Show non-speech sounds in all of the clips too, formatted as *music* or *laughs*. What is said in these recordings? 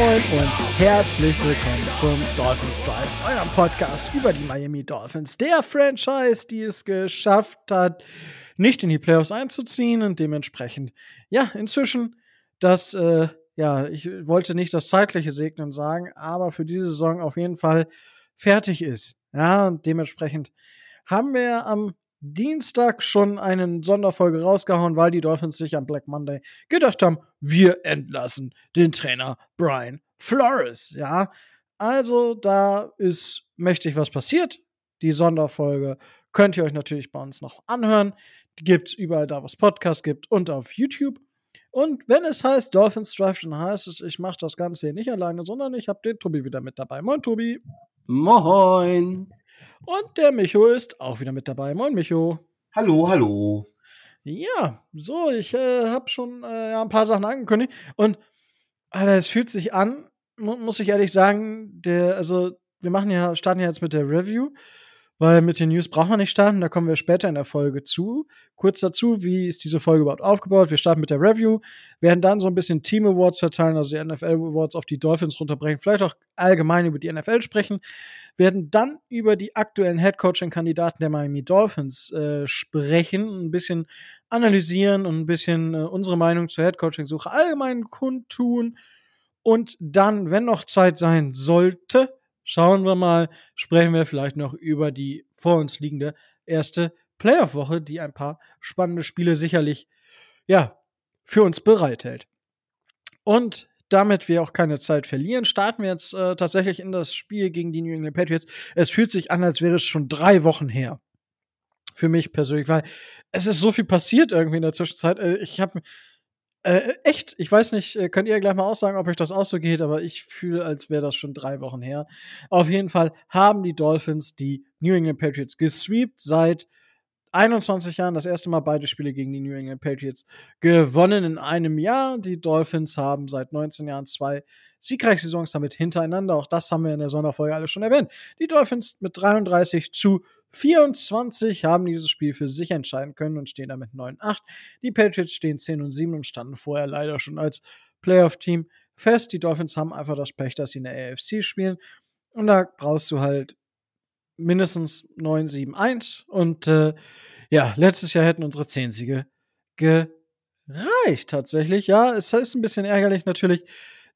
Moin und herzlich willkommen zum Dolphins Drive, eurem Podcast über die Miami Dolphins, der Franchise, die es geschafft hat, nicht in die Playoffs einzuziehen und dementsprechend, ja, inzwischen das, äh, ja, ich wollte nicht das zeitliche Segnen sagen, aber für diese Saison auf jeden Fall fertig ist. Ja, und dementsprechend haben wir am Dienstag schon eine Sonderfolge rausgehauen, weil die Dolphins sich am Black Monday gedacht haben, wir entlassen den Trainer Brian Flores. Ja, also da ist mächtig was passiert. Die Sonderfolge könnt ihr euch natürlich bei uns noch anhören. Die gibt's überall da, was Podcast gibt und auf YouTube. Und wenn es heißt Dolphins Drive, dann heißt es, ich mache das Ganze hier nicht alleine, sondern ich habe den Tobi wieder mit dabei. Moin, Tobi. Moin. Und der Micho ist auch wieder mit dabei. Moin, Micho. Hallo, hallo. Ja, so, ich äh, habe schon äh, ein paar Sachen angekündigt. Und Alter, es fühlt sich an, mu muss ich ehrlich sagen, der, also, wir machen ja, starten ja jetzt mit der Review weil mit den News braucht man nicht starten, da kommen wir später in der Folge zu. Kurz dazu, wie ist diese Folge überhaupt aufgebaut? Wir starten mit der Review, werden dann so ein bisschen Team Awards verteilen, also die NFL Awards auf die Dolphins runterbrechen, vielleicht auch allgemein über die NFL sprechen, werden dann über die aktuellen Head Coaching Kandidaten der Miami Dolphins äh, sprechen, ein bisschen analysieren und ein bisschen äh, unsere Meinung zur Head Coaching Suche allgemein kundtun und dann, wenn noch Zeit sein sollte, Schauen wir mal, sprechen wir vielleicht noch über die vor uns liegende erste Playoff-Woche, die ein paar spannende Spiele sicherlich, ja, für uns bereithält. Und damit wir auch keine Zeit verlieren, starten wir jetzt äh, tatsächlich in das Spiel gegen die New England Patriots. Es fühlt sich an, als wäre es schon drei Wochen her. Für mich persönlich, weil es ist so viel passiert irgendwie in der Zwischenzeit. Äh, ich habe äh, echt, ich weiß nicht, äh, könnt ihr gleich mal aussagen, ob euch das auch so geht, aber ich fühle, als wäre das schon drei Wochen her. Auf jeden Fall haben die Dolphins die New England Patriots gesweept seit 21 Jahren, das erste Mal beide Spiele gegen die New England Patriots gewonnen in einem Jahr. Die Dolphins haben seit 19 Jahren zwei siegreiche Saisons damit hintereinander. Auch das haben wir in der Sonderfolge alles schon erwähnt. Die Dolphins mit 33 zu 24 haben dieses Spiel für sich entscheiden können und stehen damit 9-8. Die Patriots stehen 10 und 7 und standen vorher leider schon als Playoff-Team fest. Die Dolphins haben einfach das Pech, dass sie in der AFC spielen. Und da brauchst du halt mindestens 9-7-1. Und äh, ja, letztes Jahr hätten unsere 10 Siege gereicht tatsächlich. Ja, es ist ein bisschen ärgerlich natürlich,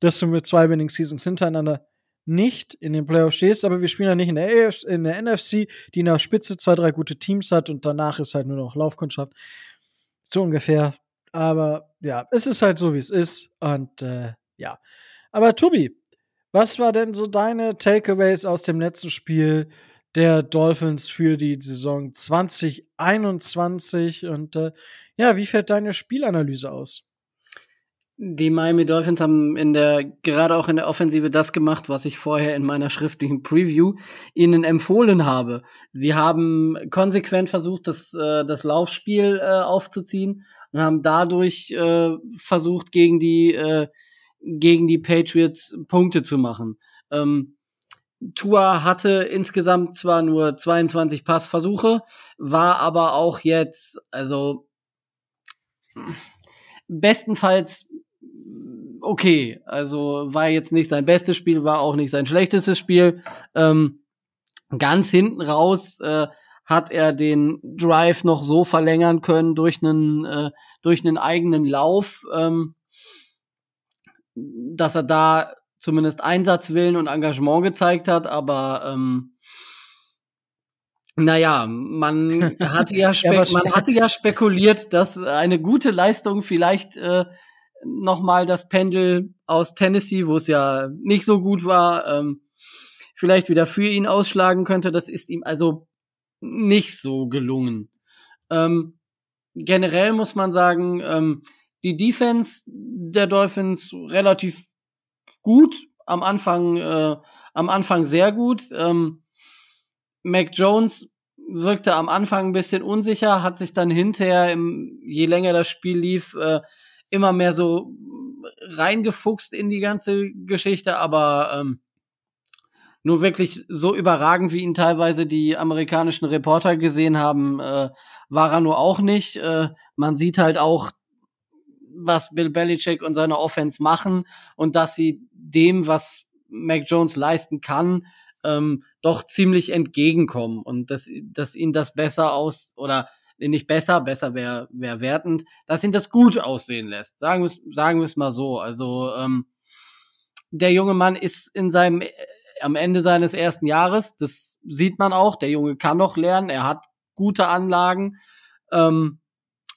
dass du mit zwei Winning Seasons hintereinander nicht in den Playoffs stehst, aber wir spielen ja nicht in der, AF, in der NFC, die in der Spitze zwei, drei gute Teams hat und danach ist halt nur noch Laufkundschaft. So ungefähr. Aber ja, es ist halt so, wie es ist. Und äh, ja. Aber Tobi, was war denn so deine Takeaways aus dem letzten Spiel der Dolphins für die Saison 2021? Und äh, ja, wie fällt deine Spielanalyse aus? Die Miami Dolphins haben in der, gerade auch in der Offensive das gemacht, was ich vorher in meiner schriftlichen Preview ihnen empfohlen habe. Sie haben konsequent versucht, das, äh, das Laufspiel äh, aufzuziehen und haben dadurch äh, versucht, gegen die, äh, gegen die Patriots Punkte zu machen. Ähm, Tua hatte insgesamt zwar nur 22 Passversuche, war aber auch jetzt, also bestenfalls okay. Also war jetzt nicht sein bestes Spiel, war auch nicht sein schlechtestes Spiel. Ähm, ganz hinten raus äh, hat er den Drive noch so verlängern können durch einen äh, durch einen eigenen Lauf, ähm, dass er da zumindest Einsatzwillen und Engagement gezeigt hat, aber ähm, naja, man *laughs* hatte ja, ja man hatte ja spekuliert, dass eine gute Leistung vielleicht äh, nochmal das Pendel aus Tennessee, wo es ja nicht so gut war, ähm, vielleicht wieder für ihn ausschlagen könnte. Das ist ihm also nicht so gelungen. Ähm, generell muss man sagen, ähm, die Defense der Dolphins relativ gut, am Anfang, äh, am Anfang sehr gut. Ähm, Mac Jones wirkte am Anfang ein bisschen unsicher, hat sich dann hinterher, im, je länger das Spiel lief, äh, immer mehr so reingefuchst in die ganze Geschichte, aber ähm, nur wirklich so überragend, wie ihn teilweise die amerikanischen Reporter gesehen haben, äh, war er nur auch nicht. Äh, man sieht halt auch, was Bill Belichick und seine Offense machen und dass sie dem, was Mac Jones leisten kann, ähm, doch ziemlich entgegenkommen und dass, dass ihn das besser aus oder nicht besser, besser wäre wär wertend, dass ihn das gut aussehen lässt. Sagen wir sagen wir es mal so. Also ähm, der junge Mann ist in seinem äh, am Ende seines ersten Jahres, das sieht man auch. Der Junge kann noch lernen, er hat gute Anlagen, ähm,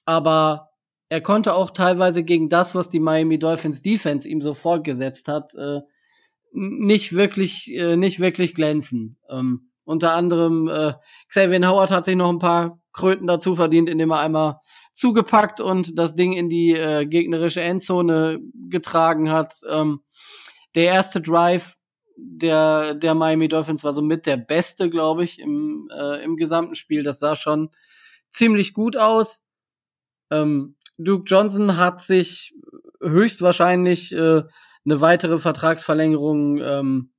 aber er konnte auch teilweise gegen das, was die Miami Dolphins Defense ihm so fortgesetzt hat, äh, nicht wirklich, äh, nicht wirklich glänzen. Ähm, unter anderem äh, Xavier Howard hat sich noch ein paar Kröten dazu verdient, indem er einmal zugepackt und das Ding in die äh, gegnerische Endzone getragen hat. Ähm, der erste Drive der, der Miami Dolphins war so mit der beste, glaube ich, im, äh, im gesamten Spiel. Das sah schon ziemlich gut aus. Ähm, Duke Johnson hat sich höchstwahrscheinlich äh, eine weitere Vertragsverlängerung ähm,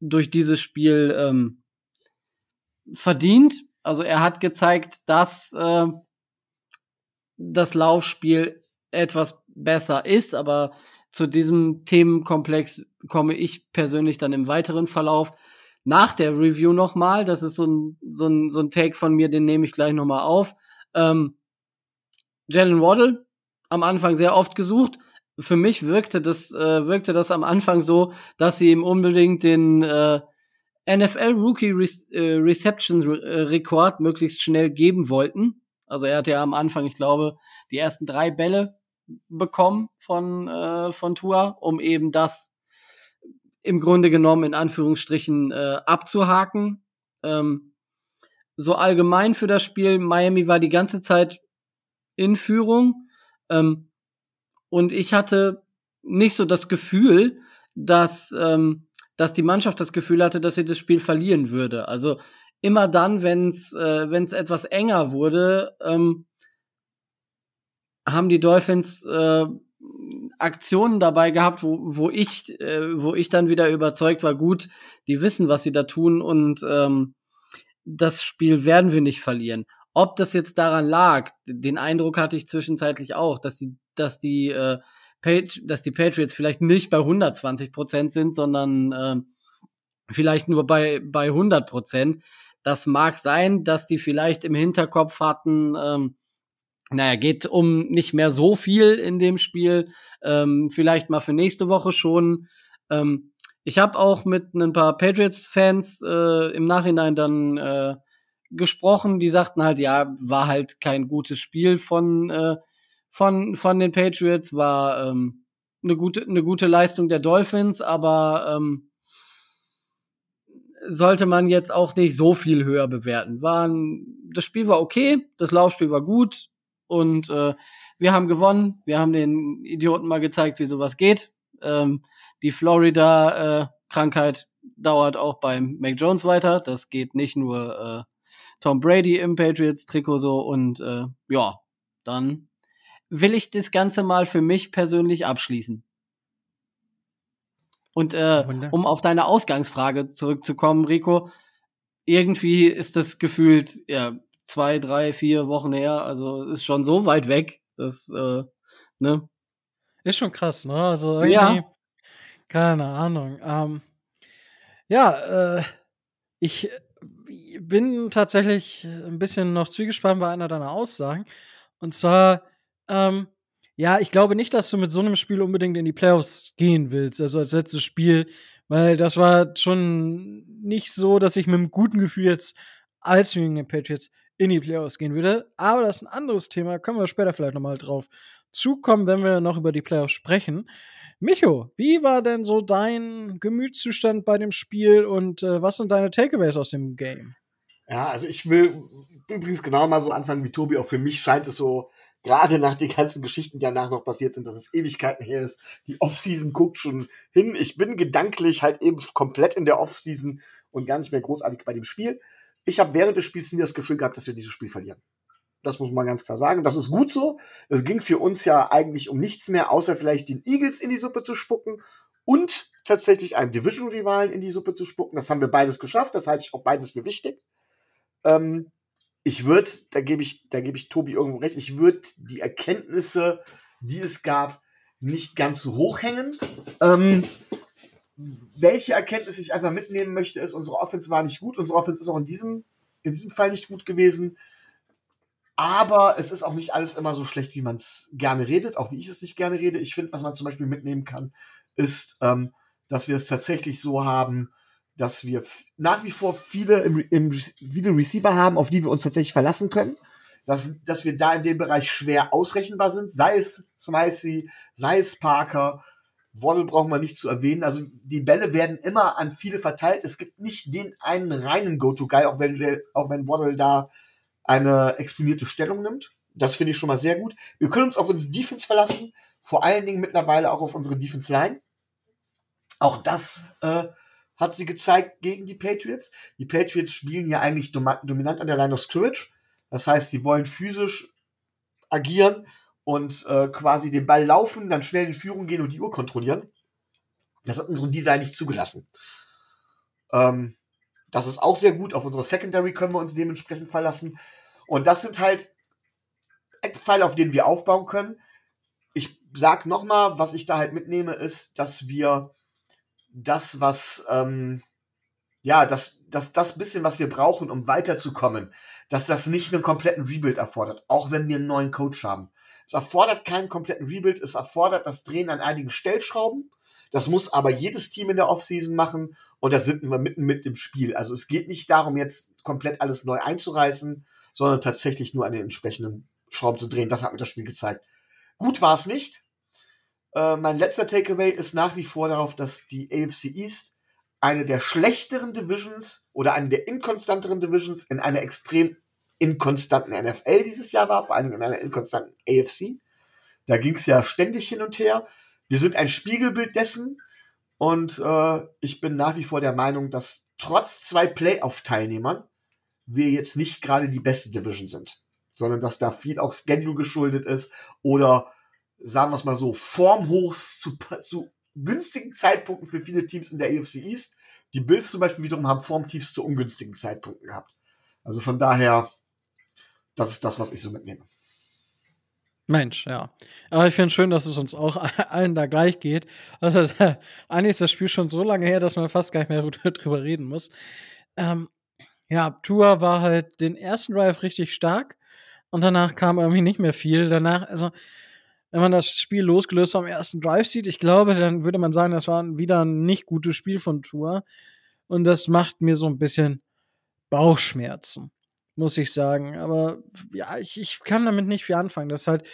durch dieses Spiel ähm, verdient. Also er hat gezeigt, dass äh, das Laufspiel etwas besser ist, aber zu diesem Themenkomplex komme ich persönlich dann im weiteren Verlauf nach der Review nochmal. Das ist so ein, so, ein, so ein Take von mir, den nehme ich gleich nochmal auf. Ähm, Jalen Waddle, am Anfang sehr oft gesucht. Für mich wirkte das, äh, wirkte das am Anfang so, dass sie ihm unbedingt den äh, NFL Rookie äh, Reception äh, Rekord möglichst schnell geben wollten. Also er hatte ja am Anfang, ich glaube, die ersten drei Bälle bekommen von, äh, von Tua, um eben das im Grunde genommen in Anführungsstrichen äh, abzuhaken. Ähm, so allgemein für das Spiel, Miami war die ganze Zeit in Führung. Ähm, und ich hatte nicht so das Gefühl, dass, ähm, dass die Mannschaft das Gefühl hatte, dass sie das Spiel verlieren würde. Also immer dann, wenn es äh, wenn's etwas enger wurde, ähm, haben die Dolphins äh, Aktionen dabei gehabt, wo, wo ich, äh, wo ich dann wieder überzeugt war, gut, die wissen, was sie da tun und ähm, das Spiel werden wir nicht verlieren. Ob das jetzt daran lag, den Eindruck hatte ich zwischenzeitlich auch, dass die, dass die, äh, Patri dass die Patriots vielleicht nicht bei 120 Prozent sind, sondern äh, vielleicht nur bei, bei 100 Prozent. Das mag sein, dass die vielleicht im Hinterkopf hatten, ähm, naja, geht um nicht mehr so viel in dem Spiel. Ähm, vielleicht mal für nächste Woche schon. Ähm, ich habe auch mit ein paar Patriots-Fans äh, im Nachhinein dann äh, gesprochen. Die sagten halt, ja, war halt kein gutes Spiel von äh, von von den Patriots, war ähm, eine gute eine gute Leistung der Dolphins, aber ähm, sollte man jetzt auch nicht so viel höher bewerten. Waren, das Spiel war okay, das Laufspiel war gut, und äh, wir haben gewonnen. Wir haben den Idioten mal gezeigt, wie sowas geht. Ähm, die Florida-Krankheit äh, dauert auch beim Mac Jones weiter. Das geht nicht nur äh, Tom Brady im Patriots-Trikot so. Und äh, ja, dann will ich das Ganze mal für mich persönlich abschließen. Und äh, um auf deine Ausgangsfrage zurückzukommen, Rico, irgendwie ist das gefühlt ja, zwei, drei, vier Wochen her. Also ist schon so weit weg. Das, äh, ne? Ist schon krass, ne? Also irgendwie, ja. keine Ahnung. Ähm, ja, äh, ich bin tatsächlich ein bisschen noch zwiegespalten bei einer deiner Aussagen. Und zwar, ähm, ja, ich glaube nicht, dass du mit so einem Spiel unbedingt in die Playoffs gehen willst, also als letztes Spiel, weil das war schon nicht so, dass ich mit einem guten Gefühl jetzt als New England Patriots in die Playoffs gehen würde. Aber das ist ein anderes Thema, können wir später vielleicht nochmal drauf zukommen, wenn wir noch über die Playoffs sprechen. Micho, wie war denn so dein Gemütszustand bei dem Spiel und äh, was sind deine Takeaways aus dem Game? Ja, also ich will übrigens genau mal so anfangen wie Tobi. Auch für mich scheint es so, gerade nach den ganzen Geschichten, die danach noch passiert sind, dass es Ewigkeiten her ist. Die Offseason guckt schon hin. Ich bin gedanklich halt eben komplett in der Offseason und gar nicht mehr großartig bei dem Spiel ich habe während des Spiels nie das Gefühl gehabt, dass wir dieses Spiel verlieren. Das muss man ganz klar sagen. Das ist gut so. Es ging für uns ja eigentlich um nichts mehr, außer vielleicht den Eagles in die Suppe zu spucken und tatsächlich einen Division-Rivalen in die Suppe zu spucken. Das haben wir beides geschafft. Das halte ich auch beides für wichtig. Ähm, ich würde, da gebe ich, da gebe ich Tobi irgendwo recht, ich würde die Erkenntnisse die es gab, nicht ganz so hoch hängen. Ähm, welche Erkenntnis ich einfach mitnehmen möchte, ist, unsere Offense war nicht gut. Unsere Offense ist auch in diesem, in diesem Fall nicht gut gewesen. Aber es ist auch nicht alles immer so schlecht, wie man es gerne redet, auch wie ich es nicht gerne rede. Ich finde, was man zum Beispiel mitnehmen kann, ist, ähm, dass wir es tatsächlich so haben, dass wir nach wie vor viele, im, im, viele Receiver haben, auf die wir uns tatsächlich verlassen können. Dass, dass wir da in dem Bereich schwer ausrechenbar sind, sei es Smicey, sei es Parker. Waddle brauchen wir nicht zu erwähnen. Also die Bälle werden immer an viele verteilt. Es gibt nicht den einen reinen Go-To-Guy, auch wenn, auch wenn Waddle da eine exponierte Stellung nimmt. Das finde ich schon mal sehr gut. Wir können uns auf unsere Defense verlassen, vor allen Dingen mittlerweile auch auf unsere Defense Line. Auch das äh, hat sie gezeigt gegen die Patriots. Die Patriots spielen hier eigentlich dominant an der Line of Scrimmage. Das heißt, sie wollen physisch agieren und äh, quasi den Ball laufen, dann schnell in Führung gehen und die Uhr kontrollieren. Das hat unseren Design nicht zugelassen. Ähm, das ist auch sehr gut. Auf unsere Secondary können wir uns dementsprechend verlassen. Und das sind halt Eckpfeile, auf denen wir aufbauen können. Ich sag nochmal, was ich da halt mitnehme, ist, dass wir das, was, ähm, ja, das, das, das bisschen, was wir brauchen, um weiterzukommen, dass das nicht einen kompletten Rebuild erfordert, auch wenn wir einen neuen Coach haben. Es erfordert keinen kompletten Rebuild, es erfordert das Drehen an einigen Stellschrauben. Das muss aber jedes Team in der Offseason machen und da sind wir mitten mit im Spiel. Also es geht nicht darum, jetzt komplett alles neu einzureißen, sondern tatsächlich nur an den entsprechenden Schrauben zu drehen. Das hat mir das Spiel gezeigt. Gut war es nicht. Äh, mein letzter Takeaway ist nach wie vor darauf, dass die AFC East eine der schlechteren Divisions oder eine der inkonstanteren Divisions in einer extrem inkonstanten NFL dieses Jahr war, vor Dingen in einer inkonstanten AFC. Da ging es ja ständig hin und her. Wir sind ein Spiegelbild dessen und äh, ich bin nach wie vor der Meinung, dass trotz zwei Playoff-Teilnehmern wir jetzt nicht gerade die beste Division sind, sondern dass da viel auch Schedule geschuldet ist oder sagen wir es mal so, Formhochs zu, zu günstigen Zeitpunkten für viele Teams in der AFC East. Die Bills zum Beispiel wiederum haben Formtiefs zu ungünstigen Zeitpunkten gehabt. Also von daher, das ist das, was ich so mitnehme. Mensch, ja. Aber ich finde schön, dass es uns auch *laughs* allen da gleich geht. Also, *laughs* eigentlich ist das Spiel schon so lange her, dass man fast gar nicht mehr *laughs* drüber reden muss. Ähm, ja, Tour war halt den ersten Drive richtig stark und danach kam irgendwie nicht mehr viel. Danach, also, wenn man das Spiel losgelöst am ersten Drive sieht, ich glaube, dann würde man sagen, das war wieder ein nicht gutes Spiel von Tour. Und das macht mir so ein bisschen Bauchschmerzen, muss ich sagen. Aber ja, ich, ich kann damit nicht viel anfangen. Das halt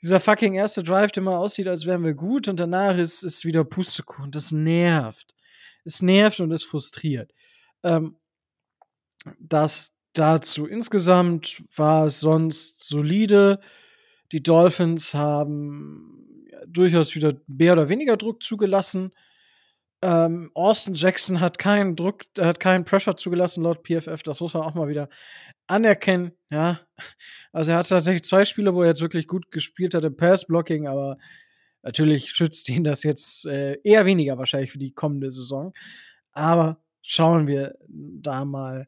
dieser fucking erste Drive, der mal aussieht, als wären wir gut und danach ist es wieder Pustekuchen. Das nervt. Es nervt und es frustriert. Ähm, das dazu. Insgesamt war es sonst solide. Die Dolphins haben durchaus wieder mehr oder weniger Druck zugelassen. Ähm, Austin Jackson hat keinen Druck, hat keinen Pressure zugelassen laut PFF. Das muss man auch mal wieder anerkennen. Ja, also er hat tatsächlich zwei Spiele, wo er jetzt wirklich gut gespielt hat im Pass-Blocking, aber natürlich schützt ihn das jetzt äh, eher weniger wahrscheinlich für die kommende Saison. Aber schauen wir da mal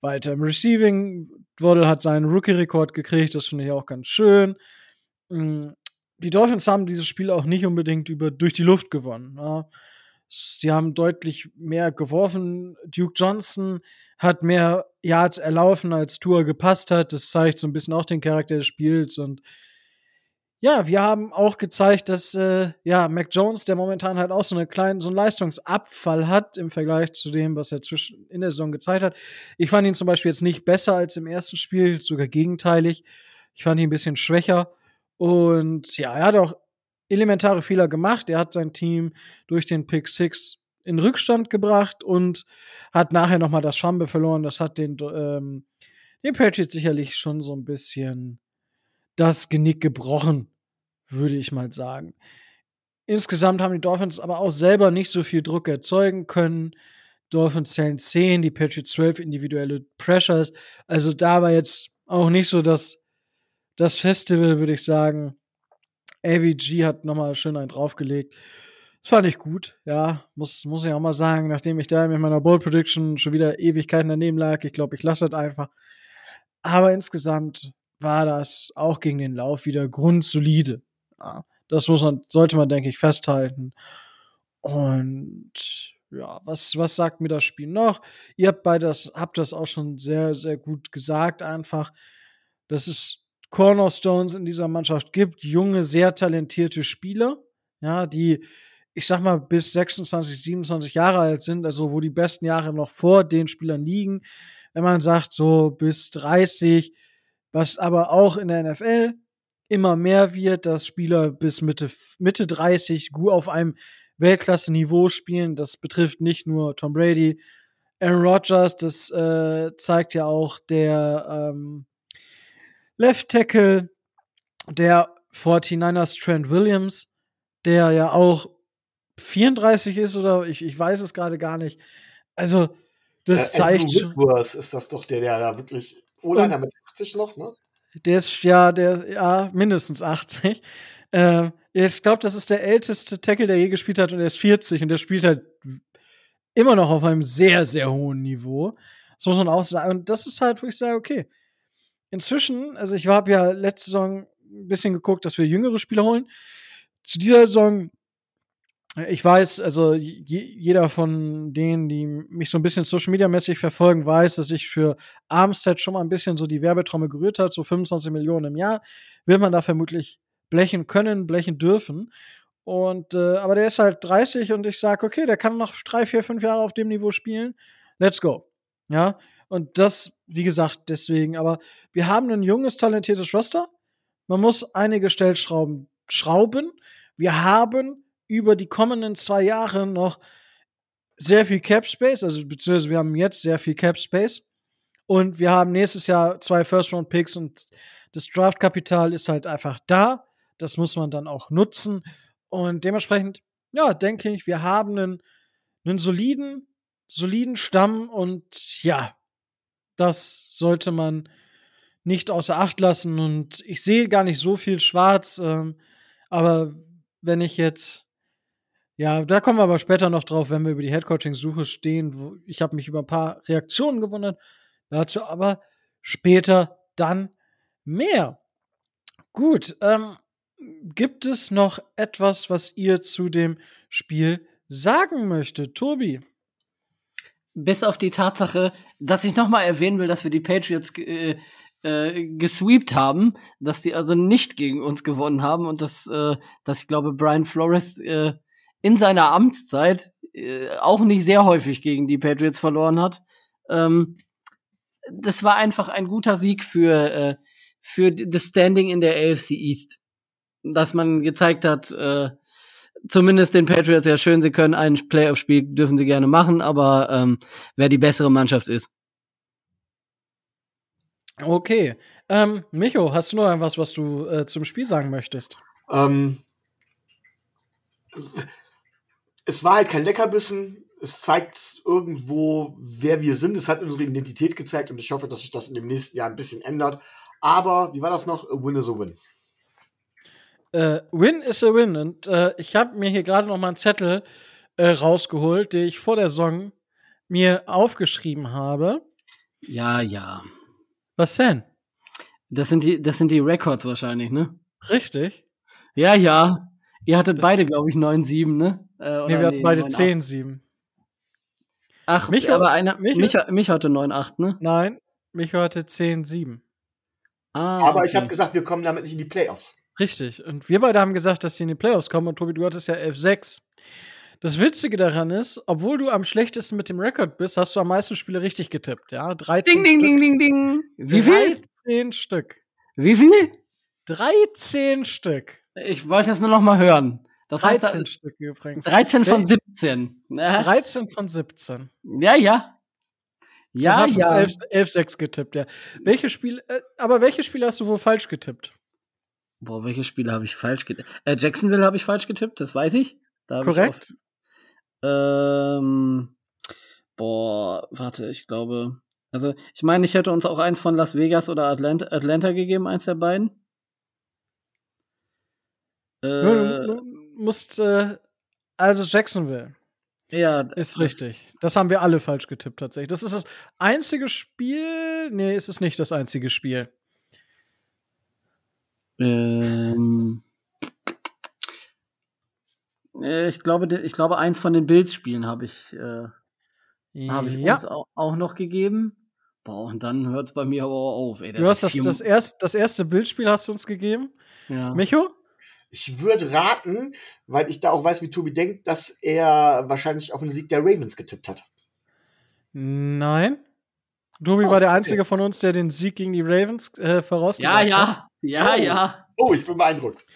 weiter. Im Receiving, Waddle hat seinen Rookie-Rekord gekriegt, das finde ich auch ganz schön. Mm, die Dolphins haben dieses Spiel auch nicht unbedingt über, durch die Luft gewonnen. Ja. Sie haben deutlich mehr geworfen. Duke Johnson hat mehr Yards erlaufen, als Tour gepasst hat. Das zeigt so ein bisschen auch den Charakter des Spiels. Und ja, wir haben auch gezeigt, dass äh, ja Mac Jones, der momentan halt auch so eine kleine, so einen Leistungsabfall hat im Vergleich zu dem, was er zwischen in der Saison gezeigt hat. Ich fand ihn zum Beispiel jetzt nicht besser als im ersten Spiel, sogar gegenteilig. Ich fand ihn ein bisschen schwächer. Und ja, er hat auch elementare Fehler gemacht. Er hat sein Team durch den Pick Six in Rückstand gebracht und hat nachher noch mal das Fumble verloren. Das hat den, ähm, den Patriots sicherlich schon so ein bisschen das Genick gebrochen würde ich mal sagen. Insgesamt haben die Dolphins aber auch selber nicht so viel Druck erzeugen können. Dolphins zählen 10, die Patriots 12 individuelle Pressures. Also da war jetzt auch nicht so das, das Festival, würde ich sagen. AVG hat nochmal schön einen draufgelegt. Das fand ich gut, ja. Muss, muss ich auch mal sagen, nachdem ich da mit meiner Bold Prediction schon wieder Ewigkeiten daneben lag. Ich glaube, ich lasse das einfach. Aber insgesamt war das auch gegen den Lauf wieder grundsolide. Ja, das muss man, sollte man, denke ich, festhalten. Und ja, was, was sagt mir das Spiel noch? Ihr habt beides, habt das auch schon sehr, sehr gut gesagt, einfach, dass es Cornerstones in dieser Mannschaft gibt, junge, sehr talentierte Spieler, ja, die, ich sag mal, bis 26, 27 Jahre alt sind, also wo die besten Jahre noch vor den Spielern liegen. Wenn man sagt, so bis 30, was aber auch in der NFL immer mehr wird, dass Spieler bis Mitte, Mitte 30 gut auf einem Weltklasse-Niveau spielen. Das betrifft nicht nur Tom Brady, Aaron Rodgers, das äh, zeigt ja auch der ähm, Left Tackle der 49ers Trent Williams, der ja auch 34 ist oder ich, ich weiß es gerade gar nicht. Also, das äh, zeigt. Whitworth ist das doch der, der da wirklich. Oder einer mit 80 noch, ne? Der ist ja, der, ja, mindestens 80. Äh, ich glaube, das ist der älteste Tackle, der je gespielt hat, und er ist 40 und der spielt halt immer noch auf einem sehr, sehr hohen Niveau. Das muss man auch sagen. Und das ist halt, wo ich sage, okay. Inzwischen, also ich habe ja letzte Saison ein bisschen geguckt, dass wir jüngere Spieler holen. Zu dieser Saison ich weiß, also jeder von denen, die mich so ein bisschen Social Media mäßig verfolgen, weiß, dass ich für Armstead schon mal ein bisschen so die Werbetrommel gerührt hat, so 25 Millionen im Jahr, will man da vermutlich blechen können, blechen dürfen. Und äh, aber der ist halt 30 und ich sage, okay, der kann noch drei, vier, fünf Jahre auf dem Niveau spielen. Let's go. Ja. Und das, wie gesagt, deswegen, aber wir haben ein junges, talentiertes Roster. Man muss einige Stellschrauben schrauben. Wir haben über die kommenden zwei Jahre noch sehr viel Cap Space, also beziehungsweise wir haben jetzt sehr viel Cap Space. Und wir haben nächstes Jahr zwei First Round Picks und das Draft Kapital ist halt einfach da. Das muss man dann auch nutzen. Und dementsprechend, ja, denke ich, wir haben einen, einen soliden, soliden Stamm und ja, das sollte man nicht außer Acht lassen. Und ich sehe gar nicht so viel schwarz, ähm, aber wenn ich jetzt ja, da kommen wir aber später noch drauf, wenn wir über die Headcoaching-Suche stehen. Ich habe mich über ein paar Reaktionen gewundert. Dazu aber später dann mehr. Gut, ähm, gibt es noch etwas, was ihr zu dem Spiel sagen möchtet, Tobi? Bis auf die Tatsache, dass ich noch mal erwähnen will, dass wir die Patriots äh, äh, gesweept haben, dass die also nicht gegen uns gewonnen haben und dass, äh, dass ich glaube, Brian Flores äh, in seiner Amtszeit äh, auch nicht sehr häufig gegen die Patriots verloren hat. Ähm, das war einfach ein guter Sieg für, äh, für das Standing in der AFC East. Dass man gezeigt hat, äh, zumindest den Patriots ja schön, sie können ein Playoff-Spiel, dürfen sie gerne machen, aber ähm, wer die bessere Mannschaft ist. Okay. Ähm, Micho, hast du noch etwas, was du äh, zum Spiel sagen möchtest? Ähm, es war halt kein Leckerbissen. Es zeigt irgendwo, wer wir sind. Es hat unsere Identität gezeigt und ich hoffe, dass sich das in dem nächsten Jahr ein bisschen ändert. Aber, wie war das noch? A win is a win. Äh, win is a win. Und äh, ich habe mir hier gerade noch mal einen Zettel äh, rausgeholt, den ich vor der Song mir aufgeschrieben habe. Ja, ja. Was denn? Das sind die, das sind die Records wahrscheinlich, ne? Richtig. Ja, ja. Ihr hattet das beide, glaube ich, 9-7, ne? Äh, nee, wir hatten nee, beide 10-7. Ach, mich, aber einer, mich, mich, mich hatte 9-8, ne? Nein, mich hatte 10-7. Ah, aber okay. ich habe gesagt, wir kommen damit nicht in die Playoffs. Richtig. Und wir beide haben gesagt, dass die in die Playoffs kommen. Und Tobi, du hattest ja 11-6. Das Witzige daran ist, obwohl du am schlechtesten mit dem Rekord bist, hast du am meisten Spiele richtig getippt. Ja, 13 ding, Stück. Ding, ding, ding, ding. Wie viel? 13 Stück. Wie viel? 13 Stück. Ich wollte es nur noch mal hören. Das 13 heißt, Stück übrigens. 13 von 17. 13 von 17. Ja, ja. Ja, du hast ja. 11, 11 6 getippt, ja. Welche Spiele, äh, aber welche Spiele hast du wohl falsch getippt? Boah, welche Spiele habe ich falsch getippt? Äh, Jacksonville habe ich falsch getippt, das weiß ich. Da Korrekt. Ich ähm, boah, warte, ich glaube. Also, ich meine, ich hätte uns auch eins von Las Vegas oder Atlanta, Atlanta gegeben, eins der beiden. Äh, du musst, äh, also Jacksonville. Ja, ist richtig. Das haben wir alle falsch getippt tatsächlich. Das ist das einzige Spiel. Nee, es ist nicht das einzige Spiel. Ähm, Äh, ich glaube, ich glaube, eins von den Bills-Spielen habe ich, äh, hab ich ja. uns auch, auch noch gegeben. Boah, und dann hört es bei mir aber auch auf. Ey, Du hast das, das, erst, das erste Bildspiel hast du uns gegeben. ja. Micho? Ich würde raten, weil ich da auch weiß, wie Tobi denkt, dass er wahrscheinlich auf den Sieg der Ravens getippt hat. Nein. Tobi Oh, war der okay. Einzige von uns, der den Sieg gegen die Ravens äh, ja, vorausgesagt hat. ja, ja, Oh. ja. Oh, ich bin beeindruckt.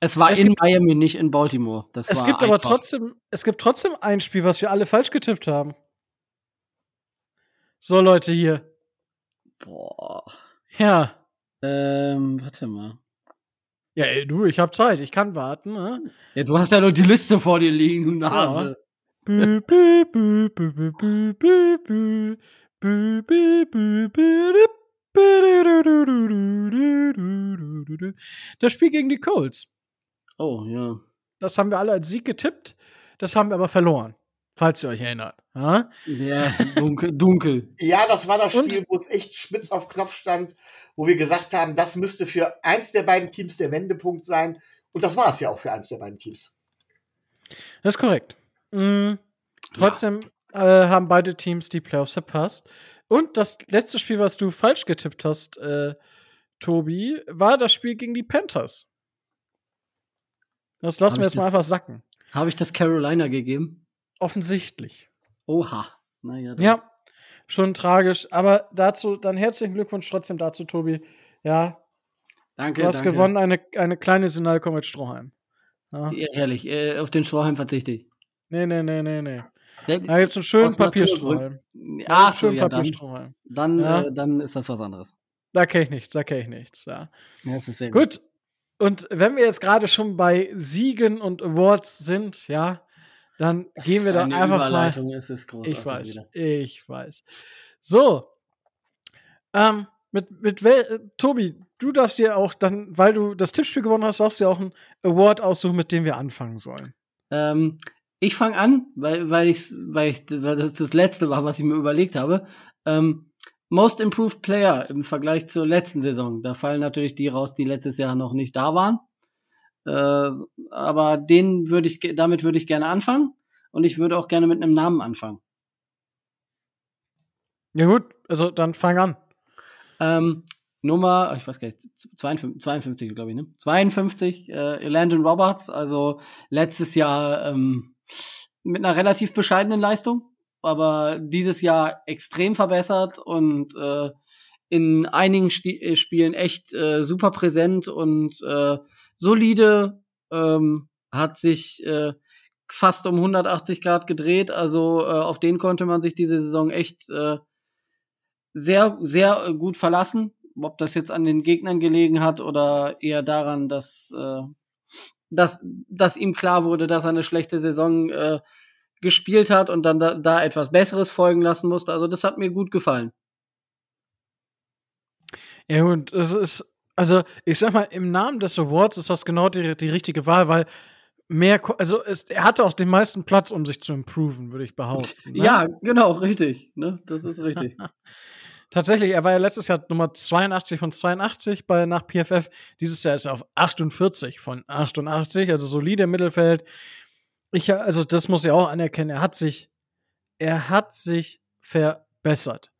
Es war Es in Miami, nicht in Baltimore. Das Es war gibt aber einfach. trotzdem, es gibt trotzdem ein Spiel, was wir alle falsch getippt haben. So, Leute hier. Boah. Ja. Ähm, warte mal. Ja, ey, du, ich hab Zeit, ich kann warten. Ne? Ja, du hast ja noch die Liste vor dir liegen, du Nase. Das Spiel gegen die Colts. Oh, ja. Das haben wir alle als Sieg getippt, das haben wir aber verloren. Falls ihr euch erinnert. Ja? Ja, dunkel, dunkel. Ja, das war das? Spiel, wo es echt spitz auf Knopf stand, wo wir gesagt haben, das müsste für eins der beiden Teams der Wendepunkt sein. Und das war es ja auch für eins der beiden Teams. Das ist korrekt. Mm, trotzdem äh, haben beide Teams die Playoffs verpasst. Und das letzte Spiel, was du falsch getippt hast, äh, Tobi, war das Spiel gegen die Panthers. Das lassen Hab wir jetzt mal das- einfach sacken. Habe ich das Carolina gegeben? Offensichtlich. Oha. Naja, dann. Ja, schon tragisch. Aber dazu, dann herzlichen Glückwunsch trotzdem dazu, Tobi. Ja, Danke, du hast danke. gewonnen, eine, eine kleine Sinalko mit Strohhalm. Ja. Ja, Ehrlich, äh, auf den Strohhalm verzichte ich. Nee, nee, nee, nee, nee. Da gibt's einen schönen. Papierstrohhalm. Ach so, schönen ja, dann, Papierstrohhalm. dann, Ja. äh, dann ist das was anderes. Da kenne ich nichts, da kenne ich nichts. Ja. Ja, das ist sehr gut. Gut. Und wenn wir jetzt gerade schon bei Siegen und Awards sind, ja, dann Das gehen wir doch eine einfach mal. Überleitung, es ist großartig Ich weiß, wieder. ich weiß. So. Ähm, mit, mit wel, äh, Tobi, du darfst dir auch dann, weil du das Tippspiel gewonnen hast, darfst du dir auch einen Award aussuchen, mit dem wir anfangen sollen. Ähm, ich fange an, weil, weil, ich's, weil, ich, weil das das letzte war, was ich mir überlegt habe. Ähm, Most Improved Player im Vergleich zur letzten Saison. Da fallen natürlich die raus, die letztes Jahr noch nicht da waren. Äh, aber den würde ich, damit würde ich gerne anfangen. Und ich würde auch gerne mit einem Namen anfangen. Ja, gut, also dann fang an. Ähm, Nummer, ich weiß gar nicht, 52, 52 glaube ich, ne? 52, äh, Landon Roberts, also letztes Jahr ähm, mit einer relativ bescheidenen Leistung, aber dieses Jahr extrem verbessert und äh, in einigen Sti Spielen echt äh, super präsent und äh, solide, ähm, hat sich äh, fast um 180 Grad gedreht, also äh, auf den konnte man sich diese Saison echt äh, sehr, sehr äh, gut verlassen. Ob das jetzt an den Gegnern gelegen hat oder eher daran, dass, äh, dass, dass ihm klar wurde, dass er eine schlechte Saison äh, gespielt hat und dann da, da etwas Besseres folgen lassen musste. Also das hat mir gut gefallen. Ja, und es ist, also ich sag mal, im Namen des Awards ist das genau die, die richtige Wahl, weil mehr, also es, er hatte auch den meisten Platz, um sich zu improven, würde ich behaupten. Ne? Ja, genau, richtig. Ne? Das ist richtig. *laughs* Tatsächlich, er war ja letztes Jahr Nummer 82 von 82 bei, nach PFF. Dieses Jahr ist er auf 48 von 88, also solide im Mittelfeld. Ich, also das muss ich auch anerkennen. Er hat sich, er hat sich verbessert.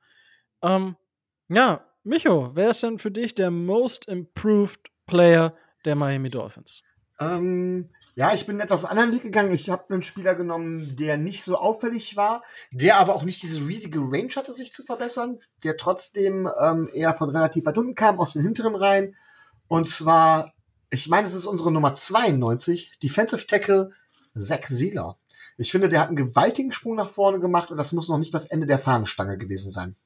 Ähm, ja, Micho, wer ist denn für dich der most improved Player der Miami Dolphins? Ähm, ja, ich bin etwas anderen Weg gegangen. Ich habe einen Spieler genommen, der nicht so auffällig war, der aber auch nicht diese riesige Range hatte, sich zu verbessern, der trotzdem ähm, eher von relativ weit unten kam, aus den hinteren Reihen. Und zwar, ich meine, es ist unsere Nummer 92, Defensive Tackle Zach Sieler. Ich finde, der hat einen gewaltigen Sprung nach vorne gemacht und das muss noch nicht das Ende der Fahnenstange gewesen sein.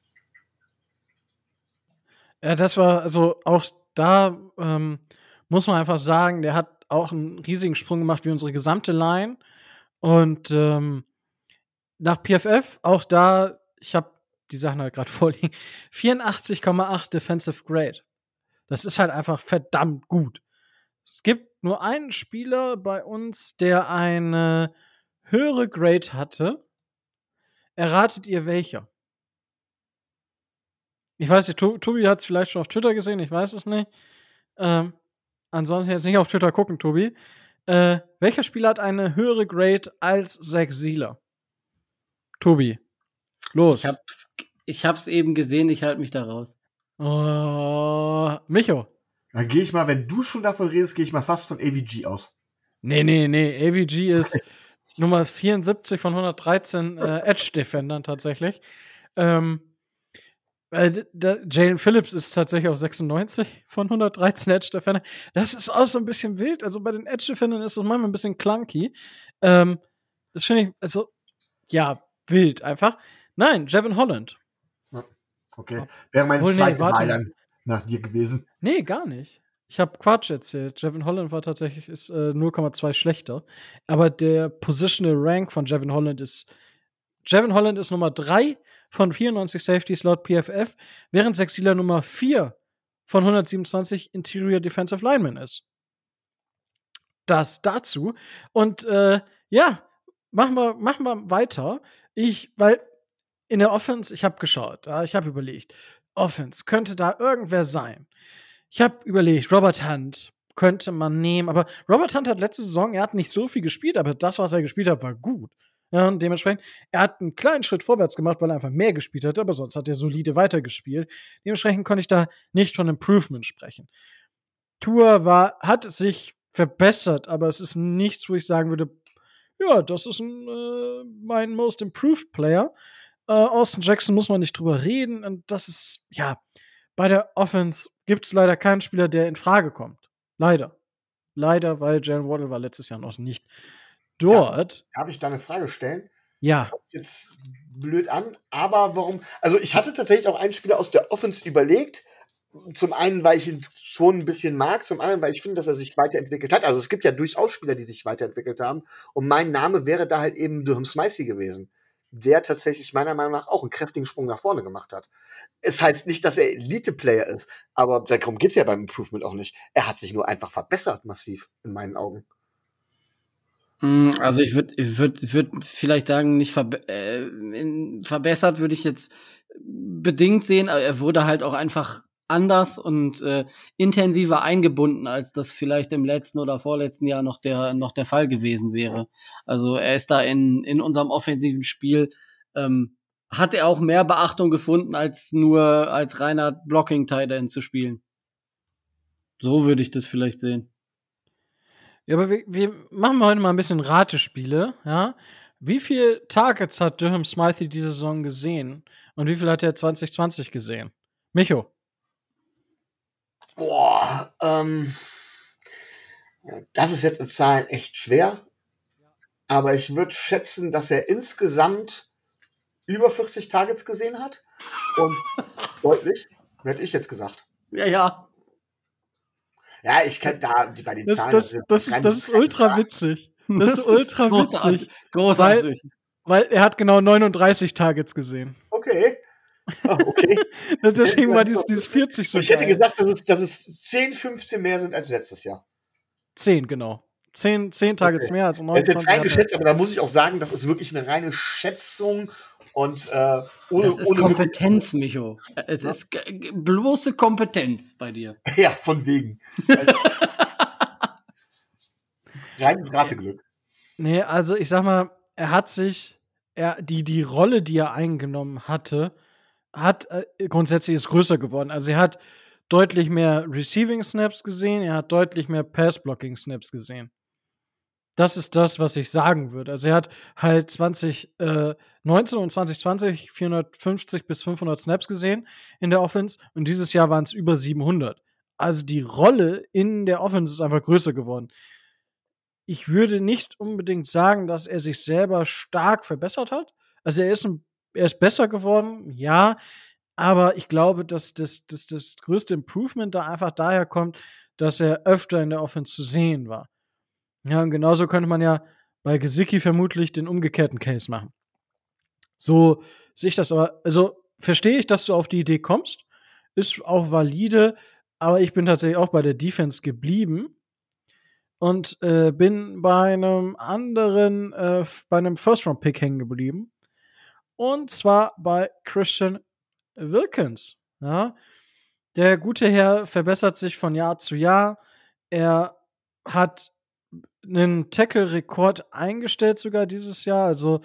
Ja, das war, also auch da ähm, muss man einfach sagen, der hat auch einen riesigen Sprung gemacht wie unsere gesamte Line. Und ähm, nach PFF, auch da, ich habe die Sachen halt gerade *laughs* vorliegen, 84,8 Defensive Grade. Das ist halt einfach verdammt gut. Es gibt nur einen Spieler bei uns, der eine höhere Grade hatte. Erratet ihr welcher? Ich weiß nicht, To- Tobi hat es vielleicht schon auf Twitter gesehen, ich weiß es nicht. Ähm, ansonsten jetzt nicht auf Twitter gucken, Tobi. Äh, welcher Spieler hat eine höhere Grade als Zach Sieler? Tobi. Los. Ich hab's, ich hab's eben gesehen, ich halte mich da raus. Oh, Micho. Dann gehe ich mal, wenn du schon davon redest, gehe ich mal fast von AVG aus. Nee, nee, nee. AVG ist *laughs* Nummer 74 von 113 äh, Edge-Defendern tatsächlich. Ähm, äh, Jalen Phillips ist tatsächlich auf 96 von 113 Edge-Defendern. Das ist auch so ein bisschen wild. Also bei den Edge-Defendern ist das manchmal ein bisschen clunky. Ähm, das finde ich, also, ja, wild einfach. Nein, Jevin Holland. Okay. Wäre mein zweiter Mal dann nach dir gewesen. Nee, gar nicht. Ich habe Quatsch erzählt. Jevin Holland war tatsächlich ist, äh, 0,2 schlechter. Aber der Positional Rank von Jevin Holland ist. Jevin Holland ist Nummer 3 von 94 Safeties laut PFF, während Sexila Nummer 4 von 127 Interior Defensive Linemen ist. Das dazu. Und äh, ja, machen wir, machen wir weiter. Ich, weil in der Offense, ich habe geschaut, ja, ich habe überlegt, Offense, könnte da irgendwer sein? Ich habe überlegt, Robert Hunt könnte man nehmen, aber Robert Hunt hat letzte Saison, er hat nicht so viel gespielt, aber das, was er gespielt hat, war gut. Ja, und dementsprechend, er hat einen kleinen Schritt vorwärts gemacht, weil er einfach mehr gespielt hat, aber sonst hat er solide weitergespielt. Dementsprechend konnte ich da nicht von Improvement sprechen. Tour war, hat sich verbessert, aber es ist nichts, wo ich sagen würde, ja, das ist ein, äh, mein most improved Player. Äh, Austin Jackson muss man nicht drüber reden. Und das ist, ja, bei der Offense gibt es leider keinen Spieler, der in Frage kommt. Leider. Leider, weil Jalen Waddle war letztes Jahr noch nicht dort. Darf ich da eine Frage stellen? Ja. Jetzt blöd an, aber warum? Also, ich hatte tatsächlich auch einen Spieler aus der Offense überlegt. Zum einen, weil ich ihn schon ein bisschen mag, zum anderen, weil ich finde, dass er sich weiterentwickelt hat. Also, es gibt ja durchaus Spieler, die sich weiterentwickelt haben. Und mein Name wäre da halt eben Durham Smicey gewesen der tatsächlich meiner Meinung nach auch einen kräftigen Sprung nach vorne gemacht hat. Es heißt nicht, dass er Elite-Player ist, aber darum geht's ja beim Improvement auch nicht. Er hat sich nur einfach verbessert, massiv, in meinen Augen. Mm, also ich würde ich würd, würd vielleicht sagen, nicht verbe äh, in, verbessert würde ich jetzt bedingt sehen, aber er wurde halt auch einfach anders und äh, intensiver eingebunden, als das vielleicht im letzten oder vorletzten Jahr noch der noch der Fall gewesen wäre. Also er ist da in in unserem offensiven Spiel ähm, hat er auch mehr Beachtung gefunden, als nur als reiner Blocking Tight End zu spielen. So würde ich das vielleicht sehen. Ja, aber wir, wir machen heute mal ein bisschen Ratespiele, ja. Wie viel Targets hat Durham Smythe diese Saison gesehen? Und wie viel hat er 2020 gesehen? Micho. Boah, ähm, das ist jetzt in Zahlen echt schwer. Aber ich würde schätzen, dass er insgesamt über 40 Targets gesehen hat. Und *laughs* deutlich, hätte ich jetzt gesagt. Ja, ja. Ja, ich kann da bei den das, Zahlen. Das, das, ist, das ist ultra witzig. *laughs* Das ist ultra witzig. Großartig. Weil, weil er hat genau 39 Targets gesehen. Okay. Ah, okay. *laughs* Deswegen war dieses, dieses 40 so Ich hätte gesagt, dass es, dass es 10, 15 mehr sind als letztes Jahr. 10, genau. 10, 10 Targets okay. mehr als 29. Das ist jetzt eingeschätzt, aber da muss ich auch sagen, das ist wirklich eine reine Schätzung und äh, ohne, Das ist ohne Kompetenz, Micho. Es ja? ist bloße Kompetenz bei dir. *laughs* Ja, von wegen. Reines Rateglück. Nee, also ich sag mal, er hat sich, er, die, die Rolle, die er eingenommen hatte, hat äh, grundsätzlich ist größer geworden. Also er hat deutlich mehr Receiving Snaps gesehen, er hat deutlich mehr Pass Blocking Snaps gesehen. Das ist das, was ich sagen würde. Also er hat halt 2019 äh, und 2020 450 bis 500 Snaps gesehen in der Offense und dieses Jahr waren es über 700. Also die Rolle in der Offense ist einfach größer geworden. Ich würde nicht unbedingt sagen, dass er sich selber stark verbessert hat. Also er ist ein er ist besser geworden, ja, aber ich glaube, dass das, das, das größte Improvement da einfach daher kommt, dass er öfter in der Offense zu sehen war. Ja, und genauso könnte man ja bei Gesicki vermutlich den umgekehrten Case machen. So sehe ich das aber, also verstehe ich, dass du auf die Idee kommst, ist auch valide, aber ich bin tatsächlich auch bei der Defense geblieben und äh, bin bei einem anderen, äh, bei einem First-Round-Pick hängen geblieben. Und zwar bei Christian Wilkins. Ja. Der gute Herr verbessert sich von Jahr zu Jahr. Er hat einen Tackle-Rekord eingestellt sogar dieses Jahr. Also,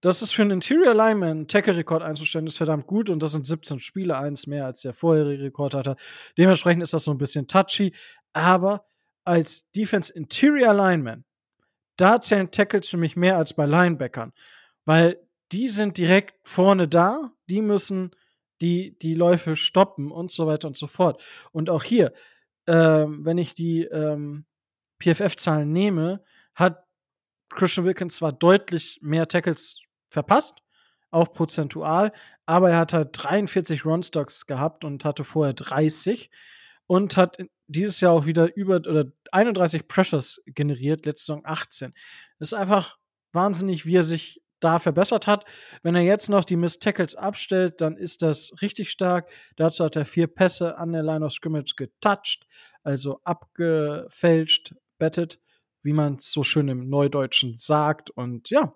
das ist für einen Interior Lineman einen Tackle-Rekord einzustellen, ist verdammt gut und das sind 17 Spiele, eins mehr als der vorherige Rekord hatte. Dementsprechend ist das so ein bisschen touchy, aber als Defense Interior Lineman, da zählen Tackles für mich mehr als bei Linebackern, weil die sind direkt vorne da, die müssen die, die Läufe stoppen und so weiter und so fort. Und auch hier, ähm, wenn ich die ähm, PFF-Zahlen nehme, hat Christian Wilkins zwar deutlich mehr Tackles verpasst, auch prozentual, aber er hat halt 43 Runstocks gehabt und hatte vorher 30 und hat dieses Jahr auch wieder über oder 31 Pressures generiert, letzte Saison 18. Das ist einfach wahnsinnig, wie er sich da verbessert hat. Wenn er jetzt noch die Miss Tackles abstellt, dann ist das richtig stark. Dazu hat er vier Pässe an der Line of Scrimmage getouched, also abgefälscht, bettet, wie man es so schön im Neudeutschen sagt. Und ja,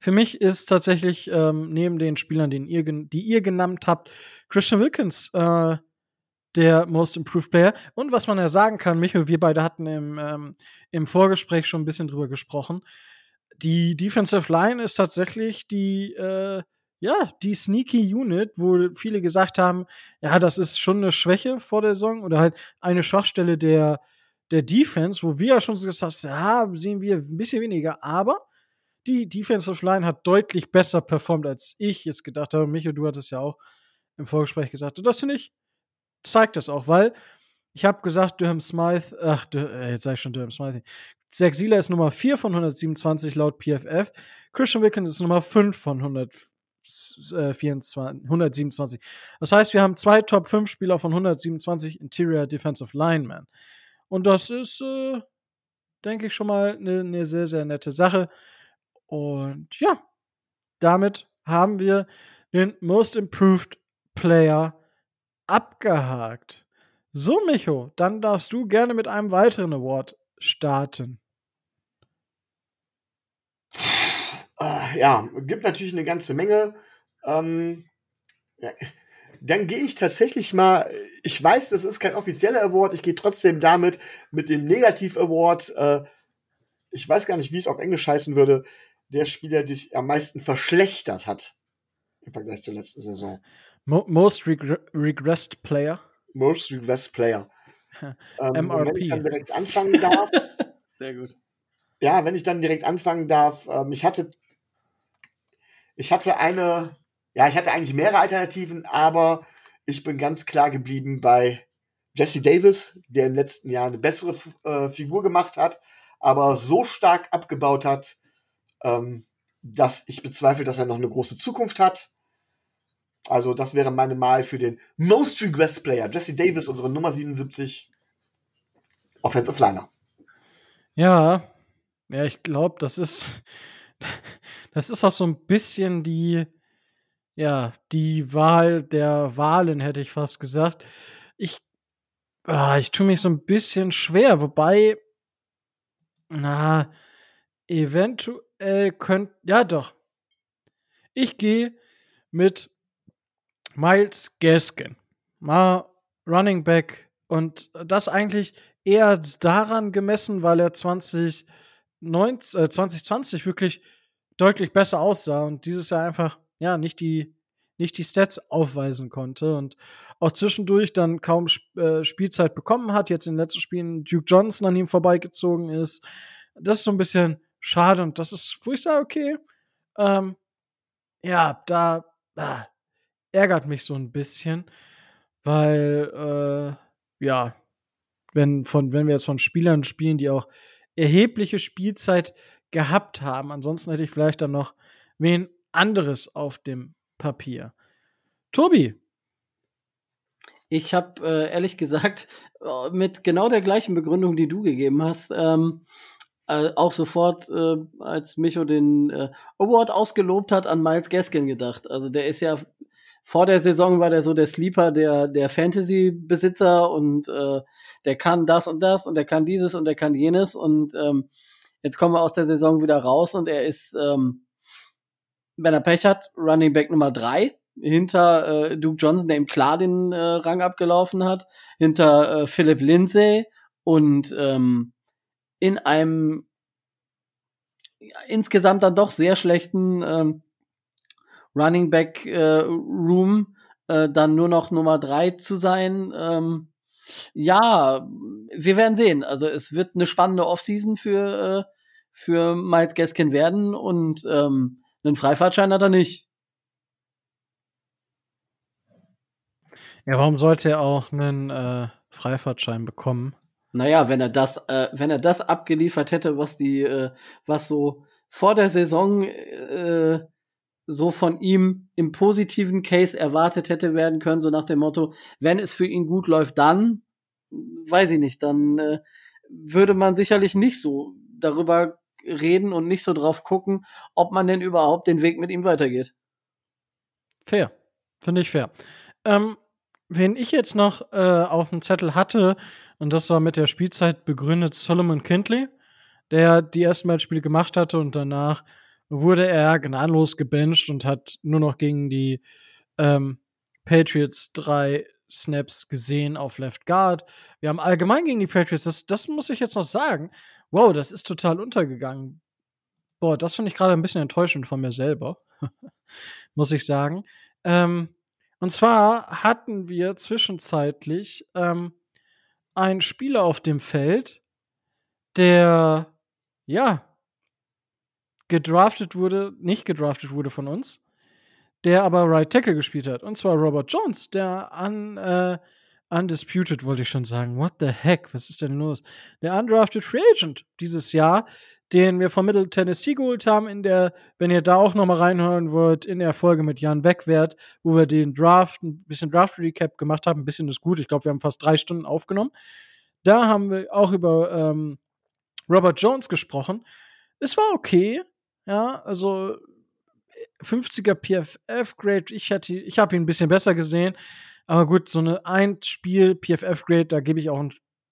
für mich ist tatsächlich ähm, neben den Spielern, den ihr, die ihr genannt habt, Christian Wilkins äh, der Most Improved Player. Und was man ja sagen kann, Michael, wir beide hatten im, ähm, im Vorgespräch schon ein bisschen drüber gesprochen. Die Defensive Line ist tatsächlich die, äh, ja, die sneaky Unit, wo viele gesagt haben, ja, das ist schon eine Schwäche vor der Saison oder halt eine Schwachstelle der, der Defense, wo wir ja schon gesagt haben, sehen wir ein bisschen weniger, aber die Defensive Line hat deutlich besser performt, als ich es gedacht habe. Michael, du hattest ja auch im Vorgespräch gesagt. Und das finde ich, zeigt das auch, weil ich habe gesagt, Durham Smythe, ach, äh, jetzt sag ich schon Durham Smythe. Zach Sieler ist Nummer 4 von 127 laut PFF. Christian Wilkins ist Nummer 5 von 124, 127. Äh, das heißt, wir haben zwei Top 5 Spieler von 127 Interior Defensive Linemen. Und das ist, äh, denke ich, schon mal eine ne sehr, sehr nette Sache. Und ja, damit haben wir den Most Improved Player abgehakt. So, Micho, dann darfst du gerne mit einem weiteren Award starten. Äh, ja, gibt natürlich eine ganze Menge. Ähm, ja, dann gehe ich tatsächlich mal, ich weiß, das ist kein offizieller Award, ich gehe trotzdem damit mit dem Negativ-Award. Äh, ich weiß gar nicht, wie es auf Englisch heißen würde. Der Spieler, der sich am meisten verschlechtert hat im Vergleich zur letzten Saison. Mo most reg regressed Player. Most regressed Player. *laughs* ähm, MRP. Wenn ich dann direkt anfangen darf. *laughs* Sehr gut. Ja, wenn ich dann direkt anfangen darf. Ähm, ich hatte, ich hatte eine, ja, ich hatte eigentlich mehrere Alternativen, aber ich bin ganz klar geblieben bei Jesse Davis, der im letzten Jahr eine bessere äh, Figur gemacht hat, aber so stark abgebaut hat, ähm, dass ich bezweifle, dass er noch eine große Zukunft hat. Also, das wäre meine Mal für den Most Regressed Player. Jesse Davis, unsere Nummer 77 Offensive Liner. Ja, ja, ich glaube, das ist, *laughs* das ist auch so ein bisschen die, ja, die Wahl der Wahlen, hätte ich fast gesagt. Ich, ah, ich tue mich so ein bisschen schwer, wobei, na, eventuell könnte, ja doch. Ich gehe mit Miles Gaskin, mal Running Back und das eigentlich eher daran gemessen, weil er 2019, äh, 2020 wirklich deutlich besser aussah und dieses Jahr einfach ja nicht die nicht die Stats aufweisen konnte und auch zwischendurch dann kaum äh, Spielzeit bekommen hat. Jetzt in den letzten Spielen Duke Johnson an ihm vorbeigezogen ist. Das ist so ein bisschen schade und das ist, wo ich sage, okay, ähm, ja, da, ah, ärgert mich so ein bisschen, weil, äh, ja, wenn, von, wenn wir jetzt von Spielern spielen, die auch erhebliche Spielzeit gehabt haben, ansonsten hätte ich vielleicht dann noch wen anderes auf dem Papier. Tobi. Ich habe äh, ehrlich gesagt äh, mit genau der gleichen Begründung, die du gegeben hast, ähm, äh, auch sofort, äh, als Micho den äh, Award ausgelobt hat, an Miles Gaskin gedacht. Also der ist ja vor der Saison war der so der Sleeper der, der Fantasy-Besitzer und äh, der kann das und das und der kann dieses und der kann jenes und ähm, jetzt kommen wir aus der Saison wieder raus und er ist, ähm, wenn er Pech hat, Running Back Nummer drei hinter äh, Duke Johnson, der ihm klar den äh, Rang abgelaufen hat, hinter äh, Philip Lindsay und ähm, in einem insgesamt dann doch sehr schlechten ähm, Running Back äh, Room äh, dann nur noch Nummer drei zu sein. Ähm, ja, wir werden sehen. Also es wird eine spannende Offseason für äh, für Miles Gaskin werden und ähm, einen Freifahrtschein hat er nicht. Ja, warum sollte er auch einen äh, Freifahrtschein bekommen? Naja, wenn er das, äh, wenn er das abgeliefert hätte, was die, äh, was so vor der Saison äh, so von ihm im positiven Case erwartet hätte werden können, so nach dem Motto, wenn es für ihn gut läuft, dann, weiß ich nicht, dann äh, würde man sicherlich nicht so darüber reden und nicht so drauf gucken, ob man denn überhaupt den Weg mit ihm weitergeht. Fair. Finde ich fair. Ähm, wen ich jetzt noch äh, auf dem Zettel hatte, und das war mit der Spielzeit begründet Solomon Kindley, der die ersten beiden Spiele gemacht hatte und danach wurde er gnadenlos gebencht und hat nur noch gegen die ähm, Patriots drei Snaps gesehen auf Left Guard. Wir haben allgemein gegen die Patriots, das, das muss ich jetzt noch sagen. Wow, das ist total untergegangen. Boah, das finde ich gerade ein bisschen enttäuschend von mir selber, *laughs* muss ich sagen. Ähm, und zwar hatten wir zwischenzeitlich ähm, einen Spieler auf dem Feld, der ja gedraftet wurde, nicht gedraftet wurde von uns, der aber Right Tackle gespielt hat. Und zwar Robert Jones, der an äh, Undisputed wollte ich schon sagen. What the heck? Was ist denn los? Der Undrafted Free Agent dieses Jahr, den wir von Middle Tennessee geholt haben, in der, wenn ihr da auch noch mal reinhören wollt, in der Folge mit Jan Wegwert, wo wir den Draft, ein bisschen Draft Recap gemacht haben, ein bisschen ist gut. Ich glaube, wir haben fast drei Stunden aufgenommen. Da haben wir auch über ähm, Robert Jones gesprochen. Es war okay, ja, also 50er PFF Grade. Ich ich habe ihn ein bisschen besser gesehen. Aber gut, so eine ein Spiel PFF Grade, da gebe ich auch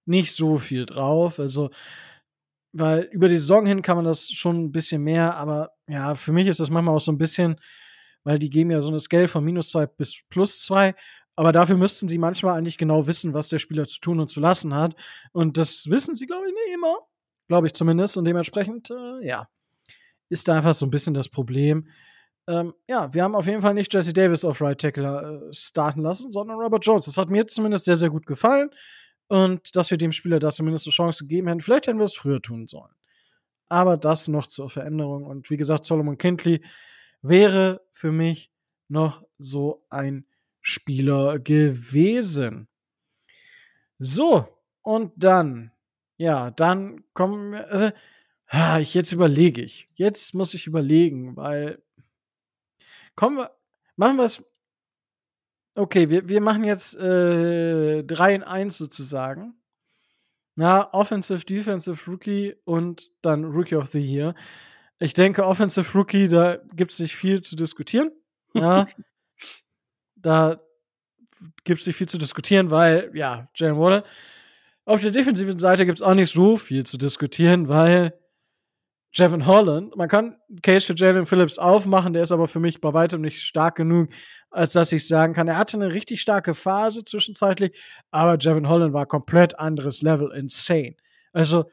nicht so viel drauf. Also weil über die Saison hin kann man das schon ein bisschen mehr, aber ja, für mich ist das manchmal auch so ein bisschen, weil die geben ja so eine Scale von minus zwei bis plus zwei, aber dafür müssten sie manchmal eigentlich genau wissen, was der Spieler zu tun und zu lassen hat. Und das wissen sie, glaube ich, nicht immer. Glaube ich zumindest. Und dementsprechend, äh, ja, ist da einfach so ein bisschen das Problem. Ähm, ja, wir haben auf jeden Fall nicht Jesse Davis auf Right Tackle äh, starten lassen, sondern Robert Jones. Das hat mir zumindest sehr, sehr gut gefallen und dass wir dem Spieler da zumindest eine Chance gegeben hätten. Vielleicht hätten wir es früher tun sollen. Aber das noch zur Veränderung. Und wie gesagt, Solomon Kindley wäre für mich noch so ein Spieler gewesen. So, und dann, ja, dann kommen wir. Äh, jetzt überlege ich. Jetzt muss ich überlegen, weil. Kommen wir. Machen wir es Okay, wir, wir machen jetzt äh, 3 in 1 sozusagen. Na, Offensive, Defensive Rookie und dann Rookie of the Year. Ich denke, Offensive Rookie, da gibt es nicht viel zu diskutieren. Ja, *laughs* da gibt es nicht viel zu diskutieren, weil, ja, Jalen Waller. Auf der defensiven Seite gibt es auch nicht so viel zu diskutieren, weil Jevon Holland. Man kann Case für Jalen Phillips aufmachen, der ist aber für mich bei weitem nicht stark genug, als dass ich sagen kann, er hatte eine richtig starke Phase zwischenzeitlich, aber Jevon Holland war komplett anderes Level, insane. Also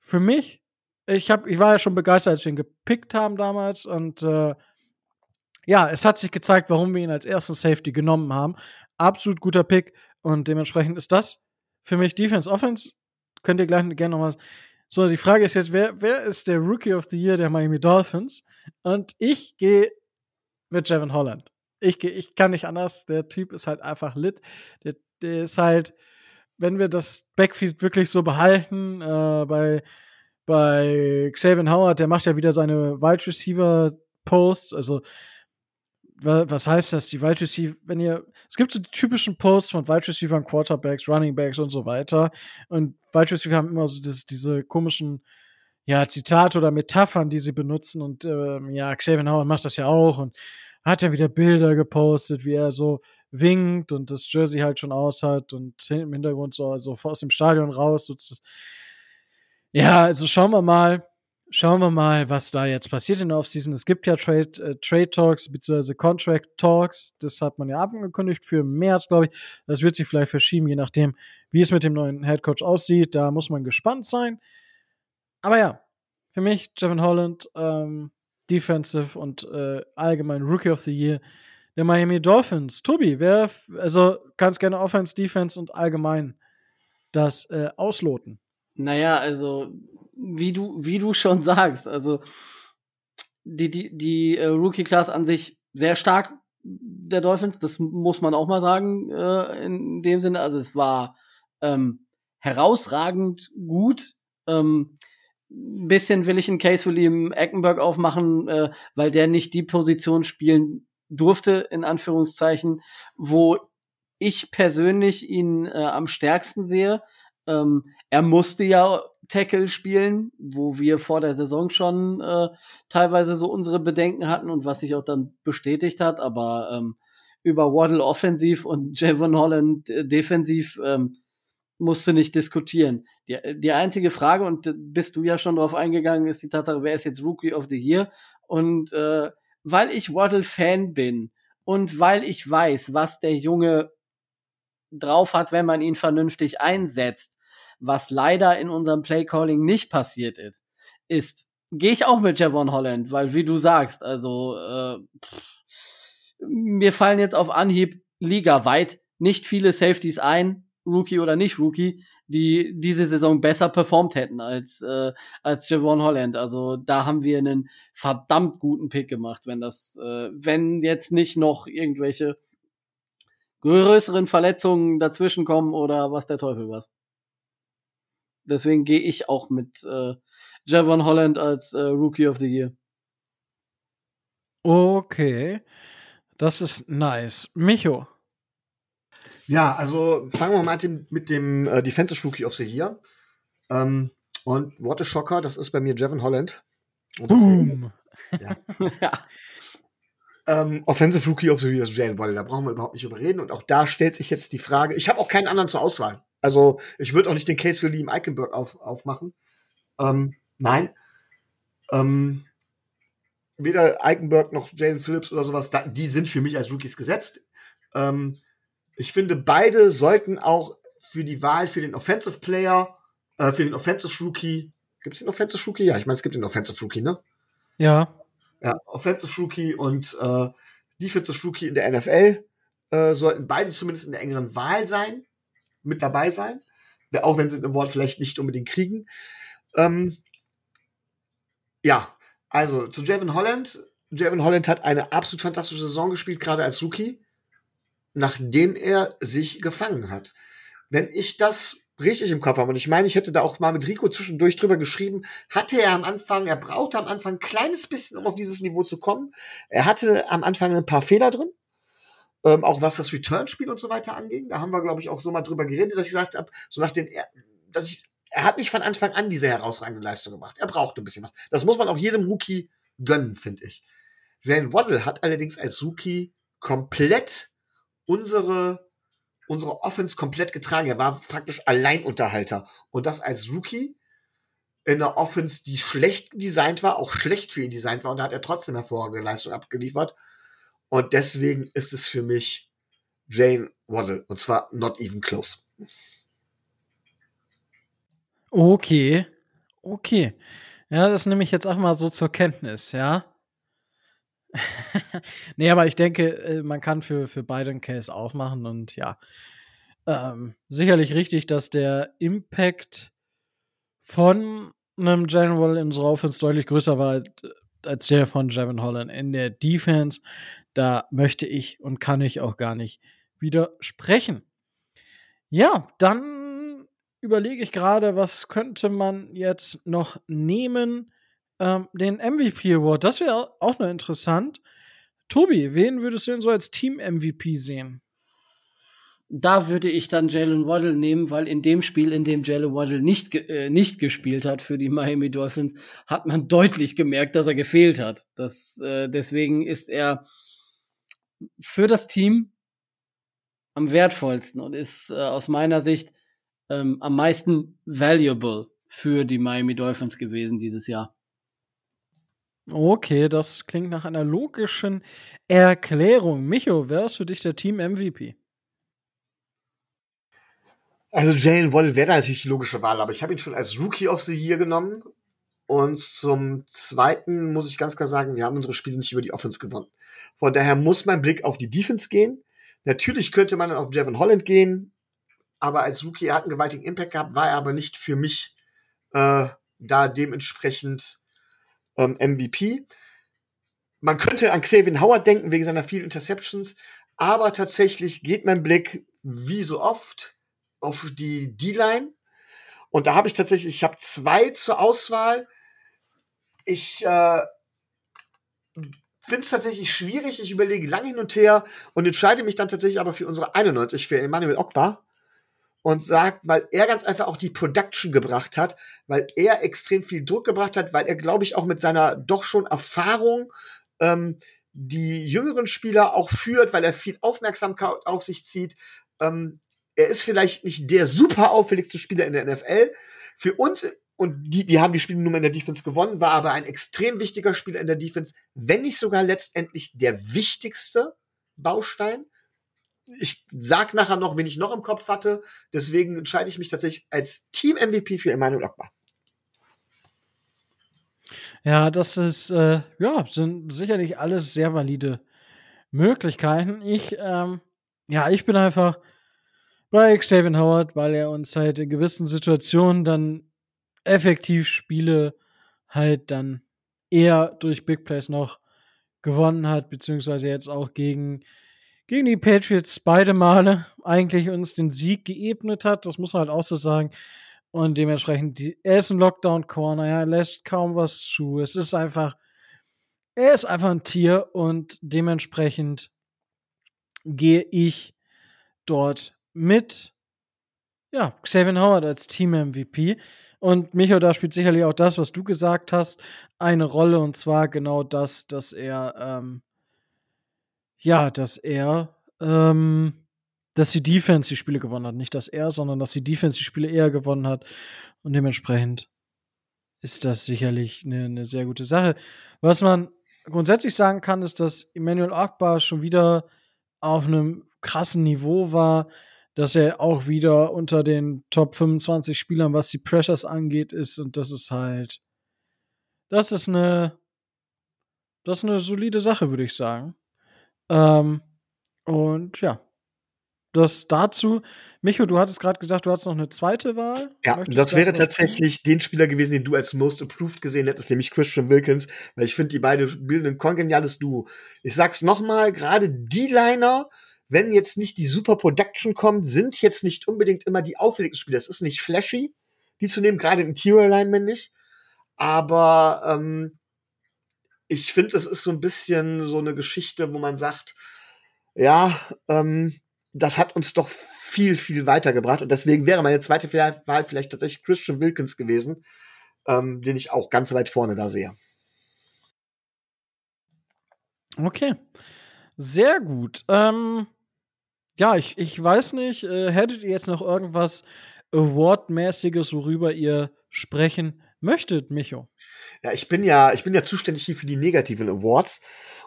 für mich, ich hab, ich war ja schon begeistert, als wir ihn gepickt haben damals und äh, ja, es hat sich gezeigt, warum wir ihn als ersten Safety genommen haben. Absolut guter Pick und dementsprechend ist das für mich Defense Offense. Könnt ihr gleich gerne noch so, die Frage ist jetzt, wer, wer ist der Rookie of the Year der Miami Dolphins? Und ich gehe mit Jevon Holland. Ich, geh, ich kann nicht anders. Der Typ ist halt einfach lit. Der, der ist halt, wenn wir das Backfield wirklich so behalten, äh, bei, bei Xavier Howard, der macht ja wieder seine Wide Receiver Posts, also was heißt das? Die Wide Receiver, wenn ihr, es gibt so die typischen Posts von Wide Receivers, Quarterbacks, Running Backs und so weiter. Und Wide Receiver haben immer so das, diese komischen, ja, Zitate oder Metaphern, die sie benutzen. Und ähm, ja, Xavier Howard macht das ja auch und hat ja wieder Bilder gepostet, wie er so winkt und das Jersey halt schon aus hat und im Hintergrund so also aus dem Stadion raus. So, ja, also schauen wir mal schauen wir mal, was da jetzt passiert in der Offseason. Es gibt ja Trade, äh, Trade Talks bzw. Contract Talks. Das hat man ja angekündigt für März, glaube ich. Das wird sich vielleicht verschieben, je nachdem, wie es mit dem neuen Head Coach aussieht. Da muss man gespannt sein. aber ja, für mich Jevon Holland, ähm, Defensive und äh, allgemein Rookie of the Year der Miami Dolphins. Tobi, wer, also kannst gerne Offense, Defense und allgemein das äh, ausloten. Naja, also wie du, wie du schon *laughs* sagst, also die, die, die äh, Rookie-Class an sich sehr stark der Dolphins, das muss man auch mal sagen, äh, in dem Sinne. Also es war ähm, herausragend gut. Ähm, bisschen will ich einen Case für Liam Eckenberg aufmachen, äh, weil der nicht die Position spielen durfte, in Anführungszeichen, wo ich persönlich ihn äh, am stärksten sehe. Ähm, er musste ja Tackle spielen, wo wir vor der Saison schon äh, teilweise so unsere Bedenken hatten und was sich auch dann bestätigt hat, aber ähm, über Waddle offensiv und *laughs* Javon Holland äh, defensiv ähm, musste nicht diskutieren. Die, die einzige Frage, und bist du ja schon drauf eingegangen, ist die Tatsache, wer ist jetzt Rookie of the Year? Und äh, weil ich Waddle-Fan bin und weil ich weiß, was der Junge drauf hat, wenn man ihn vernünftig einsetzt, was leider in unserem Playcalling nicht passiert ist, ist, gehe ich auch mit Javon Holland, weil wie du sagst, also äh, pff, mir fallen jetzt auf Anhieb ligaweit nicht viele Safeties ein, Rookie oder nicht Rookie, die diese Saison besser performt hätten als äh, als Javon Holland. Also da haben wir einen verdammt guten Pick gemacht, wenn das, äh, wenn jetzt nicht noch irgendwelche größeren Verletzungen dazwischen kommen oder was der Teufel was. Deswegen gehe ich auch mit äh, Javon Holland als äh, Rookie of the Year. Okay. Das ist nice. Micho. Ja, also fangen wir mal mit dem, mit dem äh, Defensive Rookie of the Year. Ähm, und what a Shocker, das ist bei mir Javon Holland. Boom! Ja. *laughs* ja. Ähm, Offensive Rookie of the Year ist Jalen Waddle, da brauchen wir überhaupt nicht überreden. Und auch da stellt sich jetzt die Frage, ich habe auch keinen anderen zur Auswahl. Also ich würde auch nicht den Case für Liam Eichenberg auf, aufmachen. Ähm, nein. Ähm, weder Eichenberg noch Jalen Phillips oder sowas, da, die sind für mich als Rookies gesetzt. Ähm, ich finde, beide sollten auch für die Wahl für den Offensive Player, äh, für den Offensive Rookie, gibt es den Offensive Rookie? Ja, ich meine, es gibt den Offensive Rookie, ne? Ja. Ja, Offensive Rookie und äh, Defensive Rookie in der NFL äh, sollten beide zumindest in der engeren Wahl sein, mit dabei sein. Auch wenn sie ein Award vielleicht nicht unbedingt kriegen. Ähm, ja, also zu Javon Holland. Javon Holland hat eine absolut fantastische Saison gespielt, gerade als Rookie, nachdem er sich gefangen hat. Wenn ich das richtig im Kopf habe. Und ich meine, ich hätte da auch mal mit Rico zwischendurch drüber geschrieben, hatte er am Anfang, er brauchte am Anfang ein kleines bisschen, um auf dieses Niveau zu kommen. Er hatte am Anfang ein paar Fehler drin. Ähm, auch was das Return-Spiel und so weiter anging. Da haben wir, glaube ich, auch so mal drüber geredet, dass ich gesagt habe, so nach den, dass ich, er hat nicht von Anfang an diese herausragende Leistung gemacht. Er brauchte ein bisschen was. Das muss man auch jedem Rookie gönnen, finde ich. Jane Waddle hat allerdings als Rookie komplett unsere unsere Offense komplett getragen. Er war praktisch Alleinunterhalter. Und das als Rookie in einer Offense, die schlecht designt war, auch schlecht für ihn designt war. Und da hat er trotzdem hervorragende Leistung abgeliefert. Und deswegen ist es für mich Jane Waddle. Und zwar not even close. Okay. Okay. Ja, das nehme ich jetzt auch mal so zur Kenntnis, ja. *laughs* nee, aber ich denke, äh, man kann für, für beide einen Case aufmachen und ja, ähm, sicherlich richtig, dass der Impact von einem General in unserer Offense deutlich größer war als der von Javon Holland in der Defense. Da möchte ich und kann ich auch gar nicht widersprechen. Ja, dann überlege ich gerade, was könnte man jetzt noch nehmen? ähm, den MVP Award. Das wäre auch noch interessant. Tobi, wen würdest du denn so als Team-MVP sehen? Da würde ich dann Jalen Waddle nehmen, weil in dem Spiel, in dem Jalen Waddle nicht, äh, nicht gespielt hat für die Miami Dolphins, hat man deutlich gemerkt, dass er gefehlt hat. Das, äh, deswegen ist er für das Team am wertvollsten und ist äh, aus meiner Sicht ähm, am meisten valuable für die Miami Dolphins gewesen dieses Jahr. Okay, das klingt nach einer logischen Erklärung. Micho, ist für dich der Team-MVP? Also Jalen Waddle wäre natürlich die logische Wahl, aber ich habe ihn schon als Rookie of the Year genommen. Und zum Zweiten muss ich ganz klar sagen, wir haben unsere Spiele nicht über die Offense gewonnen. Von daher muss mein Blick auf die Defense gehen. Natürlich könnte man dann auf Devin Holland gehen, aber als Rookie, er hat einen gewaltigen Impact gehabt, war er aber nicht für mich äh, da dementsprechend ähm, MVP. Man könnte an Xavier Howard denken, wegen seiner vielen Interceptions, aber tatsächlich geht mein Blick, wie so oft, auf die D-Line. Und da habe ich tatsächlich, ich habe zwei zur Auswahl. Ich äh, finde es tatsächlich schwierig. Ich überlege lange hin und her und entscheide mich dann tatsächlich aber für unsere 91, für Emmanuel Ogba. Und sagt, weil er ganz einfach auch die Production gebracht hat, weil er extrem viel Druck gebracht hat, weil er, glaube ich, auch mit seiner doch schon Erfahrung ähm, die jüngeren Spieler auch führt, weil er viel Aufmerksamkeit auf sich zieht. Ähm, er ist vielleicht nicht der super auffälligste Spieler in der NFL. Für uns, und die, wir haben die Spiele nur in der Defense gewonnen, war aber ein extrem wichtiger Spieler in der Defense, wenn nicht sogar letztendlich der wichtigste Baustein. Ich sag nachher noch, wen ich noch im Kopf hatte. Deswegen entscheide ich mich tatsächlich als Team-MVP für Emmanuel Ogba. Ja, das ist, äh, ja, sind sicherlich alles sehr valide Möglichkeiten. Ich, ähm, ja, ich bin einfach bei Xavier Howard, weil er uns halt in gewissen Situationen dann effektiv Spiele halt dann eher durch Big Plays noch gewonnen hat, beziehungsweise jetzt auch gegen, gegen die Patriots beide Male eigentlich uns den Sieg geebnet hat. Das muss man halt auch so sagen. Und dementsprechend, die, er ist ein Lockdown-Corner, er lässt kaum was zu. Es ist einfach, er ist einfach ein Tier und dementsprechend gehe ich dort mit, ja, Xavier Howard als Team-MVP. Und Micho, da spielt sicherlich auch das, was du gesagt hast, eine Rolle. Und zwar genau das, dass er, ähm, ja, dass er, ähm, dass die Defense die Spiele gewonnen hat. Nicht dass er, sondern dass die Defense die Spiele eher gewonnen hat. Und dementsprechend ist das sicherlich eine, eine sehr gute Sache. Was man grundsätzlich sagen kann, ist, dass Emmanuel Akbar schon wieder auf einem krassen Niveau war dass er auch wieder unter den Top 25 Spielern, was die Pressures angeht, ist. Und das ist halt, das ist eine, das ist eine solide Sache, würde ich sagen. Ähm, und ja, das dazu. Micho, du hattest gerade gesagt, du hattest noch eine zweite Wahl. Ja, Möchtest das wäre tatsächlich den Spieler gewesen, den du als Most Approved gesehen hättest, nämlich Christian Wilkins, weil ich finde, die beiden bilden ein kongeniales Duo. Ich sag's nochmal, gerade die Liner, wenn jetzt nicht die Super Production kommt, sind jetzt nicht unbedingt immer die auffälligsten Spieler. Es ist nicht flashy, die zu nehmen, gerade im Interior Alignment nicht. Aber ähm, ich finde, das ist so ein bisschen so eine Geschichte, wo man sagt, ja, ähm, das hat uns doch viel, viel weitergebracht. Und deswegen wäre meine zweite Wahl vielleicht tatsächlich Christian Wilkins gewesen, ähm, den ich auch ganz weit vorne da sehe. Okay. Sehr gut. Ähm, ja, ich, ich weiß nicht, äh, hättet ihr jetzt noch irgendwas Award-mäßiges, worüber ihr sprechen möchtet, Micho? Ja, ich bin ja, ich bin ja zuständig hier für die negativen Awards.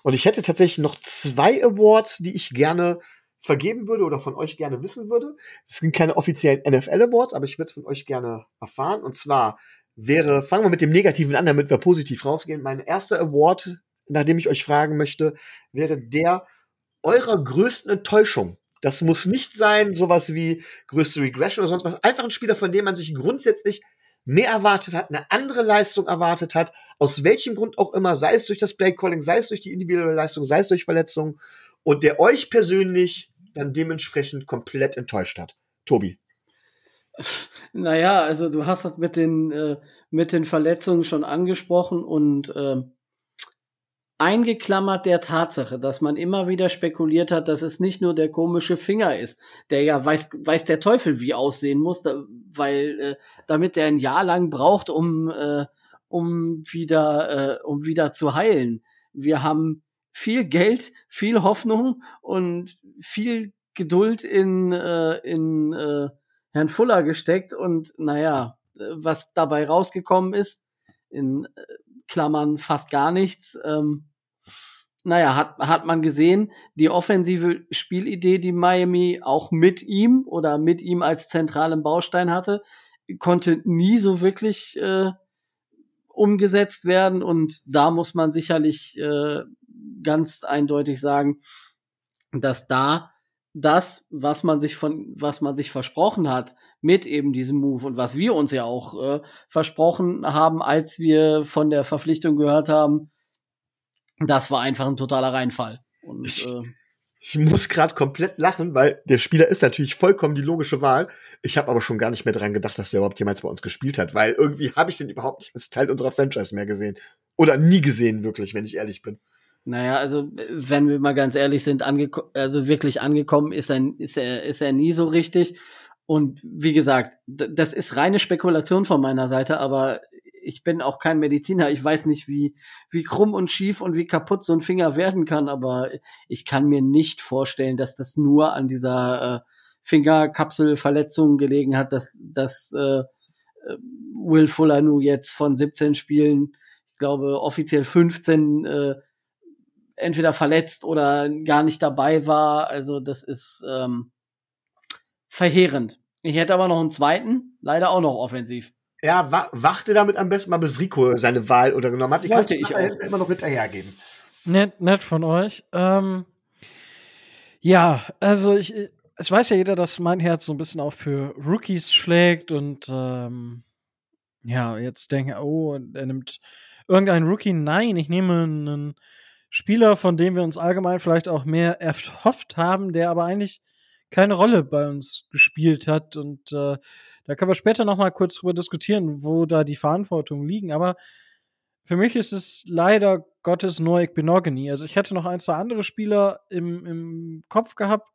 Und ich hätte tatsächlich noch zwei Awards, die ich gerne vergeben würde oder von euch gerne wissen würde. Es sind keine offiziellen NFL Awards, aber ich würde es von euch gerne erfahren. Und zwar wäre, fangen wir mit dem Negativen an, damit wir positiv rausgehen. Mein erster Award, nach dem ich euch fragen möchte, wäre der eurer größten Enttäuschung das muss nicht sein, sowas wie größte Regression oder sonst was. Einfach ein Spieler, von dem man sich grundsätzlich mehr erwartet hat, eine andere Leistung erwartet hat, aus welchem Grund auch immer, sei es durch das Playcalling, sei es durch die individuelle Leistung, sei es durch Verletzungen und der euch persönlich dann dementsprechend komplett enttäuscht hat. Tobi. *laughs* Naja, also du hast das mit den, äh, mit den Verletzungen schon angesprochen und äh, eingeklammert der Tatsache, dass man immer wieder spekuliert hat, dass es nicht nur der komische Finger ist, der ja weiß, weiß der Teufel wie aussehen muss, da, weil äh, damit er ein Jahr lang braucht, um äh, um wieder äh, um wieder zu heilen. Wir haben viel Geld, viel Hoffnung und viel Geduld in äh, in äh, Herrn Fuller gesteckt und naja, was dabei rausgekommen ist, in äh, Klammern fast gar nichts. Ähm, naja, hat, hat man gesehen, die offensive Spielidee, die Miami auch mit ihm oder mit ihm als zentralen Baustein hatte, konnte nie so wirklich äh, umgesetzt werden. Und da muss man sicherlich äh, ganz eindeutig sagen, dass da das, was man sich von, was man sich versprochen hat mit eben diesem Move und was wir uns ja auch äh, versprochen haben, als wir von der Verpflichtung gehört haben, das war einfach ein totaler Reinfall. Und, ich, äh, ich muss gerade komplett lachen, weil der Spieler ist natürlich vollkommen die logische Wahl. Ich habe aber schon gar nicht mehr dran gedacht, dass der überhaupt jemals bei uns gespielt hat, weil irgendwie habe ich den überhaupt nicht als Teil unserer Franchise mehr gesehen. Oder nie gesehen, wirklich, wenn ich ehrlich bin. Naja, also wenn wir mal ganz ehrlich sind, also wirklich angekommen ist er, ist er, ist er nie so richtig. Und wie gesagt, das ist reine Spekulation von meiner Seite, aber ich bin auch kein Mediziner. Ich weiß nicht, wie, wie krumm und schief und wie kaputt so ein Finger werden kann, aber ich kann mir nicht vorstellen, dass das nur an dieser äh, Fingerkapselverletzung gelegen hat, dass, dass äh, äh Will Fuller nu jetzt von 17 Spielen, ich glaube offiziell 15 äh, entweder verletzt oder gar nicht dabei war. Also das ist ähm, verheerend. Ich hätte aber noch einen zweiten, leider auch noch offensiv. Ja, wa wachte damit am besten mal, bis Rico seine Wahl oder genommen hat. Ich Wollte ich auch. immer noch hinterhergeben. Nett, nett von euch. Ähm, ja, also ich, es weiß ja jeder, dass mein Herz so ein bisschen auch für Rookies schlägt und ähm, ja, jetzt denke, oh, er nimmt irgendeinen Rookie. Nein, ich nehme einen Spieler, von dem wir uns allgemein vielleicht auch mehr erhofft haben, der aber eigentlich keine Rolle bei uns gespielt hat. Und äh, da können wir später noch mal kurz drüber diskutieren, wo da die Verantwortungen liegen. Aber für mich ist es leider Gottes Noik Benogany. Also ich hätte noch ein, zwei andere Spieler im, im Kopf gehabt.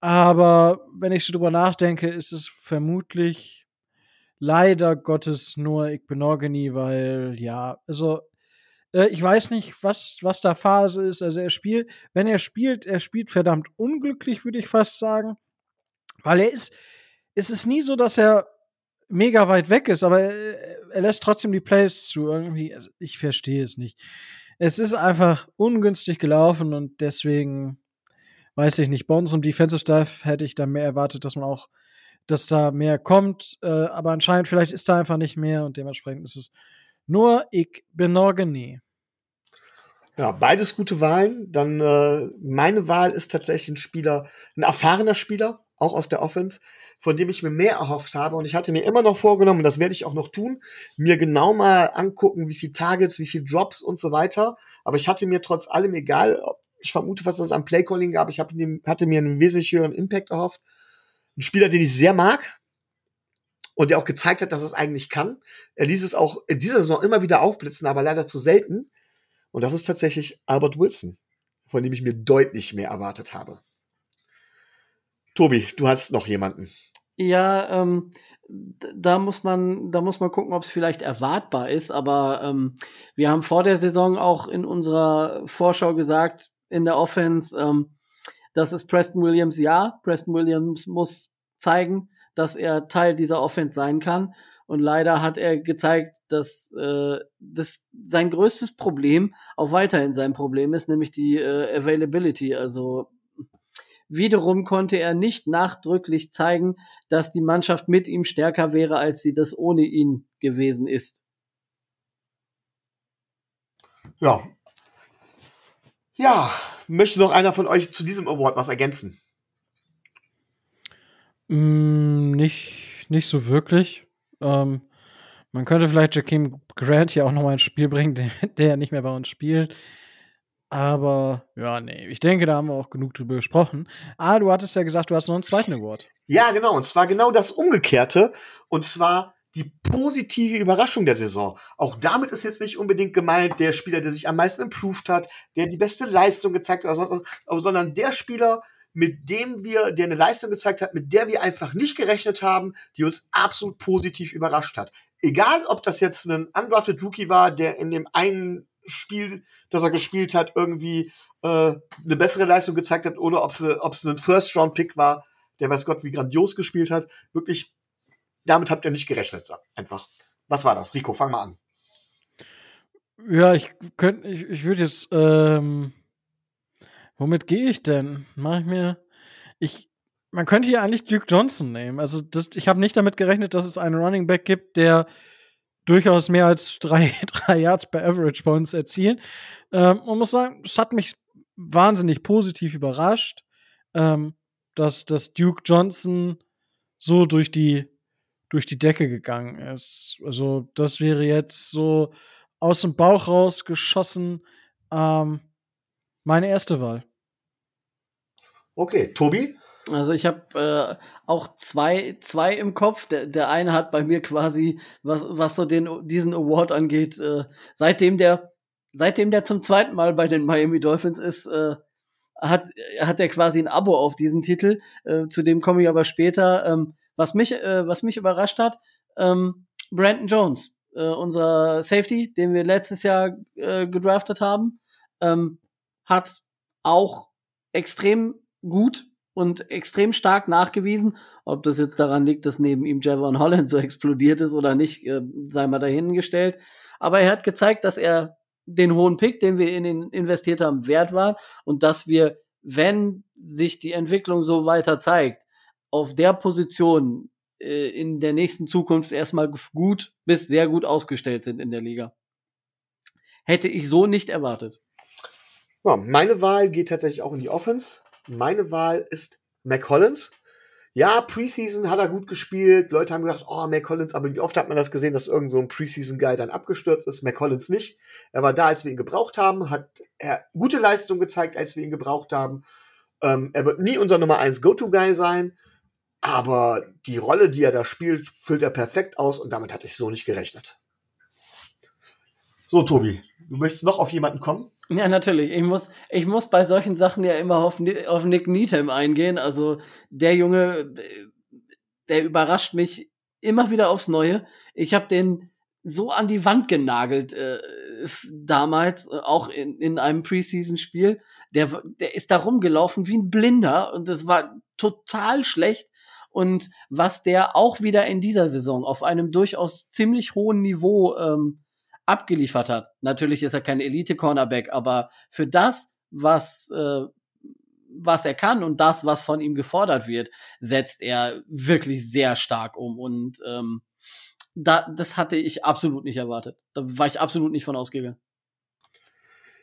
Aber wenn ich so drüber nachdenke, ist es vermutlich leider Gottes Noik Benogany, weil ja, also äh, ich weiß nicht, was, was da Phase ist. Also er spielt, wenn er spielt, er spielt verdammt unglücklich, würde ich fast sagen. Weil er ist, es ist nie so, dass er mega weit weg ist, aber er, er lässt trotzdem die Plays zu. Irgendwie, also ich verstehe es nicht. Es ist einfach ungünstig gelaufen und deswegen weiß ich nicht. Bei uns im Defensive Staff hätte ich da mehr erwartet, dass man auch, dass da mehr kommt. Äh, aber anscheinend, vielleicht ist da einfach nicht mehr und dementsprechend ist es nur ich Benogany. Ja, beides gute Wahlen. Dann äh, meine Wahl ist tatsächlich ein Spieler, ein erfahrener Spieler, auch aus der Offense, von dem ich mir mehr erhofft habe. Und ich hatte mir immer noch vorgenommen, das werde ich auch noch tun, mir genau mal angucken, wie viel Targets, wie viel Drops und so weiter. Aber ich hatte mir trotz allem, egal, ich vermute, was das am Playcalling gab, ich hab, hatte mir einen wesentlich höheren Impact erhofft. Ein Spieler, den ich sehr mag, und der auch gezeigt hat, dass es eigentlich kann. Er ließ es auch in dieser Saison immer wieder aufblitzen, aber leider zu selten. Und das ist tatsächlich Albert Wilson, von dem ich mir deutlich mehr erwartet habe. Tobi, du hast noch jemanden. Ja, ähm, da muss man, da muss man gucken, ob es vielleicht erwartbar ist. Aber ähm, wir haben vor der Saison auch in unserer Vorschau gesagt, in der Offense, ähm, das ist Preston Williams ja. Preston Williams muss zeigen, dass er Teil dieser Offense sein kann. Und leider hat er gezeigt, dass äh, das sein größtes Problem auch weiterhin sein Problem ist, nämlich die äh, Availability. Also wiederum konnte er nicht nachdrücklich zeigen, dass die Mannschaft mit ihm stärker wäre, als sie das ohne ihn gewesen ist. Ja. Ja, möchte noch einer von euch zu diesem Award was ergänzen? Mm, nicht, nicht so wirklich. Ähm, man könnte vielleicht Jakeem Grant hier auch noch mal ins Spiel bringen, *laughs* der, der ja nicht mehr bei uns spielt. Aber ja, nee, ich denke, da haben wir auch genug drüber gesprochen. Ah, du hattest ja gesagt, du hast noch einen zweiten Award. Ja, genau. Und zwar genau das Umgekehrte. Und zwar die positive Überraschung der Saison. Auch damit ist jetzt nicht unbedingt gemeint der Spieler, der sich am meisten improved hat, der die beste Leistung gezeigt hat, sondern der Spieler, mit dem wir, der eine Leistung gezeigt hat, mit der wir einfach nicht gerechnet haben, die uns absolut positiv überrascht hat. Egal, ob das jetzt ein undrafted Rookie war, der in dem einen Spiel, das er gespielt hat, irgendwie äh, eine bessere Leistung gezeigt hat, oder ob es ein First-Round-Pick war, der weiß Gott wie grandios gespielt hat. Wirklich, damit habt ihr nicht gerechnet, einfach. Was war das? Rico, fang mal an. Ja, ich könnte, ich, ich würde jetzt ähm, Womit gehe ich denn? Mach ich mir. Ich. Man könnte hier eigentlich Duke Johnson nehmen. Also, das, ich habe nicht damit gerechnet, dass es einen Running Back gibt, der durchaus mehr als drei, *laughs* drei Yards bei Average uns erzielen. Ähm, man muss sagen, es hat mich wahnsinnig positiv überrascht, ähm, dass, dass Duke Johnson so durch die, durch die Decke gegangen ist. Also, das wäre jetzt so aus dem Bauch raus geschossen ähm, meine erste Wahl. Okay, Tobi? Also ich habe äh, auch zwei, zwei im Kopf. Der, der eine hat bei mir quasi, was, was so den, diesen Award angeht, äh, seitdem der, seitdem der zum zweiten Mal bei den Miami Dolphins ist, äh, hat, hat er quasi ein Abo auf diesen Titel. Äh, zu dem komme ich aber später. Ähm, was mich, äh, was mich überrascht hat, ähm, Brandon Jones, äh, unser Safety, den wir letztes Jahr äh, gedraftet haben, ähm, hat auch extrem gut und extrem stark nachgewiesen. Ob das jetzt daran liegt, dass neben ihm Javon Holland so explodiert ist oder nicht, äh, sei mal dahingestellt. Aber er hat gezeigt, dass er den hohen Pick, den wir in ihn investiert haben, wert war und dass wir, wenn sich die Entwicklung so weiter zeigt, auf der Position äh, in der nächsten Zukunft erstmal gut bis sehr gut aufgestellt sind in der Liga. Hätte ich so nicht erwartet. Ja, meine Wahl geht tatsächlich auch in die Offense. Meine Wahl ist McCollins. Ja, Preseason hat er gut gespielt. Leute haben gedacht, oh, McCollins, aber wie oft hat man das gesehen, dass irgend so ein Preseason-Guy dann abgestürzt ist? McCollins nicht. Er war da, als wir ihn gebraucht haben, hat er gute Leistung gezeigt, als wir ihn gebraucht haben. Ähm, er wird nie unser Nummer 1 Go-To-Guy sein, aber die Rolle, die er da spielt, füllt er perfekt aus und damit hatte ich so nicht gerechnet. So, Tobi, du möchtest noch auf jemanden kommen? Ja, natürlich. Ich muss, ich muss bei solchen Sachen ja immer auf, auf Nick Needham eingehen. Also der Junge, der überrascht mich immer wieder aufs Neue. Ich habe den so an die Wand genagelt äh, damals, äh, auch in, in einem Preseason-Spiel. Der, der ist da rumgelaufen wie ein Blinder und das war total schlecht. Und was der auch wieder in dieser Saison auf einem durchaus ziemlich hohen Niveau ähm, abgeliefert hat. Natürlich ist er kein Elite-Cornerback, aber für das, was, äh, was er kann und das, was von ihm gefordert wird, setzt er wirklich sehr stark um. Und ähm, da, das hatte ich absolut nicht erwartet. Da war ich absolut nicht von ausgegangen.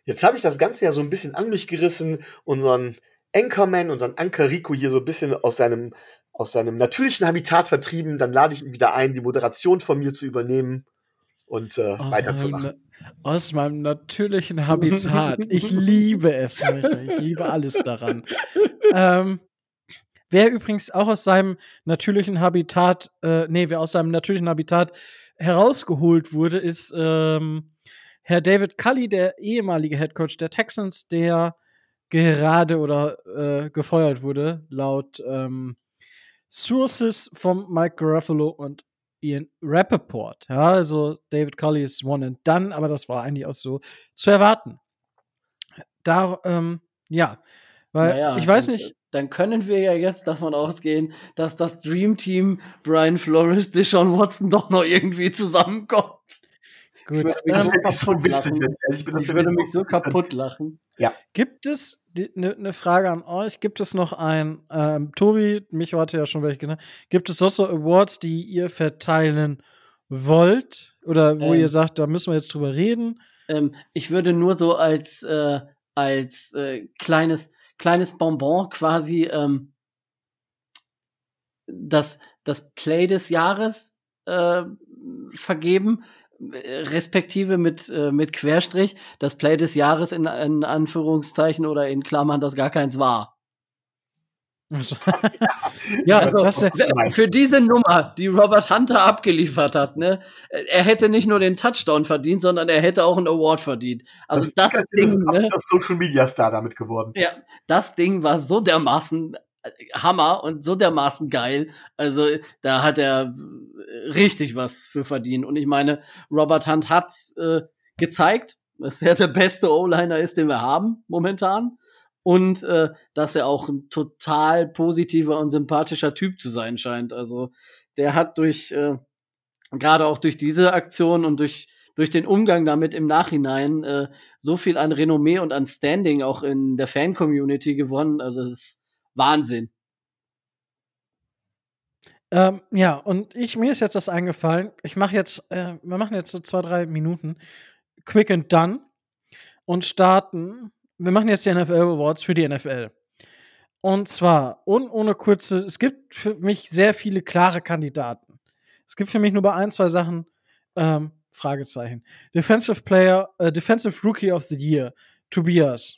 Jetzt habe ich das Ganze ja so ein bisschen an mich gerissen, unseren Anchorman, unseren Anker Rico hier so ein bisschen aus seinem, aus seinem natürlichen Habitat vertrieben. Dann lade ich ihn wieder ein, die Moderation von mir zu übernehmen und äh, weiterzumachen. Aus meinem natürlichen Habitat. Ich *laughs* liebe es, Michael. Ich liebe alles daran. ähm, wer übrigens auch aus seinem natürlichen Habitat, äh, nee, wer aus seinem natürlichen Habitat herausgeholt wurde, ist ähm, Herr David Cully, der ehemalige Head Coach der Texans, der gerade oder äh, gefeuert wurde, laut ähm, Sources von Mike Garofalo und Ian Rappaport. Ja, also David Colley ist one and done, aber das war eigentlich auch so zu erwarten. Da, ähm, ja, weil naja, ich weiß dann, nicht. Dann können wir ja jetzt davon ausgehen, dass das Dream Team Brian Flores, Deshaun Watson doch noch irgendwie zusammenkommt. Gut. Ich würde mich, so kaputt lachen. Ich, ich würde mich so kaputt lachen. Ja. Gibt es eine ne Frage an euch. Gibt es noch ein, ähm, Tobi, mich hatte ja schon welche genannt, gibt es noch so Awards, die ihr verteilen wollt? Oder wo ähm, ihr sagt, da müssen wir jetzt drüber reden? Ähm, ich würde nur so als, äh, als äh, kleines, kleines Bonbon quasi ähm, das, das Play des Jahres äh, vergeben respektive mit, äh, mit Querstrich das Play des Jahres in, in Anführungszeichen oder in Klammern, das gar keins war. *laughs* ja, also das, für diese Nummer, die Robert Hunter abgeliefert hat, ne, er hätte nicht nur den Touchdown verdient, sondern er hätte auch einen Award verdient. Also das, das Ding, ist ne, das Social Media Star damit geworden. Ja, das Ding war so dermaßen Hammer und so dermaßen geil. Also da hat er richtig was für verdient. Und ich meine, Robert Hunt hat äh, gezeigt, dass er der beste O-Liner ist, den wir haben momentan. Und äh, dass er auch ein total positiver und sympathischer Typ zu sein scheint. Also der hat durch, äh, gerade auch durch diese Aktion und durch durch den Umgang damit im Nachhinein äh, so viel an Renommee und an Standing auch in der Fan-Community gewonnen. Also es ist Wahnsinn. Ähm, ja, und ich, mir ist jetzt was eingefallen. Ich mache jetzt, äh, wir machen jetzt so zwei, drei Minuten quick and done und starten. Wir machen jetzt die NFL Awards für die NFL. Und zwar, und ohne kurze, es gibt für mich sehr viele klare Kandidaten. Es gibt für mich nur bei ein, zwei Sachen ähm, Fragezeichen. Defensive Player, äh, Defensive Rookie of the Year, Tobias.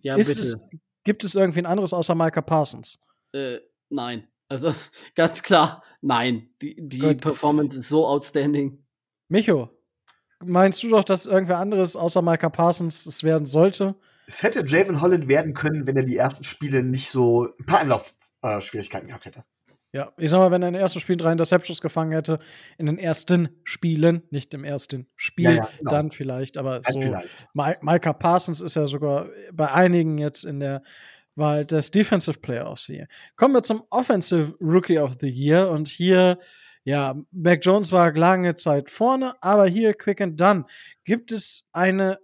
Ja, Ist bitte. es, gibt es irgendwie ein anderes außer Micah Parsons? Äh, nein. Also *laughs* ganz klar, nein. Die, die. Performance ist so outstanding. Micho, meinst du doch, dass irgendwer anderes außer Micah Parsons es werden sollte? Es hätte Javon Holland werden können, wenn er die ersten Spiele nicht so ein paar Anlaufschwierigkeiten gehabt hätte. Ja, ich sag mal, wenn er in den ersten Spielen drei Interceptions gefangen hätte, in den ersten Spielen, nicht im ersten Spiel, Ja, ja, genau. dann vielleicht, aber Dann so. vielleicht. Mi- Micah Parsons ist ja sogar bei einigen jetzt in der Wahl des Defensive Player of the Year. Kommen wir zum Offensive Rookie of the Year und hier, ja, Mac Jones war lange Zeit vorne, aber hier quick and done gibt es eine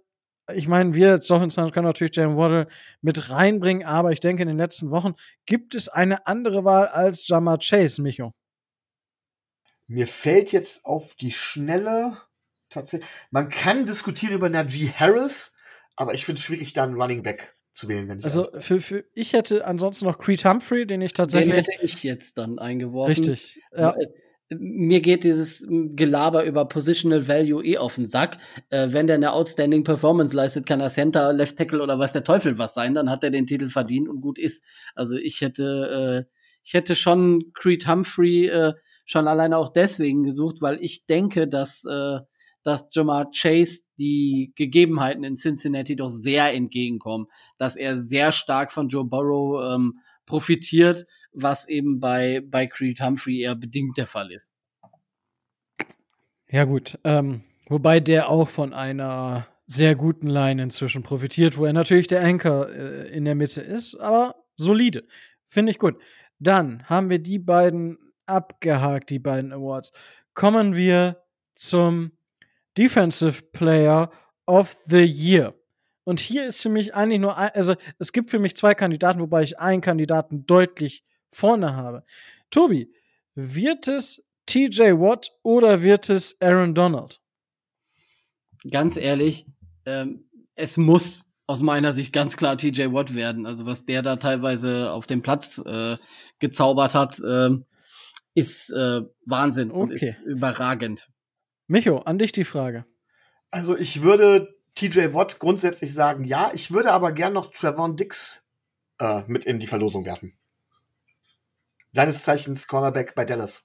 ich meine, wir als Dolphins können natürlich Jalen Waddle mit reinbringen, aber ich denke, in den letzten Wochen gibt es eine andere Wahl als Jamar Chase, Micho. Mir fällt jetzt auf die Schnelle tatsächlich. Man kann diskutieren über Najee Harris, aber ich finde es schwierig, da einen Running Back zu wählen, wenn ich Also für, für ich hätte ansonsten noch Creed Humphrey, den ich Den tatsächlich hätte ich jetzt dann eingeworfen. richtig. Ja. Mir geht dieses Gelaber über Positional Value eh auf den Sack. Äh, wenn der eine outstanding Performance leistet, kann er Center, Left Tackle oder weiß der Teufel was sein, dann hat er den Titel verdient und gut ist. Also ich hätte, äh, ich hätte schon Creed Humphrey äh, schon alleine auch deswegen gesucht, weil ich denke, dass äh, dass Jamar Chase die Gegebenheiten in Cincinnati doch sehr entgegenkommen, dass er sehr stark von Joe Burrow ähm, profitiert, was eben bei, bei Creed Humphrey eher bedingt der Fall ist. Ja, gut. Ähm, wobei der auch von einer sehr guten Line inzwischen profitiert, wo er natürlich der Anchor äh, in der Mitte ist, aber solide. Finde ich gut. Dann haben wir die beiden abgehakt, die beiden Awards. Kommen wir zum Defensive Player of the Year. Und hier ist für mich eigentlich nur ein, also es gibt für mich zwei Kandidaten, wobei ich einen Kandidaten deutlich vorne habe. Tobi, wird es TJ Watt oder wird es Aaron Donald? Ganz ehrlich, ähm, es muss aus meiner Sicht ganz klar TJ Watt werden. Also was der da teilweise auf dem Platz äh, gezaubert hat, ähm, ist äh, Wahnsinn und Okay. ist überragend. Micho, an dich die Frage. Also ich würde TJ Watt grundsätzlich sagen, ja. Ich würde aber gern noch Trevon Dix äh, mit in die Verlosung werfen. Seines Zeichens Cornerback bei Dallas.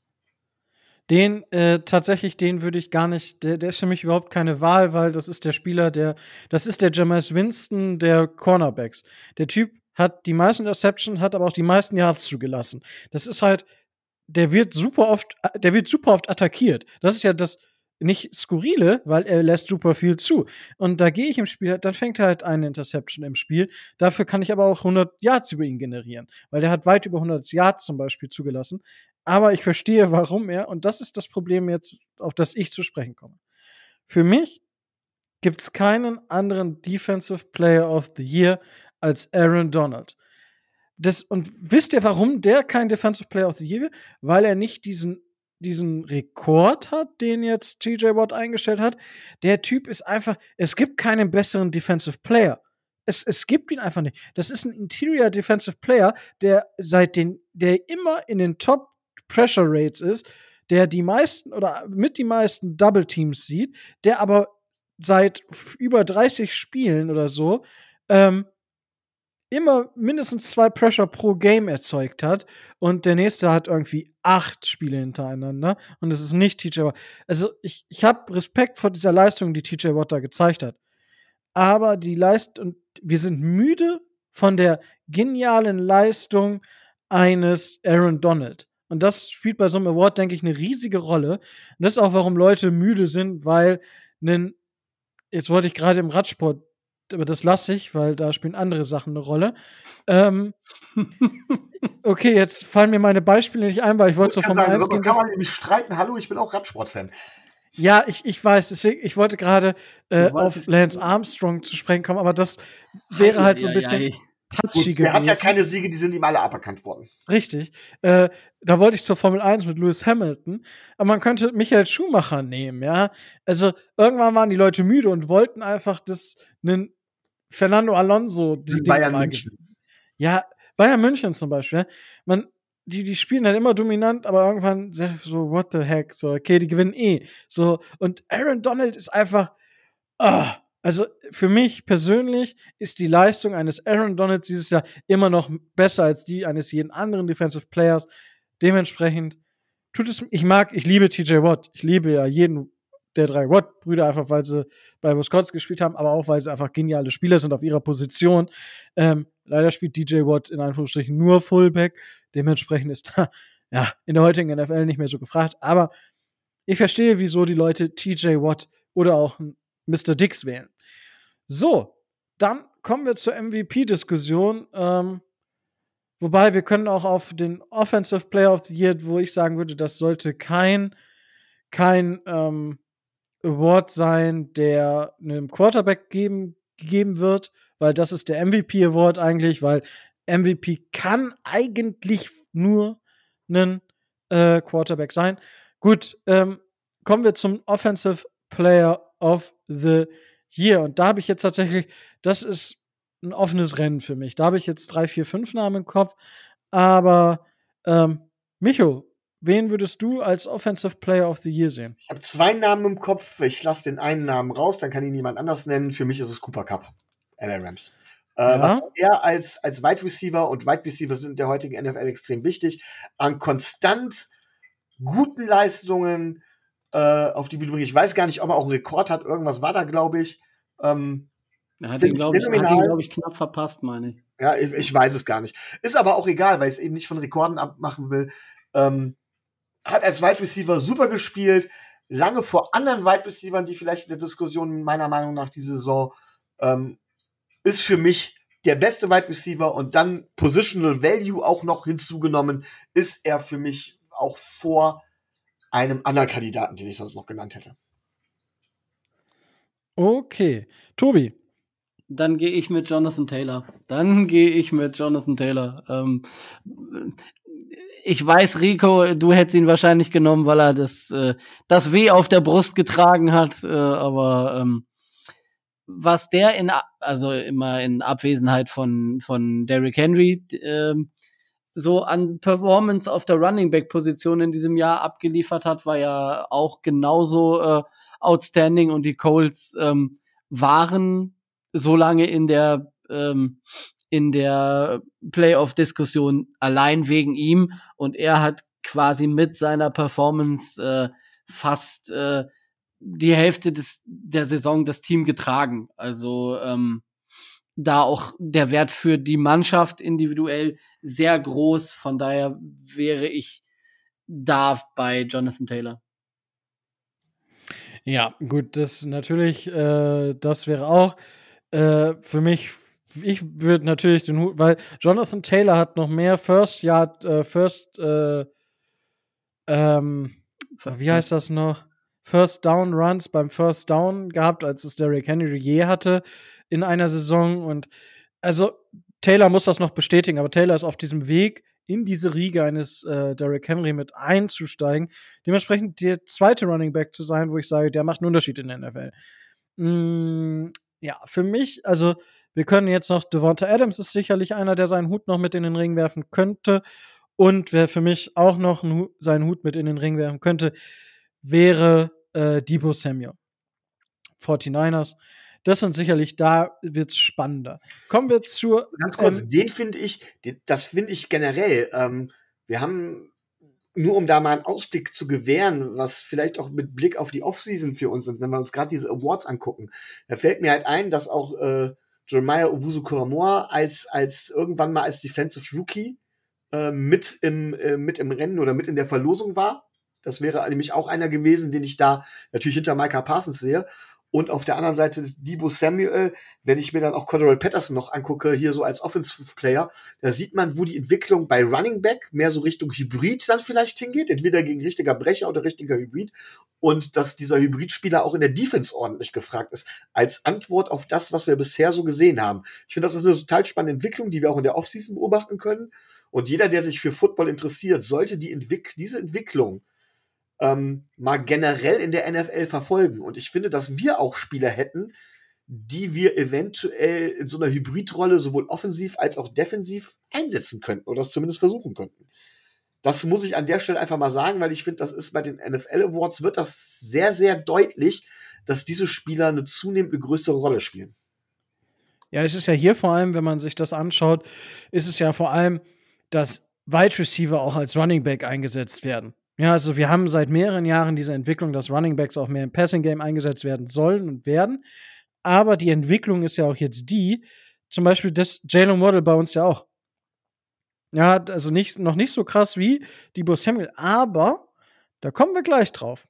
Den äh, tatsächlich, den würde ich gar nicht. Der, der ist für mich überhaupt keine Wahl, weil das ist der Spieler, der, das ist der Jameis Winston der Cornerbacks. Der Typ hat die meisten Interceptions, hat aber auch die meisten Yards zugelassen. Das ist halt, der wird super oft, der wird super oft attackiert. Das ist ja das nicht skurrile, weil er lässt super viel zu. Und da gehe ich im Spiel, dann fängt er halt eine Interception im Spiel. Dafür kann ich aber auch 100 Yards über ihn generieren, weil der hat weit über 100 Yards zum Beispiel zugelassen. Aber ich verstehe, warum er, und das ist das Problem jetzt, auf das ich zu sprechen komme. Für mich gibt's keinen anderen Defensive Player of the Year als Aaron Donald. Das, und wisst ihr, warum der kein Defensive Player of the Year wird? Weil er nicht diesen, diesen Rekord hat, den jetzt TJ Watt eingestellt hat. Der Typ ist einfach, es gibt keinen besseren Defensive Player. Es, es gibt ihn einfach nicht. Das ist ein Interior Defensive Player, der seit den, der immer in den Top Pressure Rates ist, der die meisten oder mit die meisten Double Teams sieht, der aber seit über 30 Spielen oder so ähm, immer mindestens zwei Pressure pro Game erzeugt hat und der nächste hat irgendwie acht Spiele hintereinander und es ist nicht TJ Watt. Also ich, ich habe Respekt vor dieser Leistung, die TJ Watt da gezeigt hat. Aber die Leistung, wir sind müde von der genialen Leistung eines Aaron Donald. Und das spielt bei so einem Award, denke ich, eine riesige Rolle. Und das ist auch, warum Leute müde sind, weil einen, jetzt wollte ich gerade im Radsport, aber das lasse ich, weil da spielen andere Sachen eine Rolle. Ähm, *laughs* okay, jetzt fallen mir meine Beispiele nicht ein, weil ich wollte so vom kann sagen, eins darüber gehen. kann man nämlich streiten. Hallo, ich bin auch Radsportfan. Ja, ich, ich weiß, deswegen, ich wollte gerade äh, auf Lance Armstrong zu sprechen kommen, aber das wäre halt so ein Ei, ei, bisschen ei. touchy Gut, gewesen. Er hat ja keine Siege, die sind ihm alle aberkannt worden. Richtig. Äh, da wollte ich zur Formel 1 mit Lewis Hamilton. Aber man könnte Michael Schumacher nehmen, ja. Also irgendwann waren die Leute müde und wollten einfach, dass einen Fernando Alonso die Bayern München. Ja, Bayern München zum Beispiel. ja. Man, die, die spielen halt immer dominant, aber irgendwann so, what the heck? So, okay, die gewinnen eh. So, und Aaron Donald ist einfach, ah, also für mich persönlich ist die Leistung eines Aaron Donalds dieses Jahr immer noch besser als die eines jeden anderen Defensive Players. Dementsprechend tut es, ich mag, ich liebe TJ Watt. Ich liebe ja jeden der drei Watt-Brüder, einfach weil sie bei Wisconsin gespielt haben, aber auch weil sie einfach geniale Spieler sind auf ihrer Position. Ähm, leider spielt DJ Watt in Anführungsstrichen nur Fullback. Dementsprechend ist da ja in der heutigen NFL nicht mehr so gefragt. Aber ich verstehe, wieso die Leute TJ Watt oder auch Mr. Dix wählen. So, dann kommen wir zur MVP-Diskussion. Ähm, wobei wir können auch auf den Offensive Player of the Year, wo ich sagen würde, das sollte kein, kein ähm, Award sein, der einem Quarterback geben, gegeben wird, weil das ist der MVP Award eigentlich, weil MVP kann eigentlich nur ein äh, Quarterback sein. Gut, ähm, kommen wir zum Offensive Player of the Year. Und da habe ich jetzt tatsächlich, das ist ein offenes Rennen für mich. Da habe ich jetzt drei, vier, fünf Namen im Kopf. Aber ähm, Micho, wen würdest du als Offensive Player of the Year sehen? Ich habe zwei Namen im Kopf. Ich lasse den einen Namen raus, dann kann ihn jemand anders nennen. Für mich ist es Cooper Cup. LA Rams. Äh, Ja. Was er als, als Wide Receiver und Wide Receiver sind in der heutigen NFL extrem wichtig, an konstant guten Leistungen äh, auf die Bühne bringt. Ich weiß gar nicht, ob er auch einen Rekord hat. Irgendwas war da, glaube ich. Ähm, Er hat ihn, ich glaube ich, glaub ich, knapp verpasst, meine ich. Ja, ich, ich weiß es gar nicht. Ist aber auch egal, weil ich es eben nicht von Rekorden abmachen will. Ähm, hat als Wide Receiver super gespielt, lange vor anderen Wide Receivern, die vielleicht in der Diskussion meiner Meinung nach diese Saison ähm, ist für mich der beste Wide Receiver und dann Positional Value auch noch hinzugenommen, ist er für mich auch vor einem anderen Kandidaten, den ich sonst noch genannt hätte. Okay. Tobi. Dann gehe ich mit Jonathan Taylor. Dann gehe ich mit Jonathan Taylor. Ähm, ich weiß, Rico, du hättest ihn wahrscheinlich genommen, weil er das, äh, das Weh auf der Brust getragen hat. Äh, aber ähm, was der in, also immer in Abwesenheit von, von Derrick Henry, ähm, so an Performance auf der Running Back Position in diesem Jahr abgeliefert hat, war ja auch genauso äh, outstanding und die Colts ähm, waren so lange in der ähm, in der Playoff-Diskussion allein wegen ihm und er hat quasi mit seiner Performance äh, fast äh, die Hälfte des, der Saison das Team getragen. Also ähm, da auch der Wert für die Mannschaft individuell sehr groß. Von daher wäre ich da bei Jonathan Taylor. Ja, gut, das natürlich, äh, das wäre auch äh, für mich, ich würde natürlich den Hut, weil Jonathan Taylor hat noch mehr First Yard, äh, First, äh, ähm, wie heißt das noch? First Down Runs beim First Down gehabt, als es Derrick Henry je hatte in einer Saison. Und also Taylor muss das noch bestätigen, aber Taylor ist auf diesem Weg in diese Riege eines äh, Derrick Henry mit einzusteigen. Dementsprechend der zweite Running Back zu sein, wo ich sage, der macht einen Unterschied in der NFL. Mm, ja, für mich, also wir können jetzt noch, Devonta Adams ist sicherlich einer, der seinen Hut noch mit in den Ring werfen könnte. Und wer für mich auch noch einen seinen Hut mit in den Ring werfen könnte, wäre äh, Debo Samuel. 49ers. Das sind sicherlich, da wird's spannender. Kommen wir zur. Ganz kurz, ähm, den finde ich, den, das finde ich generell. Ähm, wir haben, nur um da mal einen Ausblick zu gewähren, was vielleicht auch mit Blick auf die Offseason für uns sind, wenn wir uns gerade diese Awards angucken, da fällt mir halt ein, dass auch äh, Jeremiah Owusu Koramoa als, als irgendwann mal als Defensive Rookie äh, mit, im, äh, mit im Rennen oder mit in der Verlosung war. Das wäre nämlich auch einer gewesen, den ich da natürlich hinter Micah Parsons sehe. Und auf der anderen Seite ist Debo Samuel, wenn ich mir dann auch Cordero Patterson noch angucke, hier so als Offensive Player, da sieht man, wo die Entwicklung bei Running Back mehr so Richtung Hybrid dann vielleicht hingeht, entweder gegen richtiger Brecher oder richtiger Hybrid. Und dass dieser Hybridspieler auch in der Defense ordentlich gefragt ist, als Antwort auf das, was wir bisher so gesehen haben. Ich finde, das ist eine total spannende Entwicklung, die wir auch in der Offseason beobachten können. Und jeder, der sich für Football interessiert, sollte die Entwick diese Entwicklung ähm, mal generell in der NFL verfolgen. Und ich finde, dass wir auch Spieler hätten, die wir eventuell in so einer Hybridrolle sowohl offensiv als auch defensiv einsetzen könnten oder das zumindest versuchen könnten. Das muss ich an der Stelle einfach mal sagen, weil ich finde, das ist bei den NFL Awards wird das sehr, sehr deutlich, dass diese Spieler eine zunehmend größere Rolle spielen. Ja, es ist ja hier vor allem, wenn man sich das anschaut, ist es ja vor allem, dass Wide Receiver auch als Running Back eingesetzt werden. Ja, also wir haben seit mehreren Jahren diese Entwicklung, dass Running Backs auch mehr im Passing Game eingesetzt werden sollen und werden. Aber die Entwicklung ist ja auch jetzt die, zum Beispiel das Jalen Waddle bei uns ja auch. Ja, also nicht, noch nicht so krass wie Debo Samuel, aber da kommen wir gleich drauf.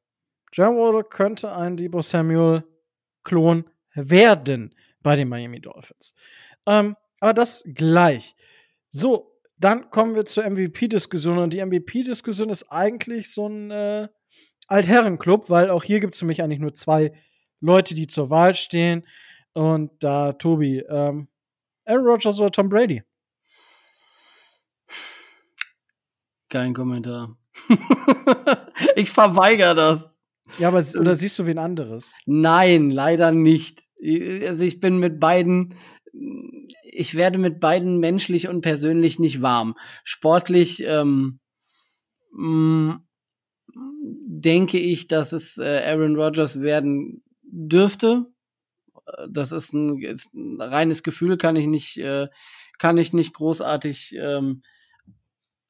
Jalen Waddle könnte ein Debo Samuel-Klon werden bei den Miami Dolphins. Ähm, aber das gleich. So, dann kommen wir zur MVP-Diskussion. Und die MVP-Diskussion ist eigentlich so ein äh, Altherrenclub, weil auch hier gibt es für mich eigentlich nur zwei Leute, die zur Wahl stehen. Und da, Tobi, ähm, Aaron Rodgers oder Tom Brady? Kein Kommentar. *laughs* ich verweigere das. Ja, aber oder siehst du wen anderes? Nein, leider nicht. Also ich bin mit beiden ich werde mit beiden menschlich und persönlich nicht warm. Sportlich ähm, mh, denke ich, dass es äh, Aaron Rodgers werden dürfte. Das ist ein, ist ein reines Gefühl, kann ich nicht, äh, kann ich nicht großartig ähm,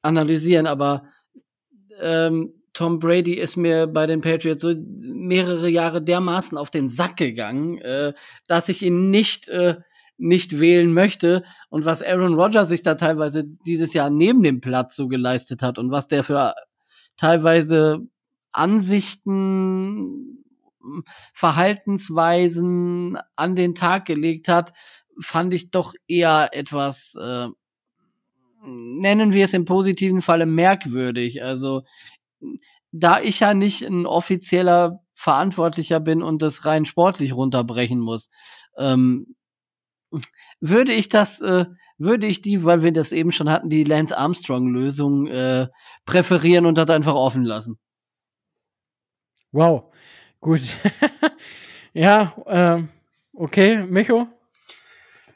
analysieren, aber ähm, Tom Brady ist mir bei den Patriots so mehrere Jahre dermaßen auf den Sack gegangen, äh, dass ich ihn nicht äh, nicht wählen möchte und was Aaron Rodgers sich da teilweise dieses Jahr neben dem Platz so geleistet hat und was der für teilweise Ansichten, Verhaltensweisen an den Tag gelegt hat, fand ich doch eher etwas, äh, nennen wir es im positiven Falle merkwürdig. Also da ich ja nicht ein offizieller Verantwortlicher bin und das rein sportlich runterbrechen muss, ähm, würde ich das, äh, würde ich die, weil wir das eben schon hatten, die Lance Armstrong-Lösung äh, präferieren und das einfach offen lassen. Wow, gut. *laughs* ja, ähm, okay, Micho?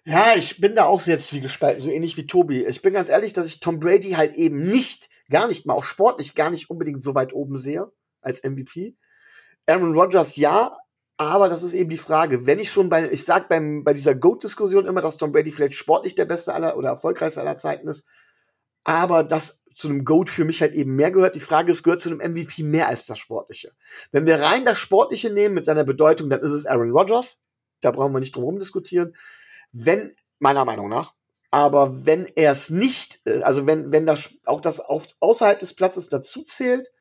Ja, ich bin da auch jetzt wie gespalten, so ähnlich wie Tobi. Ich bin ganz ehrlich, dass ich Tom Brady halt eben nicht, gar nicht mal auch sportlich, gar nicht unbedingt so weit oben sehe als MVP. Aaron Rodgers ja, aber das ist eben die Frage, wenn ich schon bei, ich sag beim, bei dieser GOAT-Diskussion immer, dass Tom Brady vielleicht sportlich der beste aller oder erfolgreichste aller Zeiten ist, aber das zu einem GOAT für mich halt eben mehr gehört. Die Frage ist, gehört zu einem MVP mehr als das Sportliche? Wenn wir rein das Sportliche nehmen mit seiner Bedeutung, dann ist es Aaron Rodgers. Da brauchen wir nicht drum herum diskutieren. Wenn, meiner Meinung nach, aber wenn er es nicht, äh, also wenn, wenn das auch das auf, außerhalb des Platzes dazu zählt,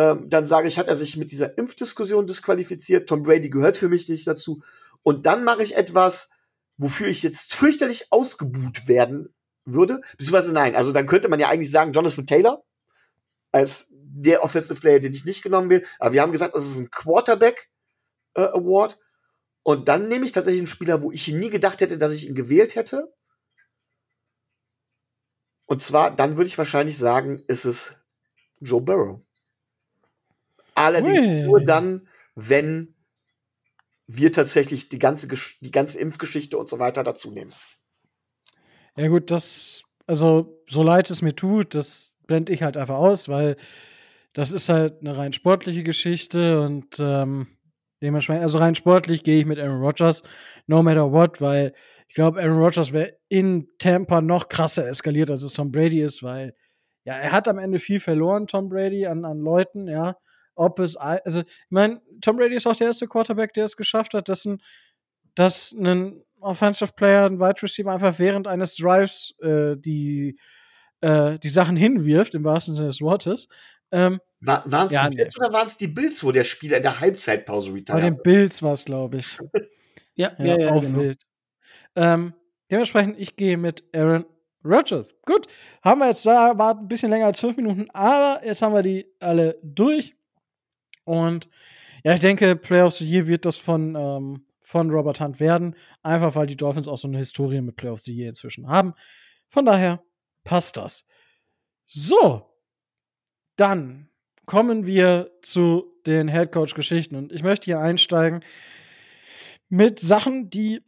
ähm, dann sage ich, hat er sich mit dieser Impfdiskussion disqualifiziert. Tom Brady gehört für mich nicht dazu. Und dann mache ich etwas, wofür ich jetzt fürchterlich ausgebuht werden würde. Beziehungsweise nein, also dann könnte man ja eigentlich sagen, Jonathan Taylor als der Offensive Player, den ich nicht genommen will. Aber wir haben gesagt, das ist ein Quarterback äh, Award. Und dann nehme ich tatsächlich einen Spieler, wo ich nie gedacht hätte, dass ich ihn gewählt hätte. Und zwar, dann würde ich wahrscheinlich sagen, ist es Joe Burrow. Allerdings Ui. nur dann, wenn wir tatsächlich die ganze, die ganze Impfgeschichte und so weiter dazu nehmen. Ja, gut, das, also, so leid es mir tut, das blende ich halt einfach aus, weil das ist halt eine rein sportliche Geschichte und ähm, dementsprechend, also rein sportlich gehe ich mit Aaron Rodgers, no matter what, weil ich glaube, Aaron Rodgers wäre in Tampa noch krasser eskaliert, als es Tom Brady ist, weil ja, er hat am Ende viel verloren, Tom Brady, an, an Leuten, ja ob es, also, ich meine, Tom Brady ist auch der erste Quarterback, der es geschafft hat, dass ein, dass ein Offensive Player, ein Wide Receiver einfach während eines Drives äh, die, äh, die Sachen hinwirft, im wahrsten Sinne des Wortes. Ähm, War, waren es Ja, die Jets oder waren es die Bills, wo der Spieler in der Halbzeitpause bei retired? den Bills war es, glaube ich. *laughs* Ja, Ja, ja, ja, auch genau. wild. Ähm, dementsprechend, ich gehe mit Aaron Rodgers. Gut, haben wir jetzt da, war ein bisschen länger als fünf Minuten, aber jetzt haben wir die alle durch. Und ja, ich denke, Player of the Year wird das von, ähm, von Robert Hunt werden. Einfach weil die Dolphins auch so eine Historie mit Player of the Year inzwischen haben. Von daher passt das. So, dann kommen wir zu den Headcoach-Geschichten. Und ich möchte hier einsteigen mit Sachen, die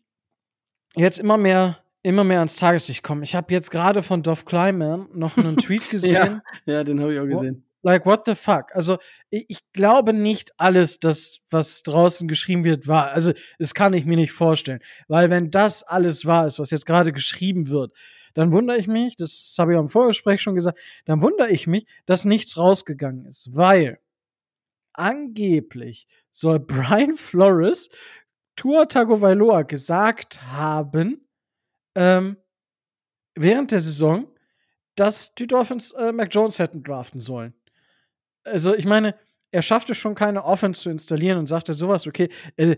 jetzt immer mehr, immer mehr ans Tageslicht kommen. Ich habe jetzt gerade von Dov Kleiman noch einen *laughs* Tweet gesehen. Ja, den habe ich auch gesehen. Like, what the fuck? Also, ich, ich glaube nicht alles, das, was draußen geschrieben wird, war. Also, das kann ich mir nicht vorstellen. Weil, wenn das alles wahr ist, was jetzt gerade geschrieben wird, dann wundere ich mich, das habe ich auch im Vorgespräch schon gesagt, dann wundere ich mich, dass nichts rausgegangen ist. Weil angeblich soll *laughs* Brian Flores Tua Tagovailoa gesagt haben, ähm, während der Saison, dass die Dolphins äh, Mac Jones hätten draften sollen. Also, ich meine, er schaffte schon keine Offense zu installieren und sagte sowas, okay, äh,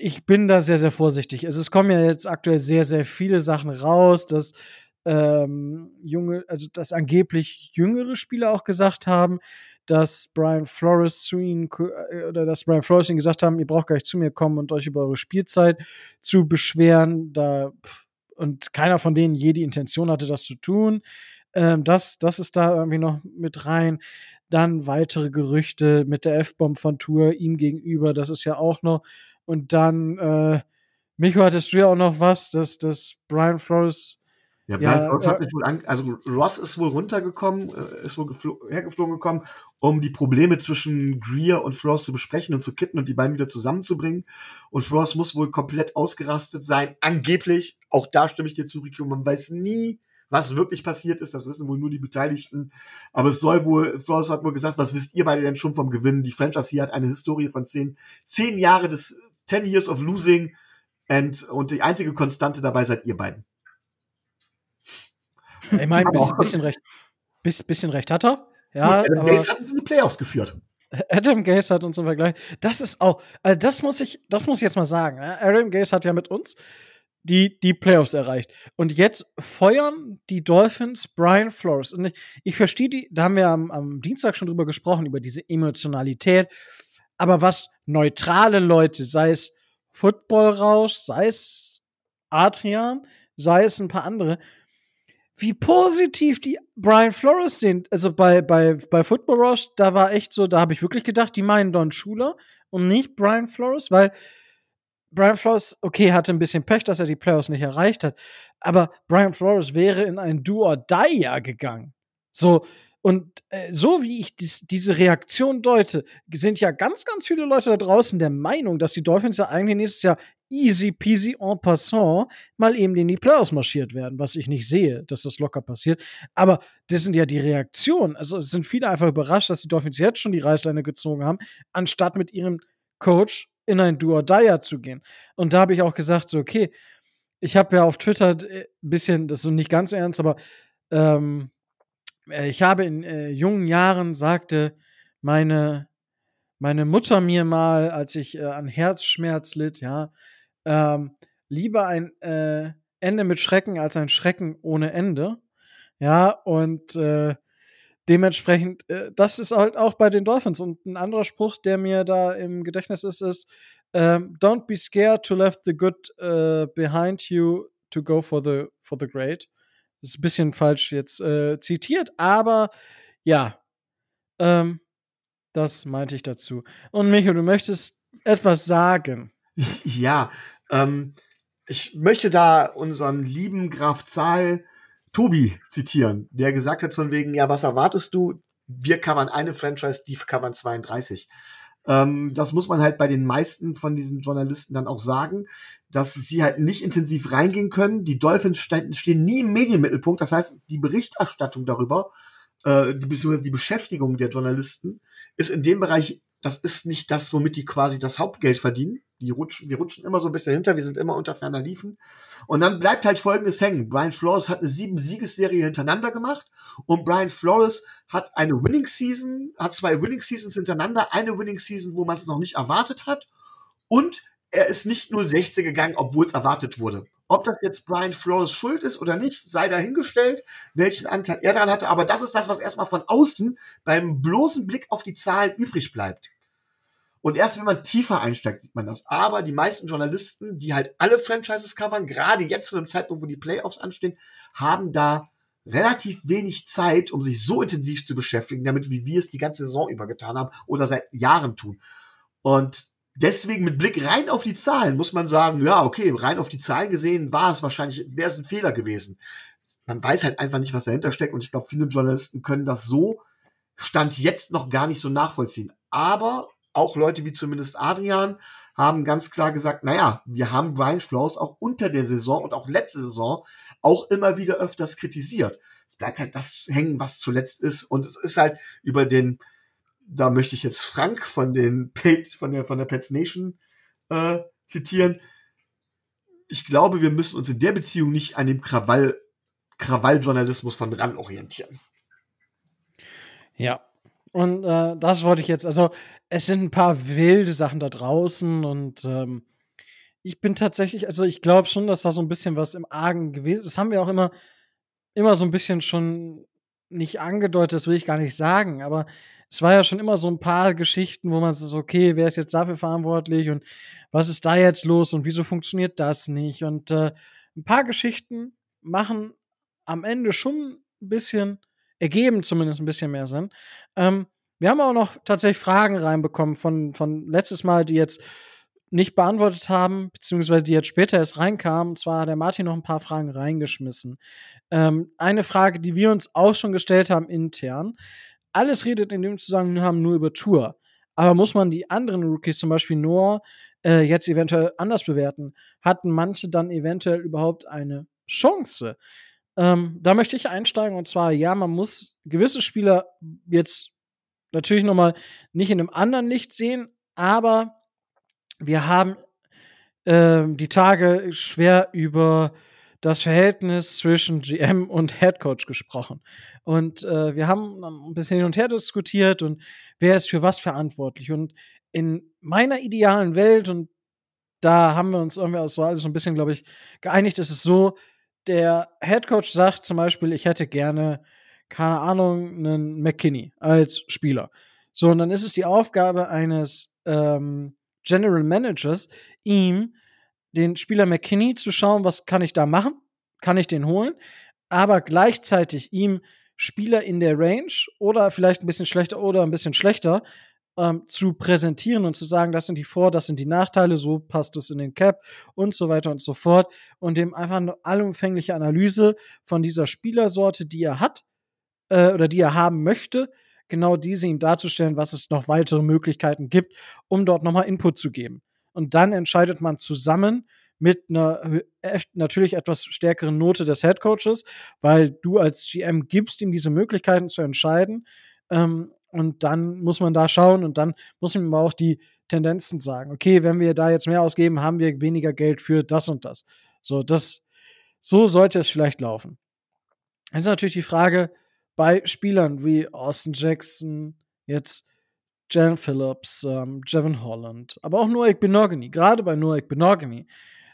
ich bin da sehr, sehr vorsichtig. Also, es kommen ja jetzt aktuell sehr, sehr viele Sachen raus, dass ähm, junge, also dass angeblich jüngere Spieler auch gesagt haben, dass Brian Flores zu ihnen äh, oder dass Brian Flores ihnen gesagt haben, ihr braucht gar nicht zu mir kommen und euch über eure Spielzeit zu beschweren. Da und keiner von denen je die Intention hatte, das zu tun. Ähm, das, das ist da irgendwie noch mit rein. Dann weitere Gerüchte mit der F-Bomb von Tour ihm gegenüber, das ist ja auch noch. Und dann, äh, Micho, hattest du ja auch noch was, dass, dass Brian Flores Ja, Ja, Brian Flores ja. hat sich wohl an, also Ross ist wohl runtergekommen, äh, ist wohl geflo- hergeflogen gekommen, um die Probleme zwischen Greer und Flores zu besprechen und zu kitten und die beiden wieder zusammenzubringen. Und Flores muss wohl komplett ausgerastet sein, angeblich. Auch da stimme ich dir zu, Rico. Man weiß nie, was wirklich passiert ist. Das wissen wohl nur die Beteiligten. Aber es soll wohl, Flores hat wohl gesagt, was wisst ihr beide denn schon vom Gewinn? Die Franchise hier hat eine Historie von zehn, zehn Jahre des 10 Years of Losing. And, und die einzige Konstante dabei seid ihr beiden. Ich meine, Aber bisschen, bisschen recht, bis, bisschen recht hat er. Ja, Adam Gaze hatten sie in die Playoffs geführt. Adam Gaze hat uns im Vergleich. Das ist auch, also das muss ich, das muss ich jetzt mal sagen. Adam Gaze hat ja mit uns die, die Playoffs erreicht. Und jetzt feuern die Dolphins Brian Flores. Und ich, ich verstehe die, da haben wir am, am Dienstag schon drüber gesprochen, über diese Emotionalität. Aber was neutrale Leute, sei es Football-Rausch, sei es Adrian, sei es ein paar andere, wie positiv die Brian Flores sind. Also bei, bei, bei Football Rush, da war echt so, da habe ich wirklich gedacht, die meinen Don Schuler und nicht Brian Flores, weil Brian Flores, okay, hatte ein bisschen Pech, dass er die Playoffs nicht erreicht hat, aber Brian Flores wäre in ein Do-or-Die-Jahr gegangen. So, und äh, so wie ich dies, diese Reaktion deute, sind ja ganz, ganz viele Leute da draußen der Meinung, dass die Dolphins ja eigentlich nächstes Jahr easy peasy en passant mal eben in die Playoffs marschiert werden, was ich nicht sehe, dass das locker passiert. Aber das sind ja die Reaktionen. Also es sind viele einfach überrascht, dass die Dolphins jetzt schon die Reißleine gezogen haben, anstatt mit ihrem Coach in ein die zu gehen. Und da habe ich auch gesagt, so, okay, ich habe ja auf Twitter ein bisschen, das ist nicht ganz so ernst, aber ähm, äh, ich habe in äh, jungen Jahren, sagte meine, meine Mutter mir mal, als ich äh, an Herzschmerz litt, ja, ähm, lieber ein äh, Ende mit Schrecken als ein Schrecken ohne Ende. Ja, und äh, dementsprechend, äh, das ist halt auch bei den Dolphins. Und ein anderer Spruch, der mir da im Gedächtnis ist, ist, ähm, don't be scared to left the good äh, behind you to go for the, for the great. Das ist ein bisschen falsch jetzt äh, zitiert, aber ja, ähm, das meinte ich dazu. Und Micho, du möchtest etwas sagen. *laughs* Ja, ähm, ich möchte da unseren lieben Graf Zahl Tobi zitieren, der gesagt hat von wegen, ja, was erwartest du? Wir covern eine Franchise, die covern 32. Ähm, das muss man halt bei den meisten von diesen Journalisten dann auch sagen, dass sie halt nicht intensiv reingehen können. Die Dolphins ste stehen nie im Medienmittelpunkt. Das heißt, die Berichterstattung darüber, äh, die, beziehungsweise die Beschäftigung der Journalisten ist in dem Bereich das ist nicht das, womit die quasi das Hauptgeld verdienen. Die rutschen, wir rutschen immer so ein bisschen hinter, wir sind immer unter ferner Liefen. Und dann bleibt halt folgendes hängen. Brian Flores hat eine sieben Siegesserie hintereinander gemacht und Brian Flores hat eine Winning Season, hat zwei Winning Seasons hintereinander, eine Winning Season, wo man es noch nicht erwartet hat und er ist nicht 0-16 gegangen, obwohl es erwartet wurde. Ob das jetzt Brian Flores schuld ist oder nicht, sei dahingestellt, welchen Anteil er daran hatte. Aber das ist das, was erstmal von außen beim bloßen Blick auf die Zahlen übrig bleibt. Und erst wenn man tiefer einsteigt, sieht man das. Aber die meisten Journalisten, die halt alle Franchises covern, gerade jetzt zu dem Zeitpunkt, wo die Playoffs anstehen, haben da relativ wenig Zeit, um sich so intensiv zu beschäftigen, damit wie wir es die ganze Saison über getan haben oder seit Jahren tun. Und deswegen mit Blick rein auf die Zahlen muss man sagen, ja, okay, rein auf die Zahlen gesehen war es wahrscheinlich, wäre es ein Fehler gewesen. Man weiß halt einfach nicht, was dahinter steckt und ich glaube, viele Journalisten können das so Stand jetzt noch gar nicht so nachvollziehen. Aber auch Leute wie zumindest Adrian haben ganz klar gesagt, naja, wir haben Brian Flores auch unter der Saison und auch letzte Saison auch immer wieder öfters kritisiert. Es bleibt halt das hängen, was zuletzt ist. Und es ist halt über den, da möchte ich jetzt Frank von den von der, von der Pets Nation äh, zitieren. Ich glaube, wir müssen uns in der Beziehung nicht an dem Krawall, Krawalljournalismus von RAN orientieren. Ja, und äh, das wollte ich jetzt, also es sind ein paar wilde Sachen da draußen und ähm, ich bin tatsächlich, also ich glaube schon, dass da so ein bisschen was im Argen gewesen ist. Das haben wir auch immer, immer so ein bisschen schon nicht angedeutet, das will ich gar nicht sagen, aber es war ja schon immer so ein paar Geschichten, wo man so, okay, wer ist jetzt dafür verantwortlich und was ist da jetzt los und wieso funktioniert das nicht? Und äh, ein paar Geschichten machen am Ende schon ein bisschen, ergeben zumindest ein bisschen mehr Sinn. Ähm, wir haben auch noch tatsächlich Fragen reinbekommen von, von letztes Mal, die jetzt nicht beantwortet haben, beziehungsweise die jetzt später erst reinkamen. Und zwar hat der Martin noch ein paar Fragen reingeschmissen. Ähm, eine Frage, die wir uns auch schon gestellt haben intern. Alles redet in dem Zusammenhang nur über Tour. Aber muss man die anderen Rookies, zum Beispiel Noah, äh, jetzt eventuell anders bewerten? Hatten manche dann eventuell überhaupt eine Chance? Ähm, da möchte ich einsteigen und zwar, ja, man muss gewisse Spieler jetzt natürlich noch mal nicht in einem anderen Licht sehen, aber wir haben äh, die Tage schwer über das Verhältnis zwischen GM und Head Coach gesprochen. Und äh, wir haben ein bisschen hin und her diskutiert und wer ist für was verantwortlich. Und in meiner idealen Welt, und da haben wir uns irgendwie so alles so ein bisschen, glaube ich, geeinigt, ist es so, der Head Coach sagt zum Beispiel, ich hätte gerne keine Ahnung, einen McKinney als Spieler. So, und dann ist es die Aufgabe eines ähm, General Managers, ihm den Spieler McKinney zu schauen, was kann ich da machen? Kann ich den holen? Aber gleichzeitig ihm Spieler in der Range oder vielleicht ein bisschen schlechter oder ein bisschen schlechter ähm, zu präsentieren und zu sagen, das sind die Vor-, das sind die Nachteile, so passt es in den Cap und so weiter und so fort und dem einfach eine allumfängliche Analyse von dieser Spielersorte, die er hat, äh, oder die er haben möchte, genau diese ihm darzustellen, was es noch weitere Möglichkeiten gibt, um dort nochmal Input zu geben. Und dann entscheidet man zusammen mit einer natürlich etwas stärkeren Note des Headcoaches, weil du als GM gibst ihm diese Möglichkeiten zu entscheiden. Ähm, und dann muss man da schauen und dann muss man auch die Tendenzen sagen. Okay, wenn wir da jetzt mehr ausgeben, haben wir weniger Geld für das und das. So, das, so sollte es vielleicht laufen. Jetzt ist natürlich die Frage, bei Spielern wie Austin Jackson, jetzt Jan Phillips, ähm, Jevon Holland, aber auch Noah Benogany, gerade bei Noah Benogany.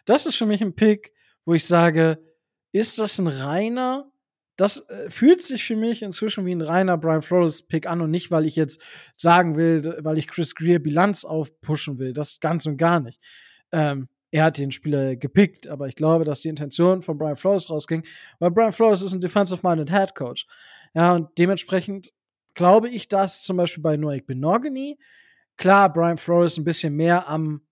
Das ist für mich ein Pick, wo ich sage, ist das ein reiner, das äh, fühlt sich für mich inzwischen wie ein reiner Brian Flores Pick an und nicht, weil ich jetzt sagen will, weil ich Chris Greer Bilanz aufpushen will, das ganz und gar nicht. Ähm, er hat den Spieler gepickt, aber ich glaube, dass die Intention von Brian Flores rausging, weil Brian Flores ist ein defensive-minded Head Coach. Ja, und dementsprechend glaube ich, dass zum Beispiel bei Noek Benogany klar Brian Flores ein bisschen mehr am,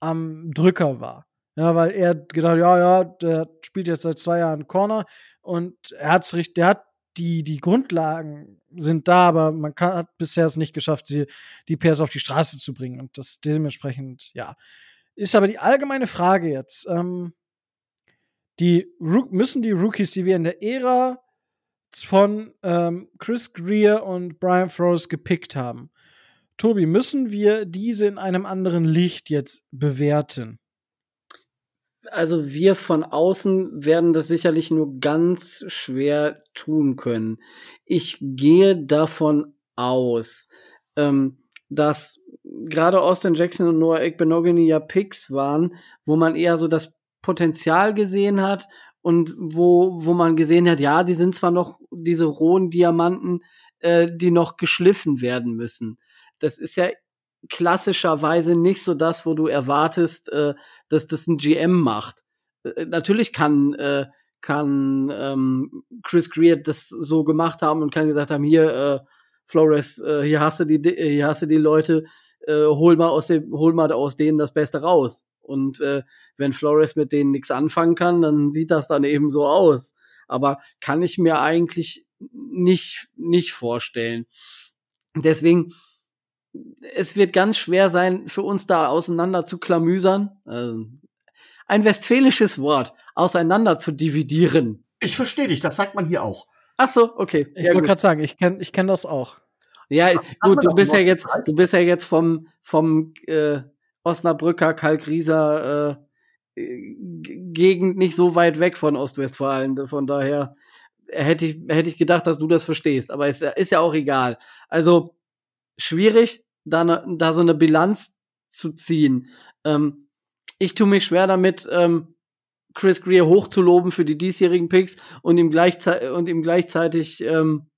am Drücker war. Ja, weil er gedacht, ja, ja, der spielt jetzt seit zwei Jahren Corner und er hat's richtig, der hat die, die Grundlagen sind da, aber man kann, hat bisher es nicht geschafft, die, die Pairs auf die Straße zu bringen. Und das dementsprechend, ja. Ist aber die allgemeine Frage jetzt, ähm, die müssen die Rookies, die wir in der Ära von ähm, Chris Greer und Brian Flores gepickt haben, Tobi, müssen wir diese in einem anderen Licht jetzt bewerten? Also wir von außen werden das sicherlich nur ganz schwer tun können. Ich gehe davon aus, ähm, dass gerade Austin Jackson und Noah Ekbenogany ja Picks waren, wo man eher so das Potenzial gesehen hat und wo, wo man gesehen hat, ja, die sind zwar noch diese rohen Diamanten, äh, die noch geschliffen werden müssen. Das ist ja klassischerweise nicht so das, wo du erwartest, äh, dass das ein GM macht. Äh, natürlich kann äh, kann ähm, Chris Greer das so gemacht haben und kann gesagt haben, hier äh, Flores, äh, hier hast du die, hier hast du die Leute, äh, hol mal aus dem, hol mal aus denen das Beste raus. Und äh, wenn Flores mit denen nichts anfangen kann, dann sieht das dann eben so aus. Aber kann ich mir eigentlich nicht nicht vorstellen. Deswegen es wird ganz schwer sein, für uns da auseinander zu klamüsern. Also, ein westfälisches Wort, auseinander zu dividieren. Ich verstehe dich, das sagt man hier auch. Ach so, okay. Ich ja, wollte gerade sagen, ich kenne ich kenn das auch. Ja, gut, du bist ja jetzt, du bist ja jetzt vom, vom äh, Osnabrücker, Kalkrieser äh, Gegend nicht so weit weg von Ostwestfalen. Von daher hätte ich, hätte ich gedacht, dass du das verstehst. Aber es ist ja auch egal. Also schwierig, da, ne, da so eine Bilanz zu ziehen. Ähm, ich tue mich schwer damit, ähm, Chris Greer hochzuloben für die diesjährigen Picks und ihm, gleichzeitig und ihm gleichzeitig ähm,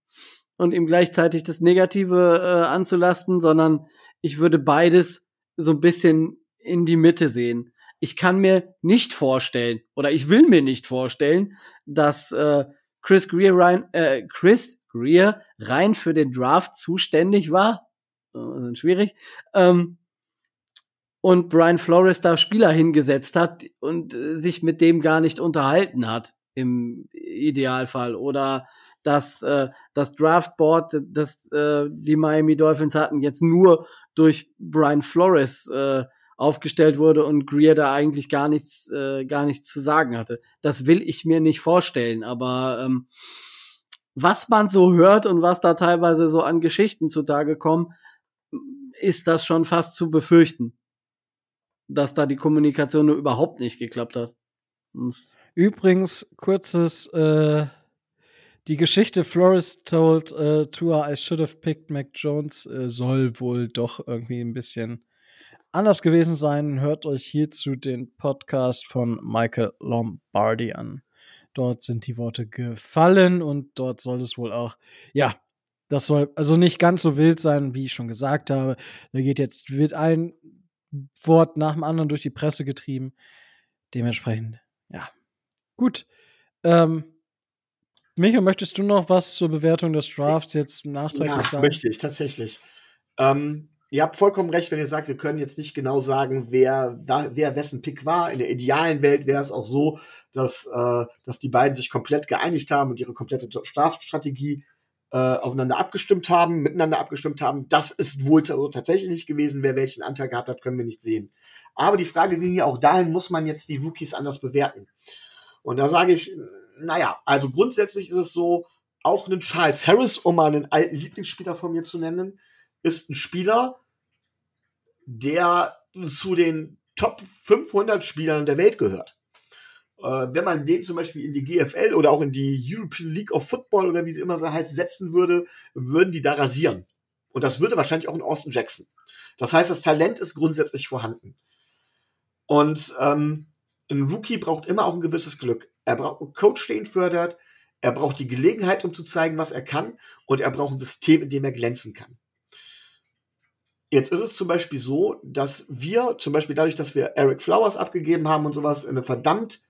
und ihm gleichzeitig das Negative äh, anzulasten, sondern ich würde beides so ein bisschen in die Mitte sehen. Ich kann mir nicht vorstellen oder ich will mir nicht vorstellen, dass äh, Chris Greer rein, äh, Chris Greer rein für den Draft zuständig war. Äh, schwierig. Ähm, und Brian Flores da Spieler hingesetzt hat und äh, sich mit dem gar nicht unterhalten hat im Idealfall oder dass äh, das Draftboard, das äh, die Miami Dolphins hatten, jetzt nur durch Brian Flores äh, aufgestellt wurde und Greer da eigentlich gar nichts, äh, gar nichts zu sagen hatte. Das will ich mir nicht vorstellen, aber ähm, was man so hört und was da teilweise so an Geschichten zutage kommen, ist das schon fast zu befürchten dass da die Kommunikation nur überhaupt nicht geklappt hat. Übrigens, kurzes, äh, die Geschichte Flores told uh, Tour I should have picked Mac Jones äh, soll wohl doch irgendwie ein bisschen anders gewesen sein. Hört euch hierzu den Podcast von Michael Lombardi an. Dort sind die Worte gefallen und dort soll es wohl auch, ja, das soll also nicht ganz so wild sein, wie ich schon gesagt habe. Da geht jetzt, wird ein Wort nach dem anderen durch die Presse getrieben. Dementsprechend, ja. Gut. Ähm, Micho, möchtest du noch was zur Bewertung des Drafts jetzt nachträglich ja, sagen? möchte ich, tatsächlich. Ähm, ihr habt vollkommen recht, wenn ihr sagt, wir können jetzt nicht genau sagen, wer, wer wessen Pick war. In der idealen Welt wäre es auch so, dass, äh, dass die beiden sich komplett geeinigt haben und ihre komplette Strafstrategie äh, aufeinander abgestimmt haben, miteinander abgestimmt haben. Das ist wohl tatsächlich nicht gewesen. Wer welchen Anteil gehabt hat, können wir nicht sehen. Aber die Frage ging ja auch dahin, muss man jetzt die Rookies anders bewerten? Und da sage ich, naja, also grundsätzlich ist es so, auch ein Charles Harris, um mal einen alten Lieblingsspieler von mir zu nennen, ist ein Spieler, der zu den Top 500 Spielern der Welt gehört äh, wenn man den zum Beispiel in die GFL oder auch in die European League of Football oder wie sie immer so heißt, setzen würde, würden die da rasieren. Und das würde wahrscheinlich auch in Austin Jackson. Das heißt, das Talent ist grundsätzlich vorhanden. Und ähm, ein Rookie braucht immer auch ein gewisses Glück. Er braucht einen Coach, der ihn fördert. Er braucht die Gelegenheit, um zu zeigen, was er kann. Und er braucht ein System, in dem er glänzen kann. Jetzt ist es zum Beispiel so, dass wir, zum Beispiel dadurch, dass wir Eric Flowers abgegeben haben und sowas, eine verdammt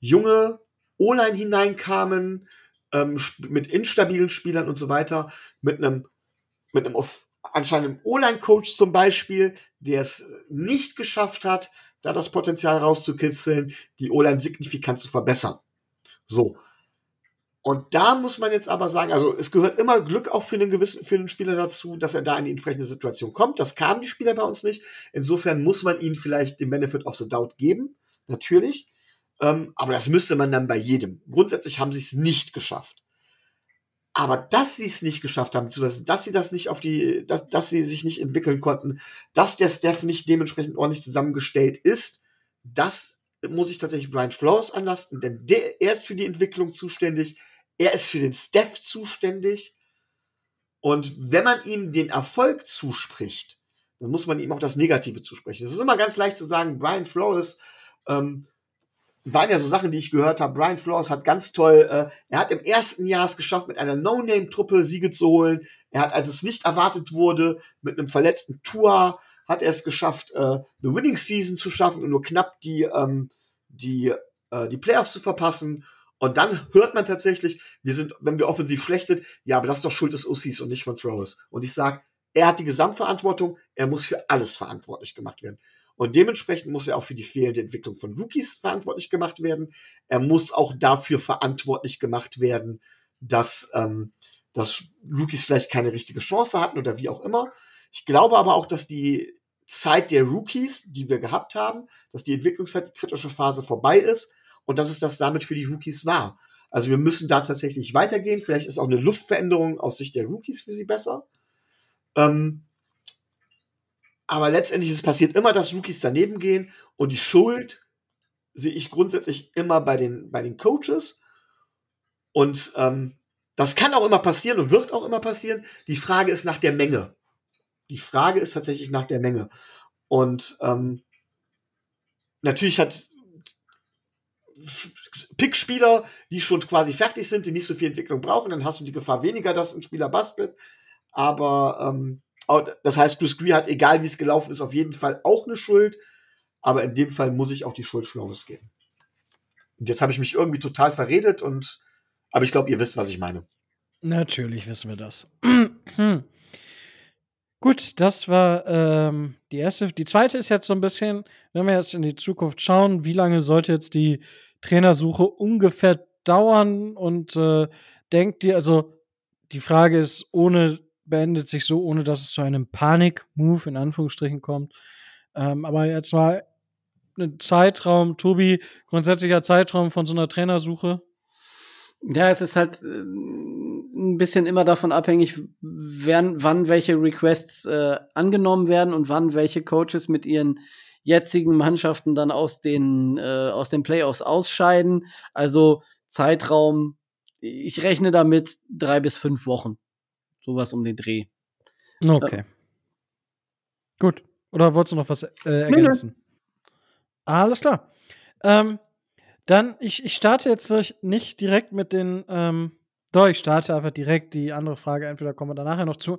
junge O-Line hineinkamen, ähm, mit instabilen Spielern und so weiter, mit einem, mit einem anscheinend O-Line-Coach zum Beispiel, der es nicht geschafft hat, da das Potenzial rauszukitzeln, die O-Line signifikant zu verbessern. So. Und da muss man jetzt aber sagen, also es gehört immer Glück auch für einen gewissen, für einen Spieler dazu, dass er da in die entsprechende Situation kommt. Das kamen die Spieler bei uns nicht. Insofern muss man ihnen vielleicht den Benefit of the Doubt geben. Natürlich. Ähm, aber das müsste man dann bei jedem. Grundsätzlich haben sie es nicht geschafft. Aber dass sie es nicht geschafft haben, dass sie das nicht auf die, dass, dass sie sich nicht entwickeln konnten, dass der Staff nicht dementsprechend ordentlich zusammengestellt ist, das muss ich tatsächlich Brian Flores anlasten, denn der, er ist für die Entwicklung zuständig, er ist für den Staff zuständig. Und wenn man ihm den Erfolg zuspricht, dann muss man ihm auch das Negative zusprechen. Es ist immer ganz leicht zu sagen, Brian Flores ähm, waren ja so Sachen, die ich gehört habe. Brian Flores hat ganz toll, äh, er hat im ersten Jahr es geschafft, mit einer No-Name-Truppe Siege zu holen. Er hat, als es nicht erwartet wurde, mit einem verletzten Tour, hat er es geschafft, äh, eine Winning Season zu schaffen und nur knapp die, ähm, die, äh, die Playoffs zu verpassen. Und dann hört man tatsächlich, wir sind, wenn wir offensiv schlecht sind, ja, aber das ist doch Schuld des Ossis und nicht von Flores. Und ich sage, er hat die Gesamtverantwortung, er muss für alles verantwortlich gemacht werden. Und dementsprechend muss er auch für die fehlende Entwicklung von Rookies verantwortlich gemacht werden. Er muss auch dafür verantwortlich gemacht werden, dass, ähm, dass Rookies vielleicht keine richtige Chance hatten oder wie auch immer. Ich glaube aber auch, dass die Zeit der Rookies, die wir gehabt haben, dass die Entwicklungszeit, die kritische Phase vorbei ist und dass es das damit für die Rookies war. Also wir müssen da tatsächlich weitergehen. Vielleicht ist auch eine Luftveränderung aus Sicht der Rookies für sie besser. Ähm, aber letztendlich ist es passiert immer, dass Rookies daneben gehen und die Schuld sehe ich grundsätzlich immer bei den, bei den Coaches. Und ähm, das kann auch immer passieren und wird auch immer passieren. Die Frage ist nach der Menge. Die Frage ist tatsächlich nach der Menge. Und ähm, natürlich hat Pick-Spieler, die schon quasi fertig sind, die nicht so viel Entwicklung brauchen, dann hast du die Gefahr weniger, dass ein Spieler bastelt. Aber ähm, das heißt, Chris Greer hat, egal wie es gelaufen ist, auf jeden Fall auch eine Schuld. Aber in dem Fall muss ich auch die Schuld Flores geben. Und jetzt habe ich mich irgendwie total verredet und, aber ich glaube, ihr wisst, was ich meine. Natürlich wissen wir das. *clears throat* Gut, das war ähm, die erste. Die zweite ist jetzt so ein bisschen, wenn wir jetzt in die Zukunft schauen, wie lange sollte jetzt die Trainersuche ungefähr dauern und äh, denkt ihr, also die Frage ist, ohne beendet sich so, ohne dass es zu einem Panik-Move in Anführungsstrichen kommt. Ähm, aber jetzt mal ein Zeitraum, Tobi, grundsätzlicher Zeitraum von so einer Trainersuche? Ja, es ist halt äh, ein bisschen immer davon abhängig, wann, wann welche Requests äh, angenommen werden und wann welche Coaches mit ihren jetzigen Mannschaften dann aus den, äh, aus den Playoffs ausscheiden. Also Zeitraum, ich rechne damit drei bis fünf Wochen. Sowas um den Dreh. Okay. Äh, Gut. Oder wolltest du noch was äh, ergänzen? Nee. Alles klar. Ähm, dann, ich, ich starte jetzt nicht direkt mit den, ähm, doch, ich starte einfach direkt die andere Frage, entweder kommen wir da nachher noch zu.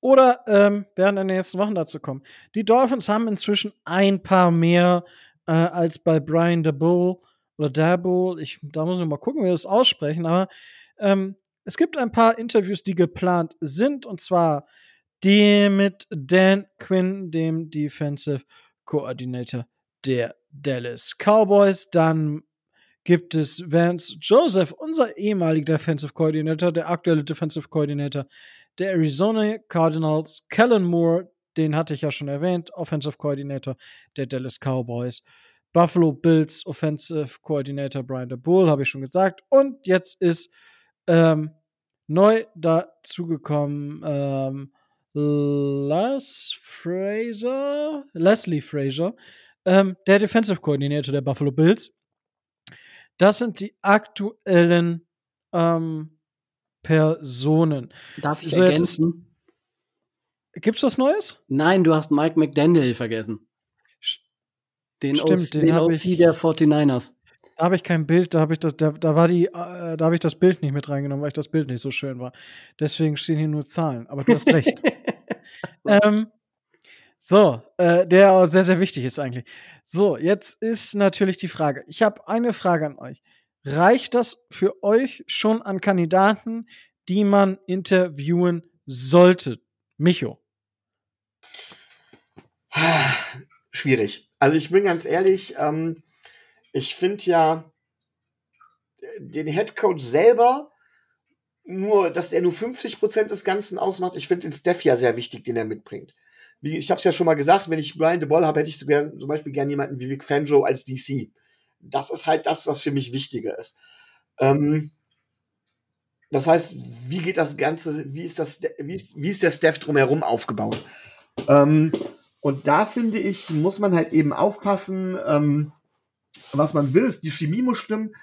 Oder ähm, werden in den nächsten Wochen dazu kommen. Die Dolphins haben inzwischen ein paar mehr äh, als bei Brian DeBull oder Dabull. Ich, da muss ich mal gucken, wie wir das aussprechen, aber ähm, es gibt ein paar Interviews, die geplant sind, und zwar die mit Dan Quinn, dem Defensive Coordinator der Dallas Cowboys. Dann gibt es Vance Joseph, unser ehemaliger Defensive Coordinator, der aktuelle Defensive Coordinator der Arizona Cardinals. Kellen Moore, den hatte ich ja schon erwähnt, Offensive Coordinator der Dallas Cowboys. Buffalo Bills Offensive Coordinator Brian DeBull, habe ich schon gesagt. Und jetzt ist ähm, neu dazugekommen ähm, Les Fraser, Leslie Fraser, ähm, der Defensive Coordinator der Buffalo Bills. Das sind die aktuellen ähm, Personen. Darf ich so, ergänzen? Gibt's was Neues? Nein, du hast Mike McDaniel vergessen. Den Stimmt, OC, den, den OC der 49ers. Da habe ich kein Bild, da habe ich das, da, da war die, äh, da habe ich das Bild nicht mit reingenommen, weil ich das Bild nicht so schön war. Deswegen stehen hier nur Zahlen. Aber du hast recht. *laughs* ähm, so, äh, der sehr, sehr wichtig ist eigentlich. So, jetzt ist natürlich die Frage. Ich habe eine Frage an euch. Reicht das für euch schon an Kandidaten, die man interviewen sollte? Micho. Schwierig. Also ich bin ganz ehrlich, ähm, ich finde ja den Head Coach selber nur, dass er nur 50 Prozent des Ganzen ausmacht. Ich finde den Steph ja sehr wichtig, den er mitbringt. Wie, ich habe es ja schon mal gesagt, wenn ich Brian de Ball habe, hätte ich so gern, zum Beispiel gern jemanden wie Vic Fangio als DC. Das ist halt das, was für mich wichtiger ist. Ähm, Das heißt, wie geht das Ganze, wie ist, das, wie ist, wie ist der Staff drumherum aufgebaut? Ähm, und da finde ich, muss man halt eben aufpassen, ähm, was man will, ist, die Chemie muss stimmen.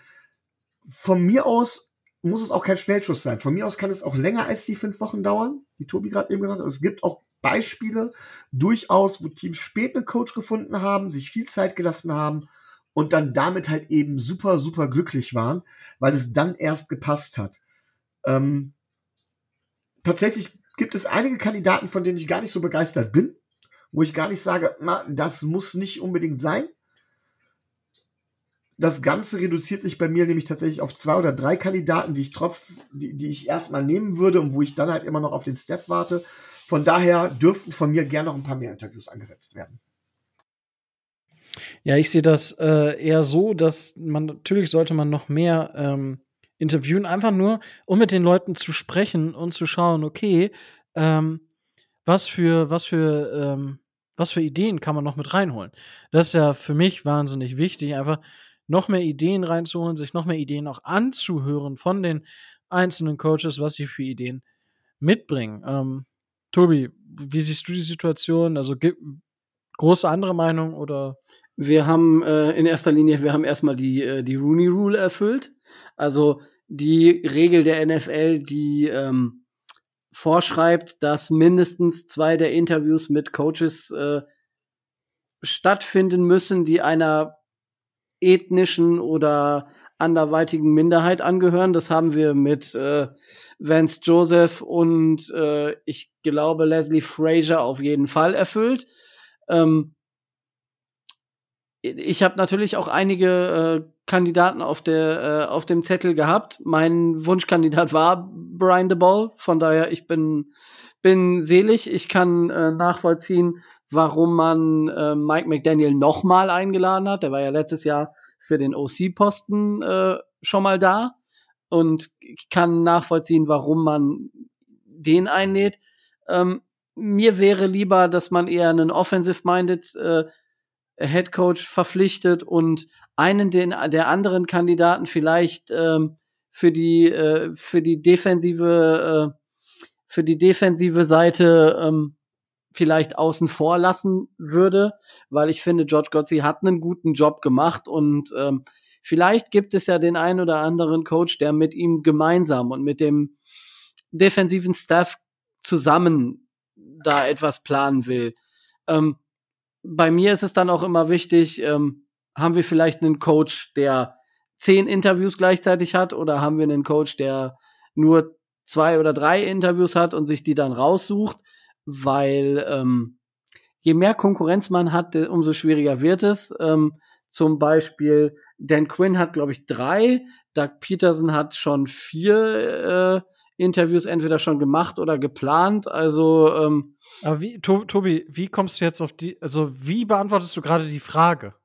Von mir aus muss es auch kein Schnellschuss sein. Von mir aus kann es auch länger als die fünf Wochen dauern, wie Tobi gerade eben gesagt hat. Es gibt auch Beispiele durchaus, wo Teams spät einen Coach gefunden haben, sich viel Zeit gelassen haben und dann damit halt eben super, super glücklich waren, weil es dann erst gepasst hat. Ähm, tatsächlich gibt es einige Kandidaten, von denen ich gar nicht so begeistert bin, wo ich gar nicht sage, na, das muss nicht unbedingt sein. Das Ganze reduziert sich bei mir nämlich tatsächlich auf zwei oder drei Kandidaten, die ich trotz, die, die ich erstmal nehmen würde und wo ich dann halt immer noch auf den Step warte. Von daher dürften von mir gerne noch ein paar mehr Interviews angesetzt werden. Ja, ich sehe das äh, eher so, dass man natürlich sollte man noch mehr ähm, interviewen, einfach nur, um mit den Leuten zu sprechen und zu schauen, okay, ähm, was für, was für, ähm, was für Ideen kann man noch mit reinholen. Das ist ja für mich wahnsinnig wichtig, einfach noch mehr Ideen reinzuholen, sich noch mehr Ideen auch anzuhören von den einzelnen Coaches, was sie für Ideen mitbringen. Ähm, Tobi, wie siehst du die Situation? Also große andere Meinung oder? Wir haben äh, in erster Linie, wir haben erstmal die, äh, die Rooney Rule erfüllt. Also die Regel der NFL, die ähm, vorschreibt, dass mindestens zwei der Interviews mit Coaches äh, stattfinden müssen, die einer ethnischen oder anderweitigen Minderheit angehören. Das haben wir mit äh, Vance Joseph und äh, ich glaube Leslie Frazier auf jeden Fall erfüllt. Ähm, ich habe natürlich auch einige äh, Kandidaten auf der äh, auf dem Zettel gehabt. Mein Wunschkandidat war Brian de Ball, von daher ich bin bin selig. Ich kann äh, nachvollziehen, warum man äh, Mike McDaniel nochmal eingeladen hat. Der war ja letztes Jahr für den OC-Posten äh, schon mal da und kann nachvollziehen, warum man den einlädt. Ähm, mir wäre lieber, dass man eher einen offensive-minded äh, Head Coach verpflichtet und einen den, der anderen Kandidaten vielleicht ähm, für die äh, für die defensive äh, für die defensive Seite ähm, vielleicht außen vor lassen würde, weil ich finde, George Gotzi hat einen guten Job gemacht und ähm, vielleicht gibt es ja den einen oder anderen Coach, der mit ihm gemeinsam und mit dem defensiven Staff zusammen da etwas planen will. Ähm, bei mir ist es dann auch immer wichtig, ähm, haben wir vielleicht einen Coach, der zehn Interviews gleichzeitig hat oder haben wir einen Coach, der nur zwei oder drei Interviews hat und sich die dann raussucht, weil ähm, je mehr Konkurrenz man hat, umso schwieriger wird es. Ähm, zum Beispiel Dan Quinn hat, glaube ich, drei, Doug Peterson hat schon vier äh, Interviews entweder schon gemacht oder geplant. Also ähm, Aber wie, Tobi, wie kommst du jetzt auf die, also wie beantwortest du gerade die Frage?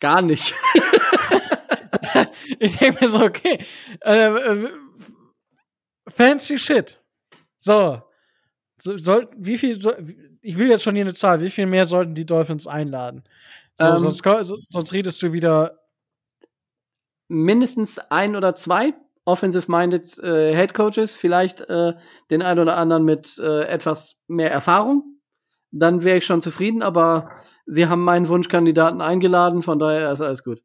Gar nicht. *laughs* ich denke mir so, okay, äh, äh, fancy shit. So, so soll, wie viel, so, ich will jetzt schon hier eine Zahl, wie viel mehr sollten die Dolphins einladen? So, ähm, sonst, sonst redest du wieder mindestens ein oder zwei offensive-minded äh, Head Coaches, vielleicht äh, den einen oder anderen mit äh, etwas mehr Erfahrung. Dann wäre ich schon zufrieden, aber sie haben meinen Wunschkandidaten eingeladen, von daher ist alles gut.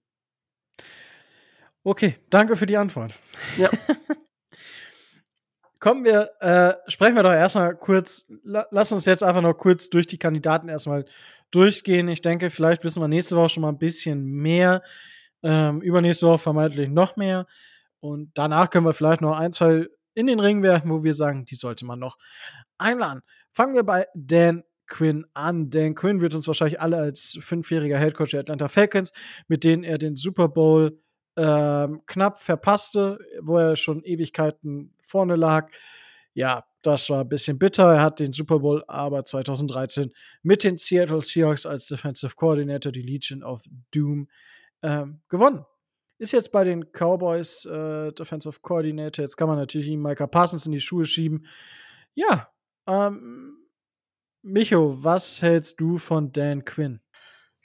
Okay, danke für die Antwort. Ja. *laughs* Kommen wir, äh, sprechen wir doch erstmal kurz, la lass uns jetzt einfach noch kurz durch die Kandidaten erstmal durchgehen. Ich denke, vielleicht wissen wir nächste Woche schon mal ein bisschen mehr. Ähm, übernächste Woche vermeintlich noch mehr. Und danach können wir vielleicht noch ein, zwei in den Ring werfen, wo wir sagen, die sollte man noch einladen. Fangen wir bei Dan Quinn an. Dan Quinn wird uns wahrscheinlich alle als fünfjähriger Headcoach der Atlanta Falcons, mit denen er den Super Bowl ähm, knapp verpasste, wo er schon Ewigkeiten vorne lag. Ja, das war ein bisschen bitter. Er hat den Super Bowl aber 2013 mit den Seattle Seahawks als Defensive Coordinator, die Legion of Doom, ähm, gewonnen. Ist jetzt bei den Cowboys äh, Defensive Coordinator. Jetzt kann man natürlich ihm Micah Parsons in die Schuhe schieben. Ja, ähm, Micho, was hältst du von Dan Quinn?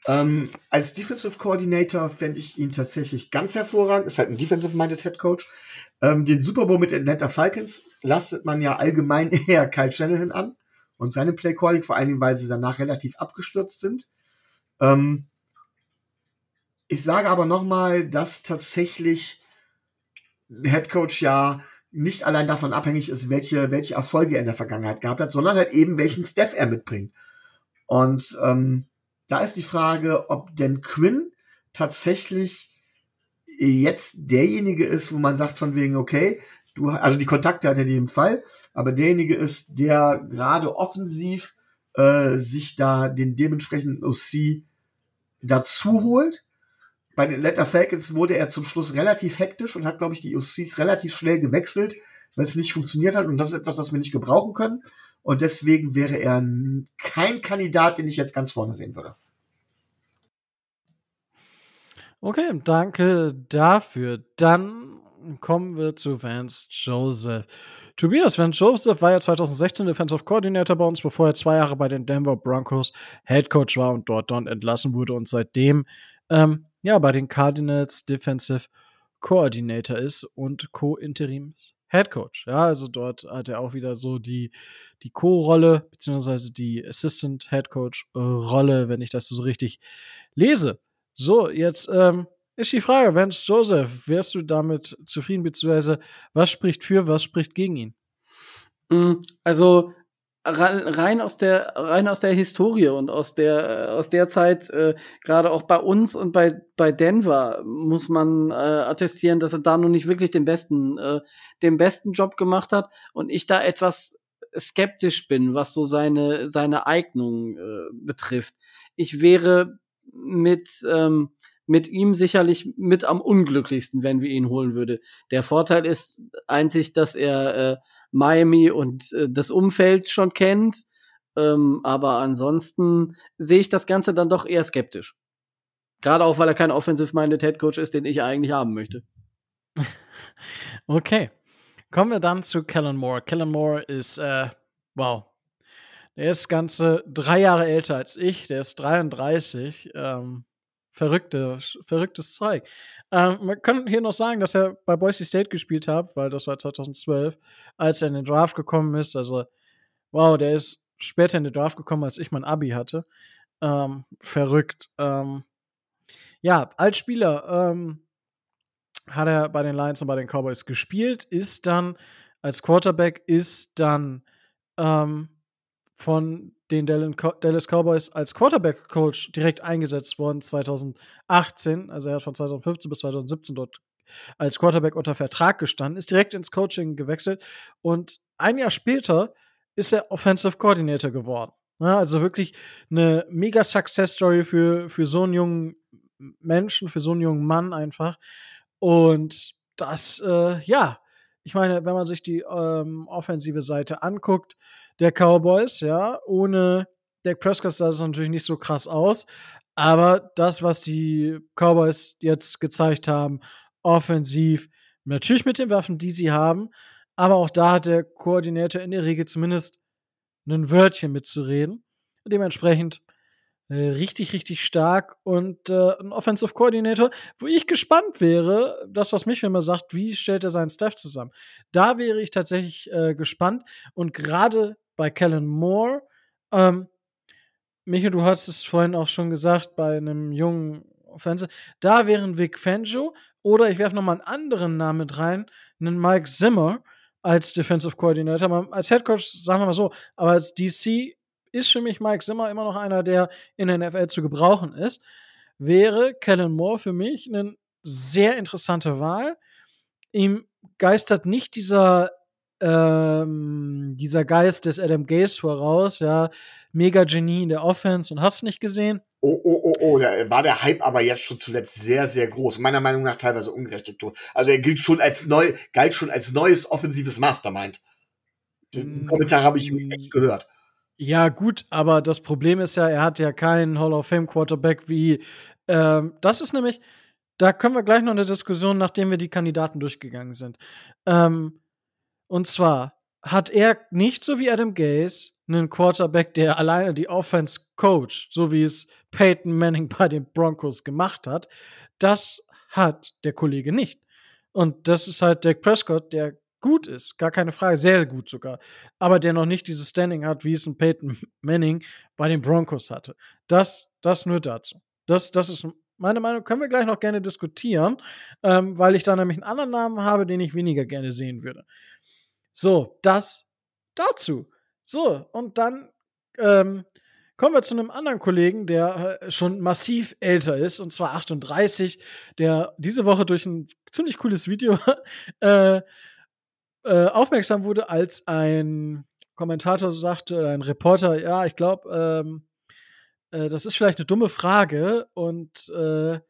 Ähm, als Defensive Coordinator fände ich ihn tatsächlich ganz hervorragend. Ist halt ein Defensive-Minded Head Coach. Ähm, den Super Bowl mit Atlanta Falcons lastet man ja allgemein *laughs* eher Kyle Shanahan an und seine Play Calling, vor allen Dingen, weil sie danach relativ abgestürzt sind. Ähm, ich sage aber nochmal, dass tatsächlich Head Coach ja nicht allein davon abhängig ist, welche, welche Erfolge er in der Vergangenheit gehabt hat, sondern halt eben welchen Staff er mitbringt. Und ähm, da ist die Frage, ob denn Quinn tatsächlich jetzt derjenige ist, wo man sagt von wegen, okay, du, also die Kontakte hat er in jedem Fall, aber derjenige ist, der gerade offensiv äh, sich da den dementsprechenden OC dazu holt. Bei den Letter Falcons wurde er zum Schluss relativ hektisch und hat, glaube ich, die OCs relativ schnell gewechselt, weil es nicht funktioniert hat. Und das ist etwas, das wir nicht gebrauchen können. Und deswegen wäre er kein Kandidat, den ich jetzt ganz vorne sehen würde. Okay, danke dafür. Dann kommen wir zu Vance Joseph. Tobias Vance Joseph war ja 2016 Defensive Coordinator bei uns, bevor er zwei Jahre bei den Denver Broncos Head Coach war und dort dann entlassen wurde und seitdem ähm, ja bei den Cardinals Defensive Coordinator ist und Co-Interims Head Coach. Ja, also dort hat er auch wieder so die, die Co-Rolle, beziehungsweise die Assistant Head Coach Rolle, wenn ich das so richtig lese. So, jetzt ähm, ist die Frage, Vance Joseph, wärst du damit zufrieden, beziehungsweise was spricht für, was spricht gegen ihn? Mm, also rein aus der rein aus der Historie und aus der aus der Zeit äh, gerade auch bei uns und bei bei Denver muss man äh, attestieren, dass er da noch nicht wirklich den besten äh, den besten Job gemacht hat und ich da etwas skeptisch bin, was so seine seine Eignung äh, betrifft. Ich wäre mit, ähm, mit ihm sicherlich mit am unglücklichsten, wenn wir ihn holen würde. Der Vorteil ist einzig, dass er äh, Miami und äh, das Umfeld schon kennt. Ähm, aber ansonsten sehe ich das Ganze dann doch eher skeptisch. Gerade auch, weil er kein Offensive-Minded Head Coach ist, den ich eigentlich haben möchte. *laughs* okay. Kommen wir dann zu Kellen Moore. Kellen Moore ist, äh, wow, der ist ganze drei Jahre älter als ich. Der ist 33. Ähm, verrückte, verrücktes Zeug. Ähm, man kann hier noch sagen, dass er bei Boise State gespielt hat, weil das war 2012, als er in den Draft gekommen ist. Also, wow, der ist später in den Draft gekommen, als ich mein Abi hatte. Ähm, verrückt. Ähm, ja, als Spieler ähm, hat er bei den Lions und bei den Cowboys gespielt, ist dann als Quarterback, ist dann ähm, von den Dallas Cowboys als Quarterback-Coach direkt eingesetzt worden 2018. Also er hat von 2015 bis 2017 dort als Quarterback unter Vertrag gestanden, ist direkt ins Coaching gewechselt und ein Jahr später ist er Offensive Coordinator geworden. Also wirklich eine mega Success Story für, für so einen jungen Menschen, für so einen jungen Mann einfach. Und das, äh, ja, ich meine, wenn man sich die ähm, offensive Seite anguckt, der Cowboys, ja. Ohne Dak Prescott sah es natürlich nicht so krass aus. Aber das, was die Cowboys jetzt gezeigt haben, offensiv, natürlich mit den Waffen, die sie haben, aber auch da hat der Koordinator in der Regel zumindest ein Wörtchen mitzureden. Dementsprechend äh, richtig, richtig stark und äh, ein Offensive Coordinator, wo ich gespannt wäre, das, was mich immer sagt, wie stellt er seinen Staff zusammen. Da wäre ich tatsächlich äh, gespannt und gerade bei Kellen Moore. Ähm, Michael, du hast es vorhin auch schon gesagt, bei einem jungen Offensive. Da wären Vic Fangio oder ich werfe nochmal einen anderen Namen mit rein, einen Mike Zimmer als Defensive Coordinator. Als Head Coach, sagen wir mal so, aber als DC ist für mich Mike Zimmer immer noch einer, der in der NFL zu gebrauchen ist. Wäre Kellen Moore für mich eine sehr interessante Wahl. Ihm geistert nicht dieser ähm, dieser Geist des Adam Gaze voraus, ja, mega Genie in der Offense und hast nicht gesehen. Oh, oh, oh, oh, da war der Hype aber jetzt schon zuletzt sehr, sehr groß. Meiner Meinung nach teilweise ungerecht. Also er gilt schon als neu, galt schon als neues offensives Mastermind. Den mm, Kommentar habe ich echt gehört. Ja, gut, aber das Problem ist ja, er hat ja keinen Hall of Fame Quarterback wie, ähm, das ist nämlich, da können wir gleich noch eine Diskussion, nachdem wir die Kandidaten durchgegangen sind. Ähm, und zwar hat er nicht so wie Adam Gaze einen Quarterback, der alleine die Offense coacht, so wie es Peyton Manning bei den Broncos gemacht hat. Das hat der Kollege nicht. Und das ist halt Dak Prescott, der gut ist, gar keine Frage, sehr gut sogar, aber der noch nicht dieses Standing hat, wie es ein Peyton *laughs* Manning bei den Broncos hatte. Das, das nur dazu. Das, das ist meine Meinung, können wir gleich noch gerne diskutieren, ähm, weil ich da nämlich einen anderen Namen habe, den ich weniger gerne sehen würde. So, das dazu. So, und dann ähm, kommen wir zu einem anderen Kollegen, der äh, schon massiv älter ist, und zwar 38, der diese Woche durch ein ziemlich cooles Video *laughs* äh, äh, aufmerksam wurde, als ein Kommentator sagte, ein Reporter, ja, ich glaube, ähm, äh, das ist vielleicht eine dumme Frage und äh,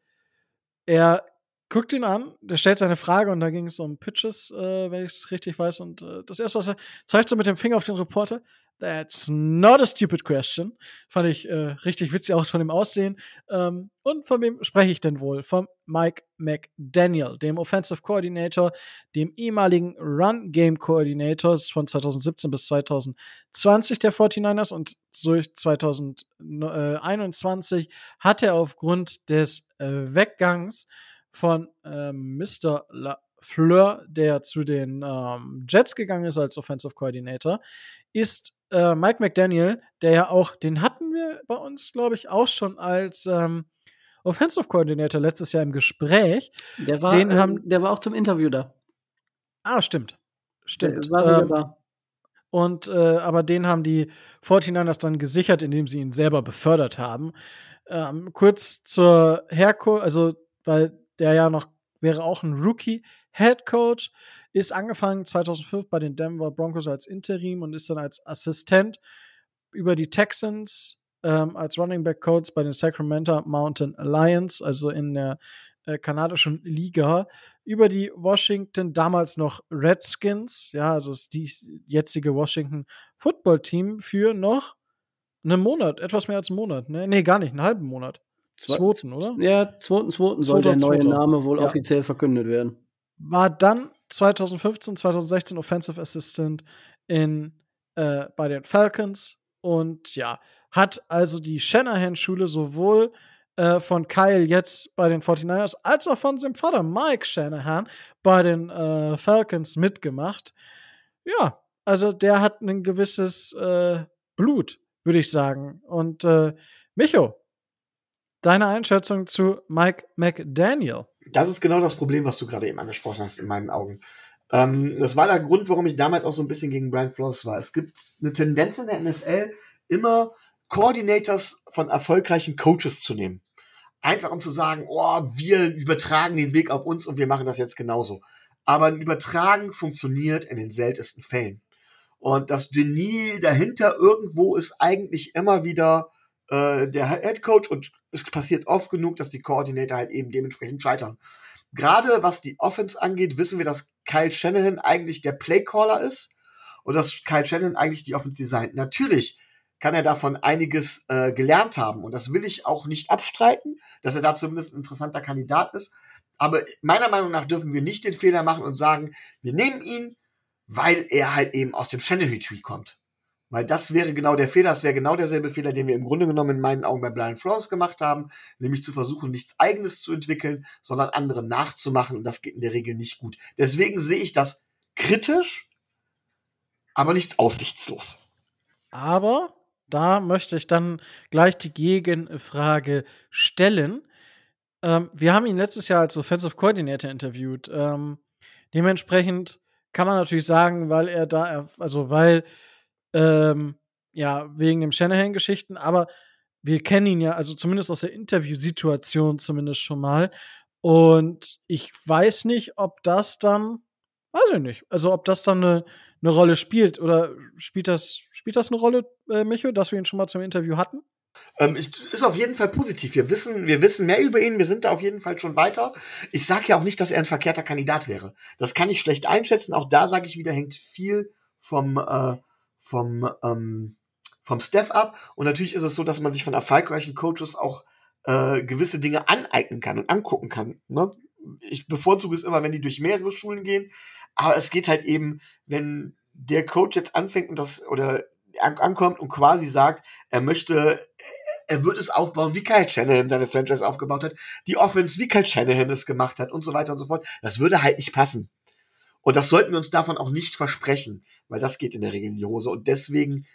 er guckt ihn an, der stellt seine Frage und da ging es um Pitches, äh, wenn ich es richtig weiß. Und äh, das erste, was er zeigt so mit dem Finger auf den Reporter, That's not a stupid question. Fand ich äh, richtig witzig auch von dem Aussehen. Ähm, und von wem spreche ich denn wohl? Von Mike McDaniel, dem Offensive Coordinator, dem ehemaligen Run Game Coordinator von 2017 bis 2020 der 49ers und durch 2021 hat er aufgrund des äh, Weggangs von ähm, Mr. LaFleur, der zu den ähm, Jets gegangen ist als Offensive Coordinator, ist äh, Mike McDaniel, der ja auch, den hatten wir bei uns, glaube ich, auch schon als ähm, Offensive Coordinator letztes Jahr im Gespräch. Der war, den haben, ähm, der war auch zum Interview da. Ah, stimmt. Stimmt. Der war sogar ähm, da. Und äh, aber den haben die 49ers dann gesichert, indem sie ihn selber befördert haben. Ähm, kurz zur Herkunft, also weil der ja noch wäre auch ein Rookie Head Coach. Ist angefangen 2005 bei den Denver Broncos als Interim und ist dann als Assistent über die Texans ähm, als Running Back Coach bei den Sacramento Mountain Lions, also in der äh, kanadischen Liga, über die Washington, damals noch Redskins, ja, also die jetzige Washington Football Team für noch einen Monat, etwas mehr als einen Monat, ne? Nee, gar nicht, einen halben Monat. Zweiten, oder? Ja, zweiten, zweiten soll der neue Name wohl ja. offiziell verkündet werden. War dann 2015, 2016 Offensive Assistant in, äh, bei den Falcons und ja, hat also die Shanahan-Schule sowohl äh, von Kyle jetzt bei den 49ers als auch von seinem Vater Mike Shanahan bei den äh, Falcons mitgemacht. Ja, also der hat ein gewisses äh, Blut, würde ich sagen. Und äh, Micho, deine Einschätzung zu Mike McDaniel? Das ist genau das Problem, was du gerade eben angesprochen hast, in meinen Augen. Ähm, das war der Grund, warum ich damals auch so ein bisschen gegen Brian Flores war. Es gibt eine Tendenz in der NFL, immer Coordinators von erfolgreichen Coaches zu nehmen. Einfach um zu sagen, oh, wir übertragen den Weg auf uns und wir machen das jetzt genauso. Aber ein Übertragen funktioniert in den seltensten Fällen. Und das Genie dahinter irgendwo ist eigentlich immer wieder äh, der Head Coach und es passiert oft genug, dass die Koordinator halt eben dementsprechend scheitern. Gerade was die Offense angeht, wissen wir, dass Kyle Shanahan eigentlich der Playcaller ist und dass Kyle Shanahan eigentlich die Offense designt. Natürlich kann er davon einiges äh, gelernt haben und das will ich auch nicht abstreiten, dass er da zumindest ein interessanter Kandidat ist. Aber meiner Meinung nach dürfen wir nicht den Fehler machen und sagen, wir nehmen ihn, weil er halt eben aus dem Shanahan-Tree kommt. Weil das wäre genau der Fehler, das wäre genau derselbe Fehler, den wir im Grunde genommen in meinen Augen bei Blind Flowers gemacht haben, nämlich zu versuchen, nichts eigenes zu entwickeln, sondern andere nachzumachen und das geht in der Regel nicht gut. Deswegen sehe ich das kritisch, aber nicht aussichtslos. Aber da möchte ich dann gleich die Gegenfrage stellen. Ähm, wir haben ihn letztes Jahr als Offensive Coordinator interviewt. Ähm, dementsprechend kann man natürlich sagen, weil er da, also weil ähm, ja, wegen dem Shanahan-Geschichten, aber wir kennen ihn ja, also zumindest aus der Interviewsituation zumindest schon mal. Und ich weiß nicht, ob das dann, weiß ich nicht, also ob das dann eine, eine Rolle spielt oder spielt das, spielt das eine Rolle, äh, Micho, dass wir ihn schon mal zum Interview hatten? Ähm, ist auf jeden Fall positiv. Wir wissen, wir wissen mehr über ihn. Wir sind da auf jeden Fall schon weiter. Ich sage ja auch nicht, dass er ein verkehrter Kandidat wäre. Das kann ich schlecht einschätzen. Auch da sage ich wieder, hängt viel vom äh, vom, ähm, vom Staff ab. Und natürlich ist es so, dass man sich von erfolgreichen Coaches auch äh, gewisse Dinge aneignen kann und angucken kann. Ne? Ich bevorzuge es immer, wenn die durch mehrere Schulen gehen. Aber es geht halt eben, wenn der Coach jetzt anfängt und das oder ankommt und quasi sagt, er möchte, er wird es aufbauen, wie Kyle Shanahan seine Franchise aufgebaut hat, die Offense, wie Kyle Shanahan es gemacht hat und so weiter und so fort. Das würde halt nicht passen. Und das sollten wir uns davon auch nicht versprechen, weil das geht in der Regel in die Hose. Und deswegen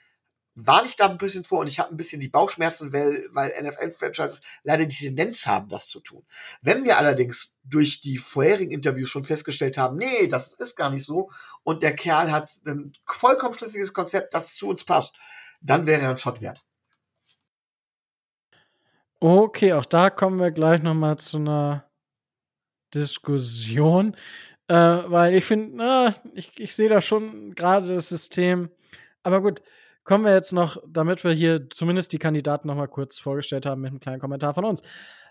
war ich da ein bisschen vor und ich habe ein bisschen die Bauchschmerzen, weil, weil NFL-Franchises leider die Tendenz haben, das zu tun. Wenn wir allerdings durch die vorherigen Interviews schon festgestellt haben, nee, das ist gar nicht so und der Kerl hat ein vollkommen schlüssiges Konzept, das zu uns passt, dann wäre er ein Shot wert. Okay, auch da kommen wir gleich noch mal zu einer Diskussion, äh, weil ich finde, ich, ich sehe da schon gerade das System, aber gut, kommen wir jetzt noch, damit wir hier zumindest die Kandidaten noch mal kurz vorgestellt haben, mit einem kleinen Kommentar von uns.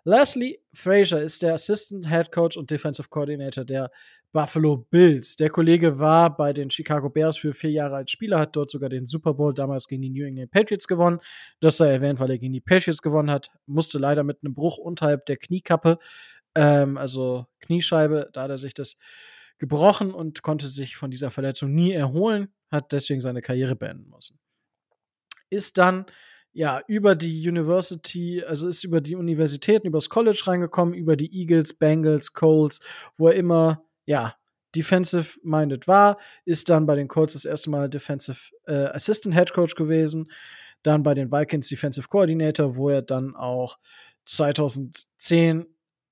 Leslie Frazier ist der Assistant Head Coach und Defensive Coordinator der Buffalo Bills. Der Kollege war bei den Chicago Bears für vier Jahre als Spieler, hat dort sogar den Super Bowl damals gegen die New England Patriots gewonnen. Das sei erwähnt, weil er gegen die Patriots gewonnen hat. Musste leider mit einem Bruch unterhalb der Kniekappe, ähm, also Kniescheibe, da hat er sich das gebrochen und konnte sich von dieser Verletzung nie erholen, hat deswegen seine Karriere beenden müssen. Ist dann ja über die University, also ist über die Universitäten, übers College reingekommen, über die Eagles, Bengals, Colts, wo er immer ja defensive minded war, ist dann bei den Colts das erste Mal Defensive äh, Assistant Head Coach gewesen, dann bei den Vikings Defensive Coordinator, wo er dann auch 2010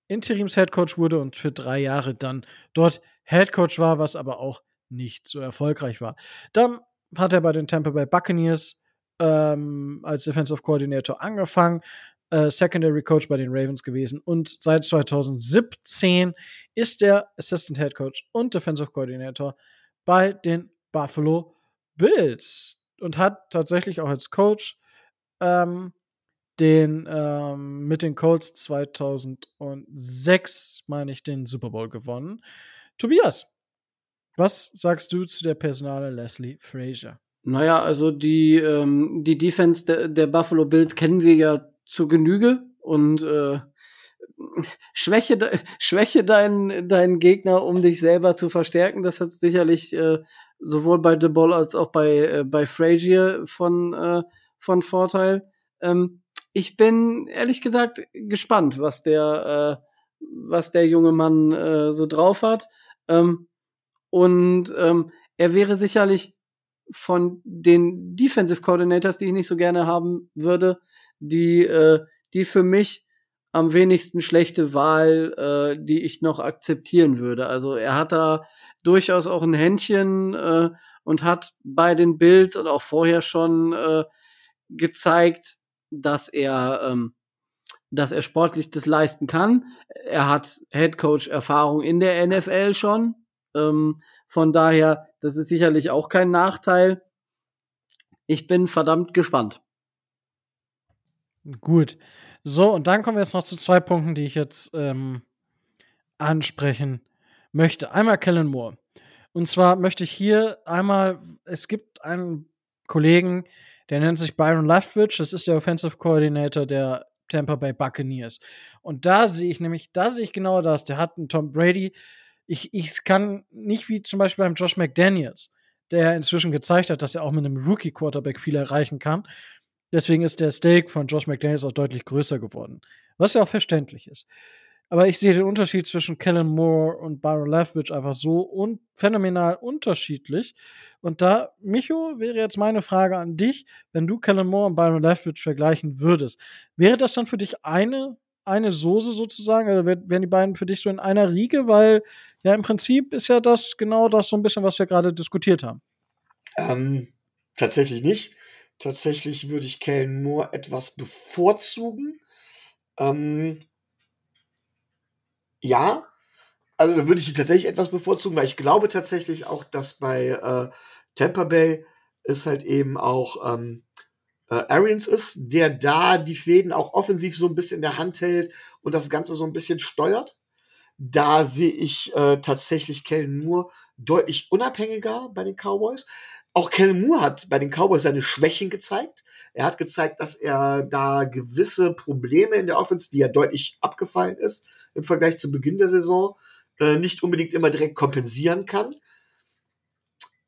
Interims Head Coach wurde und für drei Jahre dann dort Head Coach war, was aber auch nicht so erfolgreich war. Dann hat er bei den Tampa Bay Buccaneers ähm, als Defensive Coordinator angefangen, äh, Secondary Coach bei den Ravens gewesen und seit 2017 ist er Assistant Head Coach und Defensive Coordinator bei den Buffalo Bills und hat tatsächlich auch als Coach ähm, den ähm, mit den Colts 2006 meine ich den Super Bowl gewonnen. Tobias, was sagst du zu der Personale Leslie Frazier? Naja, also die, ähm, die Defense der, der Buffalo Bills kennen wir ja zur Genüge und äh, *laughs* schwäche, schwäche deinen, deinen Gegner, um dich selber zu verstärken. Das hat sicherlich äh, sowohl bei The Ball als auch bei, äh, bei Frazier von, äh, von Vorteil. Ähm, ich bin ehrlich gesagt gespannt, was der, äh, was der junge Mann äh, so drauf hat. Ähm, und ähm, er wäre sicherlich von den Defensive Coordinators, die ich nicht so gerne haben würde, die, äh, die für mich am wenigsten schlechte Wahl, äh, die ich noch akzeptieren würde. Also er hat da durchaus auch ein Händchen äh, und hat bei den Bills und auch vorher schon äh, gezeigt, dass er ähm, dass er sportlich das leisten kann. Er hat Head Coach Erfahrung in der NFL schon. Ähm, von daher, das ist sicherlich auch kein Nachteil. Ich bin verdammt gespannt. Gut. So, und dann kommen wir jetzt noch zu zwei Punkten, die ich jetzt ähm, ansprechen möchte. Einmal Kellen Moore. Und zwar möchte ich hier einmal, es gibt einen Kollegen, der nennt sich Byron Leftwich, das ist der Offensive Coordinator der Tampa Bay Buccaneers. Und da sehe ich nämlich, da sehe ich genau das. Der hat einen Tom Brady, ich, ich kann nicht wie zum Beispiel beim Josh McDaniels, der inzwischen gezeigt hat, dass er auch mit einem Rookie-Quarterback viel erreichen kann. Deswegen ist der Stake von Josh McDaniels auch deutlich größer geworden. Was ja auch verständlich ist. Aber ich sehe den Unterschied zwischen Kellen Moore und Byron Leftwich einfach so un phänomenal unterschiedlich. Und da, Micho, wäre jetzt meine Frage an dich, wenn du Kellen Moore und Byron Leftwich vergleichen würdest, wäre das dann für dich eine eine Soße sozusagen? Also werden die beiden für dich so in einer Riege? Weil ja im Prinzip ist ja das genau das so ein bisschen, was wir gerade diskutiert haben. Ähm, tatsächlich nicht. Tatsächlich würde ich Kellen Moore etwas bevorzugen. Ähm, ja, also da würde ich tatsächlich etwas bevorzugen, weil ich glaube tatsächlich auch, dass bei äh, Tampa Bay ist halt eben auch ähm, äh, Arians ist, der da die Fäden auch offensiv so ein bisschen in der Hand hält und das Ganze so ein bisschen steuert. Da sehe ich äh, tatsächlich Kellen Moore deutlich unabhängiger bei den Cowboys. Auch Kellen Moore hat bei den Cowboys seine Schwächen gezeigt. Er hat gezeigt, dass er da gewisse Probleme in der Offense, die ja deutlich abgefallen ist im Vergleich zu Beginn der Saison, äh, nicht unbedingt immer direkt kompensieren kann.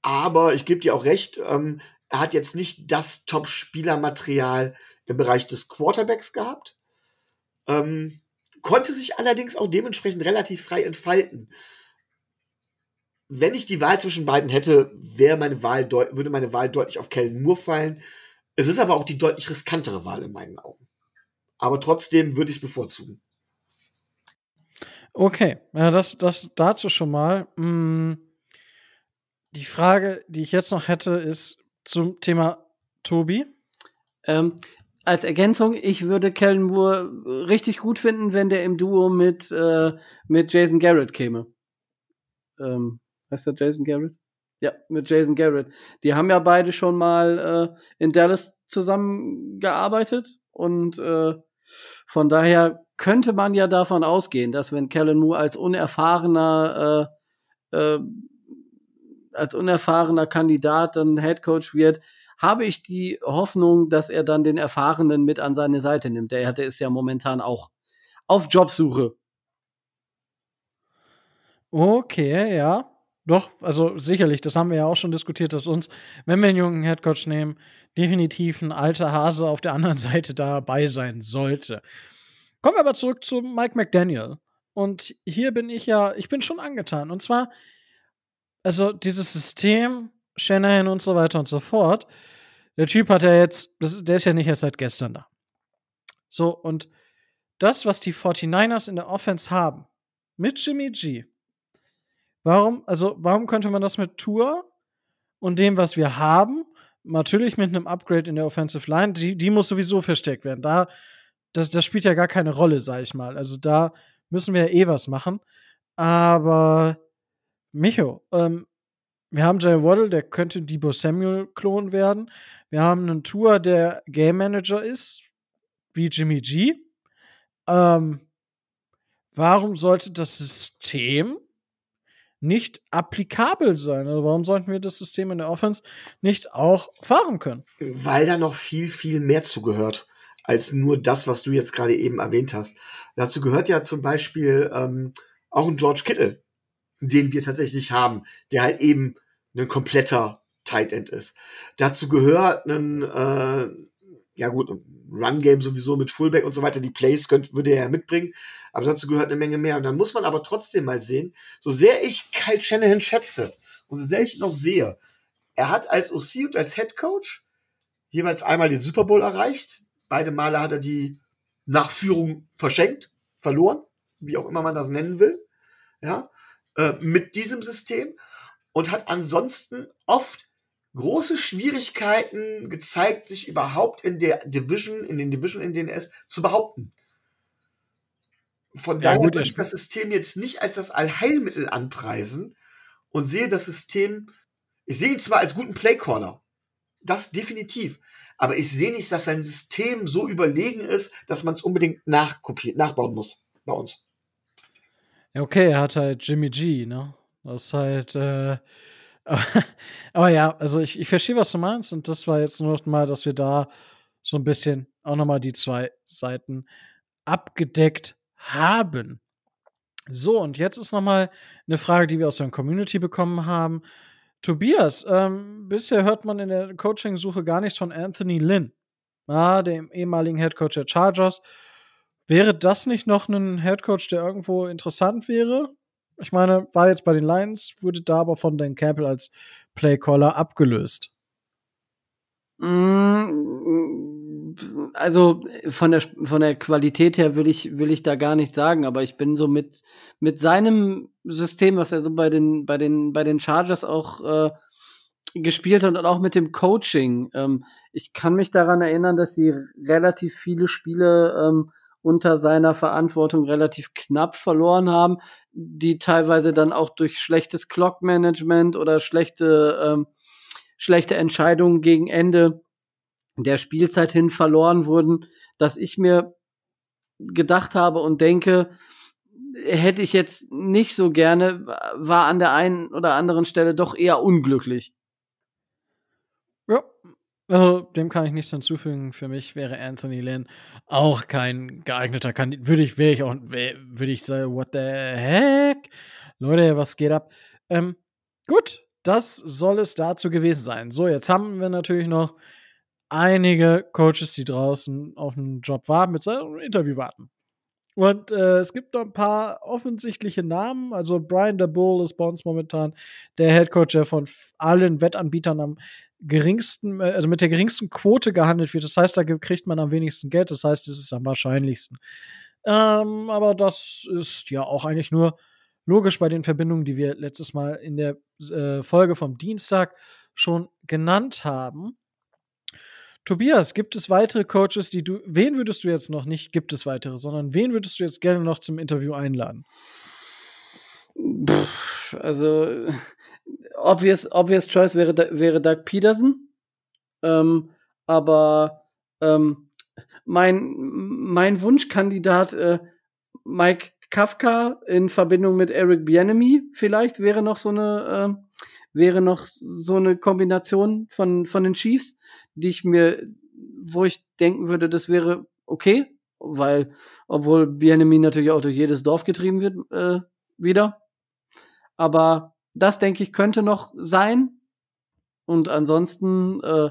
Aber ich gebe dir auch recht, ähm, Er hat jetzt nicht das Top-Spielermaterial im Bereich des Quarterbacks gehabt. Ähm, konnte sich allerdings auch dementsprechend relativ frei entfalten. Wenn ich die Wahl zwischen beiden hätte, wäre meine Wahl würde meine Wahl deutlich auf Kellen Moore fallen. Es ist aber auch die deutlich riskantere Wahl in meinen Augen. Aber trotzdem würde ich es bevorzugen. Okay, ja, das, das dazu schon mal. Hm, die Frage, die ich jetzt noch hätte, ist zum Thema Tobi. Ähm, als Ergänzung, ich würde Kellen Moore richtig gut finden, wenn der im Duo mit, äh, mit Jason Garrett käme. Ähm, heißt der Jason Garrett? Ja, mit Jason Garrett. Die haben ja beide schon mal äh, in Dallas zusammengearbeitet und äh, von daher könnte man ja davon ausgehen, dass wenn Kellen Moore als unerfahrener äh, äh, als unerfahrener Kandidat dann Head Coach wird, habe ich die Hoffnung, dass er dann den Erfahrenen mit an seine Seite nimmt. Der hatte ist ja momentan auch auf Jobsuche. Okay, ja. Doch, also sicherlich, das haben wir ja auch schon diskutiert, dass uns, wenn wir einen jungen Headcoach nehmen, definitiv ein alter Hase auf der anderen *laughs* Seite dabei sein sollte. Kommen wir aber zurück zu Mike McDaniel. Und hier bin ich ja, ich bin schon angetan. Und zwar, also dieses System, Shanahan und so weiter und so fort, der Typ hat ja jetzt, das, der ist ja nicht erst seit gestern da. So, und das, was die 49ers in der Offense haben, mit Jimmy G, Warum, also, warum könnte man das mit Tour und dem, was wir haben, natürlich mit einem Upgrade in der Offensive Line, die, die muss sowieso versteckt werden. Da, das, das spielt ja gar keine Rolle, sag ich mal. Also da müssen wir ja eh was machen. Aber Micho, ähm, wir haben Jay Waddle, der könnte Debo Samuel Klon werden. Wir haben einen Tour, der Game Manager ist, wie Jimmy G. Ähm, warum sollte das System nicht applikabel sein? Also warum sollten wir das System in der Offense nicht auch fahren können? Weil da noch viel, viel mehr zugehört als nur das, was du jetzt gerade eben erwähnt hast. Dazu gehört ja zum Beispiel ähm, auch ein George Kittle, den wir tatsächlich haben, der halt eben ein kompletter Tight End ist. Dazu gehört ein, äh, ja gut, Run Game sowieso mit Fullback und so weiter. Die Plays könnte, würde er ja mitbringen. Aber dazu gehört eine Menge mehr. Und dann muss man aber trotzdem mal sehen, so sehr ich Kyle Shanahan schätze und so sehr ich ihn noch sehe, er hat als OC und als Head Coach jeweils einmal den Super Bowl erreicht. Beide Male hat er die Nachführung verschenkt, verloren, wie auch immer man das nennen will. Ja, äh, mit diesem System und hat ansonsten oft große Schwierigkeiten gezeigt, sich überhaupt in der Division, in den Division, in denen ist, zu behaupten. Von ja, daher würde ich das System jetzt nicht als das Allheilmittel anpreisen und sehe das System, ich sehe ihn zwar als guten Playcaller, das definitiv, aber ich sehe nicht, dass sein System so überlegen ist, dass man es unbedingt nachkopieren, nachbauen muss bei uns. Ja, okay, er hat halt Jimmy G, ne? Das ist halt, äh, *laughs* aber ja, also ich, ich verstehe, was du meinst, und das war jetzt nur mal, dass wir da so ein bisschen auch nochmal die zwei Seiten abgedeckt haben. So, und jetzt ist noch mal eine Frage, die wir aus der Community bekommen haben. Tobias, ähm, bisher hört man in der Coaching-Suche gar nichts von Anthony Lynn, ah, dem ehemaligen Headcoach der Chargers. Wäre das nicht noch ein Headcoach, der irgendwo interessant wäre? Ich meine, war jetzt bei den Lions, wurde da aber von Dan Campbell als Playcaller abgelöst. Mm, also von der von der Qualität her will ich will ich da gar nicht sagen, aber ich bin so mit mit seinem System, was er so bei den bei den bei den Chargers auch äh, gespielt hat und auch mit dem Coaching. Ähm, ich kann mich daran erinnern, dass sie relativ viele Spiele ähm, unter seiner Verantwortung relativ knapp verloren haben, die teilweise dann auch durch schlechtes Clock-Management oder schlechte, ähm, schlechte Entscheidungen gegen Ende der Spielzeit hin verloren wurden, dass ich mir gedacht habe und denke, hätte ich jetzt nicht so gerne, war an der einen oder anderen Stelle doch eher unglücklich. Also, dem kann ich nichts hinzufügen. Für mich wäre Anthony Lynn auch kein geeigneter Kandidat. Würde ich, wäre ich auch, würde ich sagen, what the heck? Leute, was geht ab? Ähm, gut, das soll es dazu gewesen sein. So, jetzt haben wir natürlich noch einige Coaches, die draußen auf einen Job warten, mit seinem Interview warten. Und äh, es gibt noch ein paar offensichtliche Namen. Also Brian Bull ist bei uns momentan der Head Coach, der von allen Wettanbietern am geringsten, äh, also mit der geringsten Quote gehandelt wird. Das heißt, da kriegt man am wenigsten Geld. Das heißt, es ist am wahrscheinlichsten. Ähm, aber das ist ja auch eigentlich nur logisch bei den Verbindungen, die wir letztes Mal in der äh, Folge vom Dienstag schon genannt haben. Tobias, gibt es weitere Coaches, die du, wen würdest du jetzt noch nicht, gibt es weitere, sondern wen würdest du jetzt gerne noch zum Interview einladen? Also, obvious, obvious choice wäre, wäre Doug Peterson. Ähm, aber ähm, mein, mein Wunschkandidat äh, Mike Kafka in Verbindung mit Eric Bienemy vielleicht wäre noch so eine äh, wäre noch so eine Kombination von von den Chiefs die ich mir, wo ich denken würde, das wäre okay, weil, obwohl Bienemy natürlich auch durch jedes Dorf getrieben wird, äh, wieder. Aber das, denke ich, könnte noch sein. Und ansonsten äh,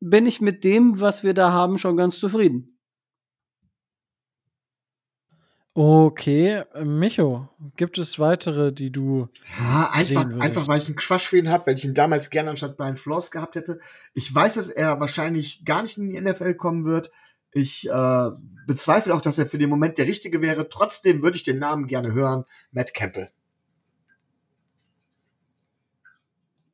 bin ich mit dem, was wir da haben, schon ganz zufrieden. Okay, Micho, gibt es weitere, die du ja, einfach, einfach weil ich einen Quatsch für ihn habe, weil ich ihn damals gerne anstatt Brian Floss gehabt hätte. Ich weiß, dass er wahrscheinlich gar nicht in die NFL kommen wird. Ich äh, bezweifle auch, dass er für den Moment der Richtige wäre. Trotzdem würde ich den Namen gerne hören. Matt Campbell.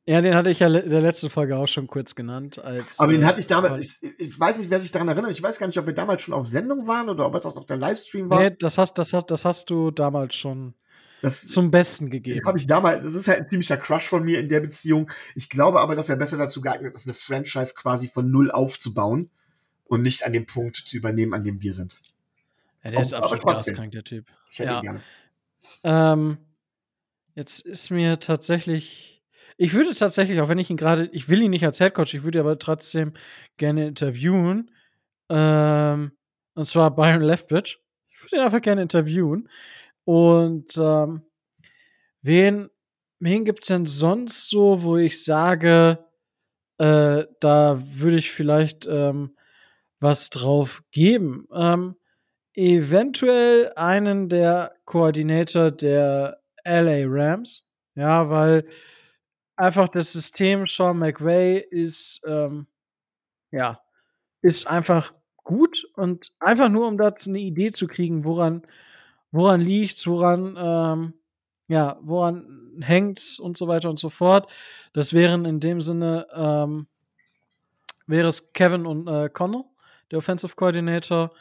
Ja, den hatte ich ja in der letzten Folge auch schon kurz genannt. Als, Aber den äh, hatte ich damals, ich, ich, weiß nicht, wer sich daran erinnert. Ich weiß gar nicht, ob wir damals schon auf Sendung waren oder ob es auch noch der Livestream war. Nee, das hast, das hast, das hast du damals schon das, zum Besten gegeben. Habe ich damals, das ist halt ein ziemlicher Crush von mir in der Beziehung. Ich glaube aber, dass er besser dazu geeignet ist, eine Franchise quasi von null aufzubauen und nicht an dem Punkt zu übernehmen, an dem wir sind. Ja, der auch, ist absolut gaskrank, der Typ. Ich hätte ja. ihn gerne. Ähm, jetzt ist mir tatsächlich ich würde tatsächlich, auch wenn ich ihn gerade, ich will ihn nicht als Headcoach, ich würde aber trotzdem gerne interviewen. Ähm, und zwar Byron Leftwich. Ich würde ihn einfach gerne interviewen. Und ähm, wen, wen gibt's denn sonst so, wo ich sage, äh, da würde ich vielleicht ähm, was drauf geben? Ähm, eventuell einen der Koordinator der LA Rams. Ja, weil einfach das System Sean McVay ist, ähm, ja, ist einfach gut und einfach nur, um dazu eine Idee zu kriegen, woran, woran liegt's, woran, ähm, ja, woran hängt's und so weiter und so fort. Das wären in dem Sinne, ähm, wäre es Kevin und äh, Connell, der Offensive Coordinator,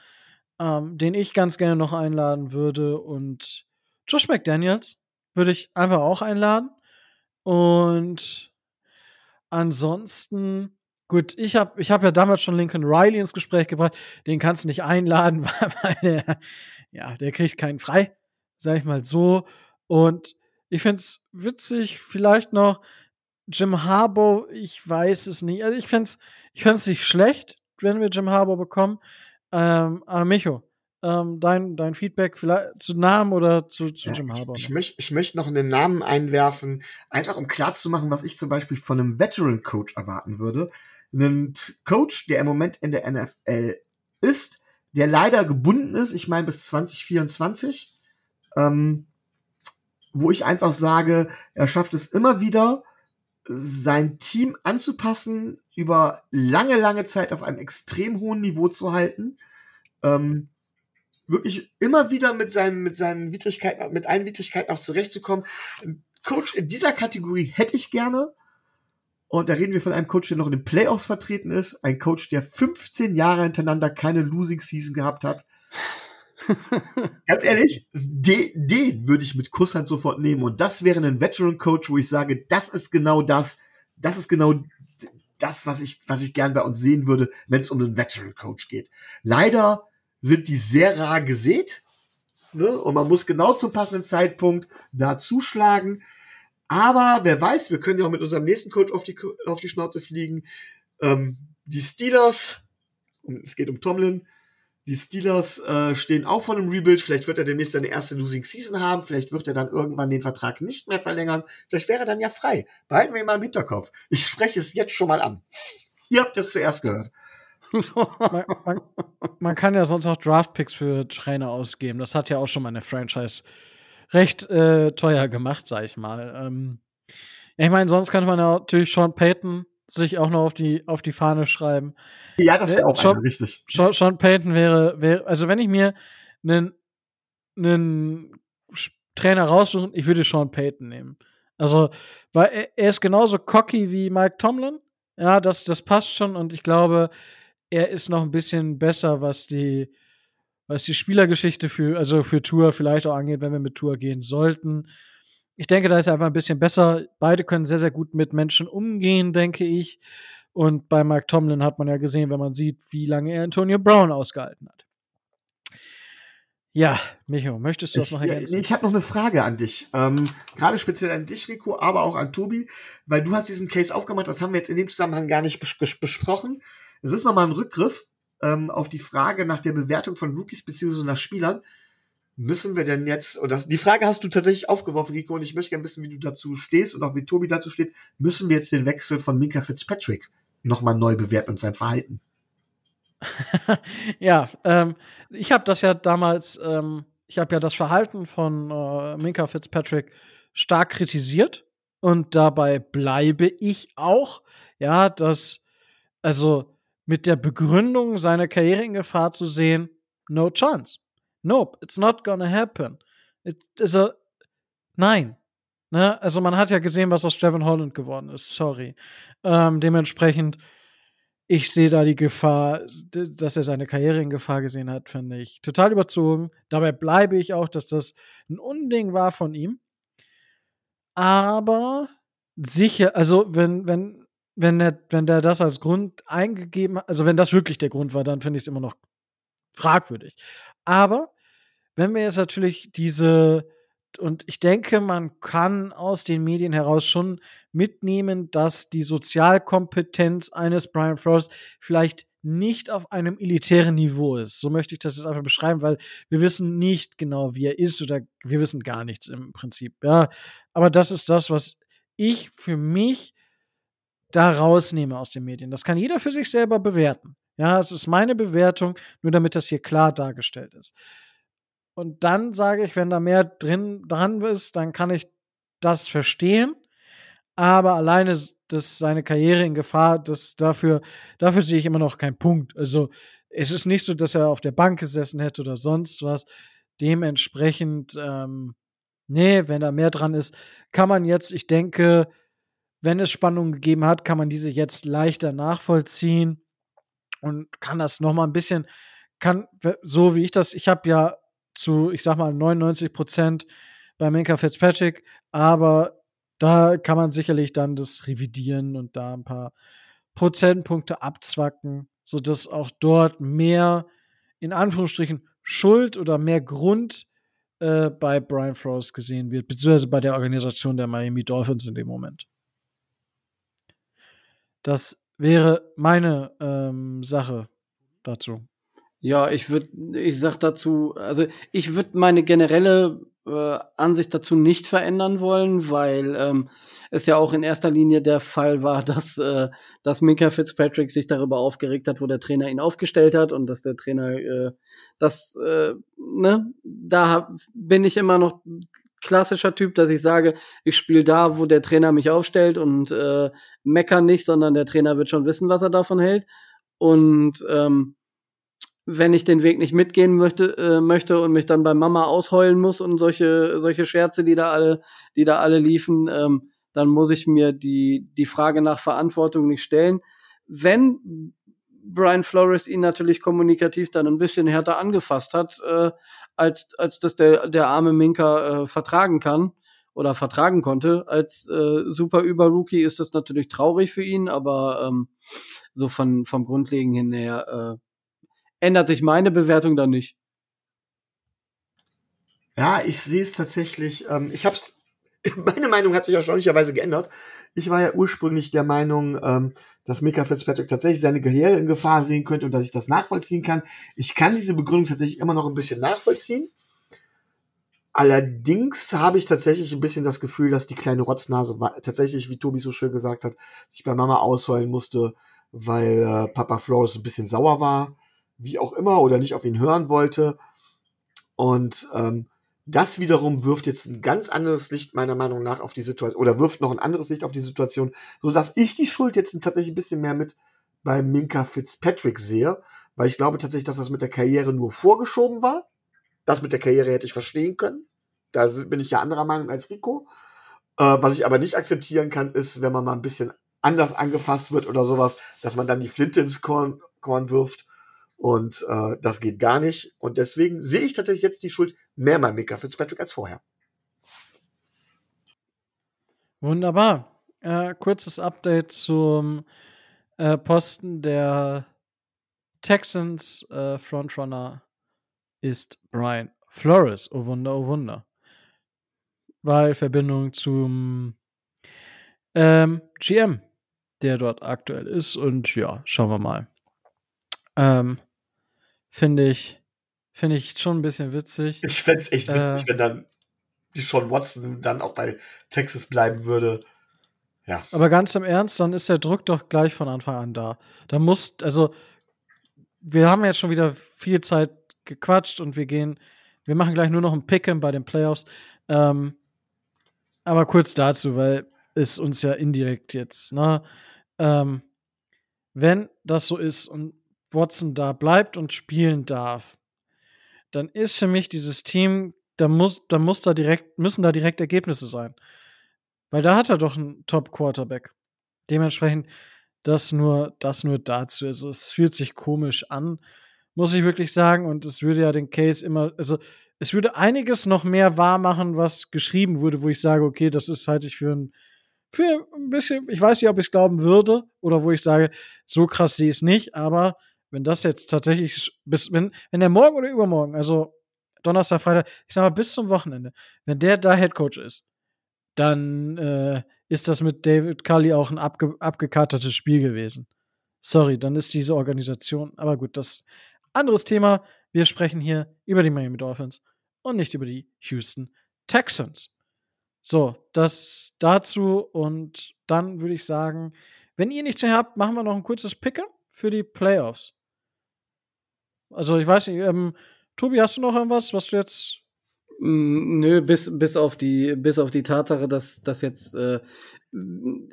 ähm, den ich ganz gerne noch einladen würde und Josh McDaniels würde ich einfach auch einladen. Und ansonsten, gut, ich habe ich hab ja damals schon Lincoln Riley ins Gespräch gebracht. Den kannst du nicht einladen, *laughs* weil der, ja, der kriegt keinen frei, sag ich mal so. Und ich find's witzig, vielleicht noch Jim Harbour, ich weiß es nicht. Also ich find's, ich find's nicht schlecht, wenn wir Jim Harbour bekommen. Ähm, aber Micho, ähm, dein, dein Feedback vielleicht zu Namen oder zu, zu ja, Jim Harbour? Ich, ich, möchte, ich möchte noch einen Namen einwerfen, einfach um klarzumachen, was ich zum Beispiel von einem Veteran Coach erwarten würde. Einen Coach, der im Moment in der NFL ist, der leider gebunden ist, ich meine bis 2024, ähm, wo ich einfach sage, er schafft es immer wieder, sein Team anzupassen, über lange, lange Zeit auf einem extrem hohen Niveau zu halten. Ähm, wirklich immer wieder mit seinen, mit seinen Widrigkeiten, mit allen Widrigkeiten auch zurechtzukommen. Ein Coach in dieser Kategorie hätte ich gerne. Und da reden wir von einem Coach, der noch in den Playoffs vertreten ist. Ein Coach, der 15 Jahre hintereinander keine Losing Season gehabt hat. *laughs* Ganz ehrlich, den, den würde ich mit Kusshand sofort nehmen. Und das wäre ein Veteran Coach, wo ich sage, das ist genau das, das ist genau das, was ich, was ich gern bei uns sehen würde, wenn es um einen Veteran Coach geht. Leider sind die sehr rar gesät. Ne? Und man muss genau zum passenden Zeitpunkt da zuschlagen. Aber wer weiß, wir können ja auch mit unserem nächsten Coach auf die, auf die Schnauze fliegen. Ähm, die Steelers, es geht um Tomlin, Die Steelers äh, stehen auch vor einem Rebuild. Vielleicht wird er demnächst seine erste Losing Season haben. Vielleicht wird er dann irgendwann den Vertrag nicht mehr verlängern. Vielleicht wäre er dann ja frei. Behalten wir ihn mal im Hinterkopf. Ich spreche es jetzt schon mal an. Ihr habt es zuerst gehört. Man, man, man, kann ja sonst auch Draftpicks für Trainer ausgeben. Das hat ja auch schon mal eine Franchise recht äh, teuer gemacht, sag ich mal. Ähm, ich meine, sonst könnte man ja natürlich Sean Payton sich auch noch auf die, auf die Fahne schreiben. Ja, das wäre auch Sean, richtig. Sean, Sean Payton wäre, wäre, also wenn ich mir einen, einen Trainer raussuche, ich würde Sean Payton nehmen. Also, weil er, er ist genauso cocky wie Mike Tomlin. Ja, das, das passt schon und ich glaube, er ist noch ein bisschen besser, was die, was die Spielergeschichte für, also für Tour vielleicht auch angeht, wenn wir mit Tour gehen sollten. Ich denke, da ist er einfach ein bisschen besser. Beide können sehr, sehr gut mit Menschen umgehen, denke ich. Und bei Mike Tomlin hat man ja gesehen, wenn man sieht, wie lange er Antonio Brown ausgehalten hat. Ja, Micho, möchtest du das noch ergänzen? Ja, ich habe noch eine Frage an dich. Ähm, Gerade speziell an dich, Rico, aber auch an Tobi, weil du hast diesen Case aufgemacht, das haben wir jetzt in dem Zusammenhang gar nicht bes besprochen. Es ist nochmal ein Rückgriff ähm, auf die Frage nach der Bewertung von Rookies beziehungsweise nach Spielern. Müssen wir denn jetzt, und das, die Frage hast du tatsächlich aufgeworfen, Rico, und ich möchte gerne wissen, wie du dazu stehst und auch wie Tobi dazu steht, müssen wir jetzt den Wechsel von Minka Fitzpatrick nochmal neu bewerten und sein Verhalten? *laughs* ja, ähm, ich habe das ja damals, ähm, ich habe ja das Verhalten von äh, Minka Fitzpatrick stark kritisiert und dabei bleibe ich auch, ja, dass, also mit der Begründung, seine Karriere in Gefahr zu sehen, no chance. Nope, it's not gonna happen. It is a Nein. Ne? Also man hat ja gesehen, was aus Stephen Holland geworden ist. Sorry. Ähm, dementsprechend, ich sehe da die Gefahr, dass er seine Karriere in Gefahr gesehen hat, finde ich total überzogen. Dabei bleibe ich auch, dass das ein Unding war von ihm. Aber sicher, also wenn, wenn, wenn der, wenn der das als Grund eingegeben hat, also wenn das wirklich der Grund war, dann finde ich es immer noch fragwürdig. Aber wenn wir jetzt natürlich diese, und ich denke, man kann aus den Medien heraus schon mitnehmen, dass die Sozialkompetenz eines Brian Flores vielleicht nicht auf einem elitären Niveau ist. So möchte ich das jetzt einfach beschreiben, weil wir wissen nicht genau, wie er ist oder wir wissen gar nichts im Prinzip. Ja, aber das ist das, was ich für mich da rausnehme aus den Medien. Das kann jeder für sich selber bewerten. Ja, es ist meine Bewertung, nur damit das hier klar dargestellt ist. Und dann sage ich, wenn da mehr drin dran ist, dann kann ich das verstehen. Aber alleine dass seine Karriere in Gefahr, das dafür, dafür sehe ich immer noch keinen Punkt. Also es ist nicht so, dass er auf der Bank gesessen hätte oder sonst was. Dementsprechend, ähm, nee, wenn da mehr dran ist, kann man jetzt, ich denke, wenn es Spannungen gegeben hat, kann man diese jetzt leichter nachvollziehen und kann das noch mal ein bisschen, kann, so wie ich das, ich habe ja zu, ich sag mal, 99 Prozent bei Minka Fitzpatrick, aber da kann man sicherlich dann das revidieren und da ein paar Prozentpunkte abzwacken, sodass auch dort mehr, in Anführungsstrichen, Schuld oder mehr Grund äh, bei Brian Flores gesehen wird, beziehungsweise bei der Organisation der Miami Dolphins in dem Moment. Das wäre meine ähm, Sache dazu. Ja, ich würde, ich sag dazu, also ich würde meine generelle äh, Ansicht dazu nicht verändern wollen, weil ähm, es ja auch in erster Linie der Fall war, *laughs* dass, äh, dass Minka Fitzpatrick sich darüber aufgeregt hat, wo der Trainer ihn aufgestellt hat und dass der Trainer äh, das, äh, ne, da bin ich immer noch klassischer Typ, dass ich sage, ich spiele da, wo der Trainer mich aufstellt und äh, mecker nicht, sondern der Trainer wird schon wissen, was er davon hält. Und ähm, wenn ich den Weg nicht mitgehen möchte, äh, möchte und mich dann bei Mama ausheulen muss und solche solche Scherze, die da alle, die da alle liefen, ähm, dann muss ich mir die die Frage nach Verantwortung nicht stellen. Wenn Brian Flores ihn natürlich kommunikativ dann ein bisschen härter angefasst hat, äh, als, als das der, der arme Minka äh, vertragen kann oder vertragen konnte. Als äh, super Über-Rookie ist das natürlich traurig für ihn, aber ähm, so von, vom Grundlegenden her äh, ändert sich meine Bewertung dann nicht. Ja, ich sehe es tatsächlich. Ähm, ich habe es *laughs* meine Meinung hat sich erstaunlicherweise geändert. Ich war ja ursprünglich der Meinung, ähm, dass Mika Fitzpatrick tatsächlich seine Karriere in Gefahr sehen könnte und dass ich das nachvollziehen kann. Ich kann diese Begründung tatsächlich immer noch ein bisschen nachvollziehen. Allerdings habe ich tatsächlich ein bisschen das Gefühl, dass die kleine Rotznase tatsächlich, wie Tobi so schön gesagt hat, sich bei Mama ausheulen musste, weil äh, Papa Flores ein bisschen sauer war, wie auch immer, oder nicht auf ihn hören wollte. Und ähm, das wiederum wirft jetzt ein ganz anderes Licht meiner Meinung nach auf die Situation oder wirft noch ein anderes Licht auf die Situation, so dass ich die Schuld jetzt tatsächlich ein bisschen mehr mit bei Minka Fitzpatrick sehe, weil ich glaube tatsächlich, dass das mit der Karriere nur vorgeschoben war. Das mit der Karriere hätte ich verstehen können. Da bin ich ja anderer Meinung als Rico. Äh, was ich aber nicht akzeptieren kann, ist, wenn man mal ein bisschen anders angefasst wird oder sowas, dass man dann die Flinte ins Korn, Korn wirft und äh, das geht gar nicht. Und deswegen sehe ich tatsächlich jetzt die Schuld mehr bei Mika Fitzpatrick als vorher. Wunderbar. Äh, kurzes Update zum äh, Posten der Texans äh, Frontrunner ist Brian Flores. Oh Wunder, oh Wunder. Weil Verbindung zum ähm, GM, der dort aktuell ist. Und ja, schauen wir mal. Ähm, Finde ich, finde ich schon ein bisschen witzig. Ich fände es echt witzig, äh, wenn dann die Sean Watson dann auch bei Texas bleiben würde. Ja. Aber ganz im Ernst, dann ist der Druck doch gleich von Anfang an da. Da muss, also, wir haben jetzt schon wieder viel Zeit gequatscht und wir gehen, wir machen gleich nur noch ein Pick'em bei den Playoffs. Ähm, aber kurz dazu, weil es uns ja indirekt jetzt, ne? Ähm, wenn das so ist und Watson da bleibt und spielen darf, dann ist für mich dieses Team, da muss, da muss da direkt, müssen da direkt Ergebnisse sein. Weil da hat er doch einen Top-Quarterback. Dementsprechend, das nur, das nur dazu. Also, es fühlt sich komisch an, muss ich wirklich sagen. Und es würde ja den Case immer, also, es würde einiges noch mehr wahr machen, was geschrieben wurde, wo ich sage, okay, das ist halte ich für ein, für ein bisschen, ich weiß nicht, ob ich es glauben würde, oder wo ich sage, so krass sehe ich es nicht, aber wenn das jetzt tatsächlich bis, wenn, wenn der morgen oder übermorgen, also Donnerstag, Freitag, ich sag mal bis zum Wochenende, wenn der da Headcoach ist, dann äh, ist das mit David Cully auch ein abge abgekartetes Spiel gewesen. Sorry, dann ist diese Organisation, aber gut, das anderes Thema. Wir sprechen hier über die Miami Dolphins und nicht über die Houston Texans. So, das dazu und dann würde ich sagen, wenn ihr nichts mehr habt, machen wir noch ein kurzes Picker für die Playoffs. Also ich weiß nicht, ähm, Tobi, hast du noch irgendwas, was du jetzt mm, Nö, bis, bis auf die, bis auf die Tatsache, dass, dass jetzt äh,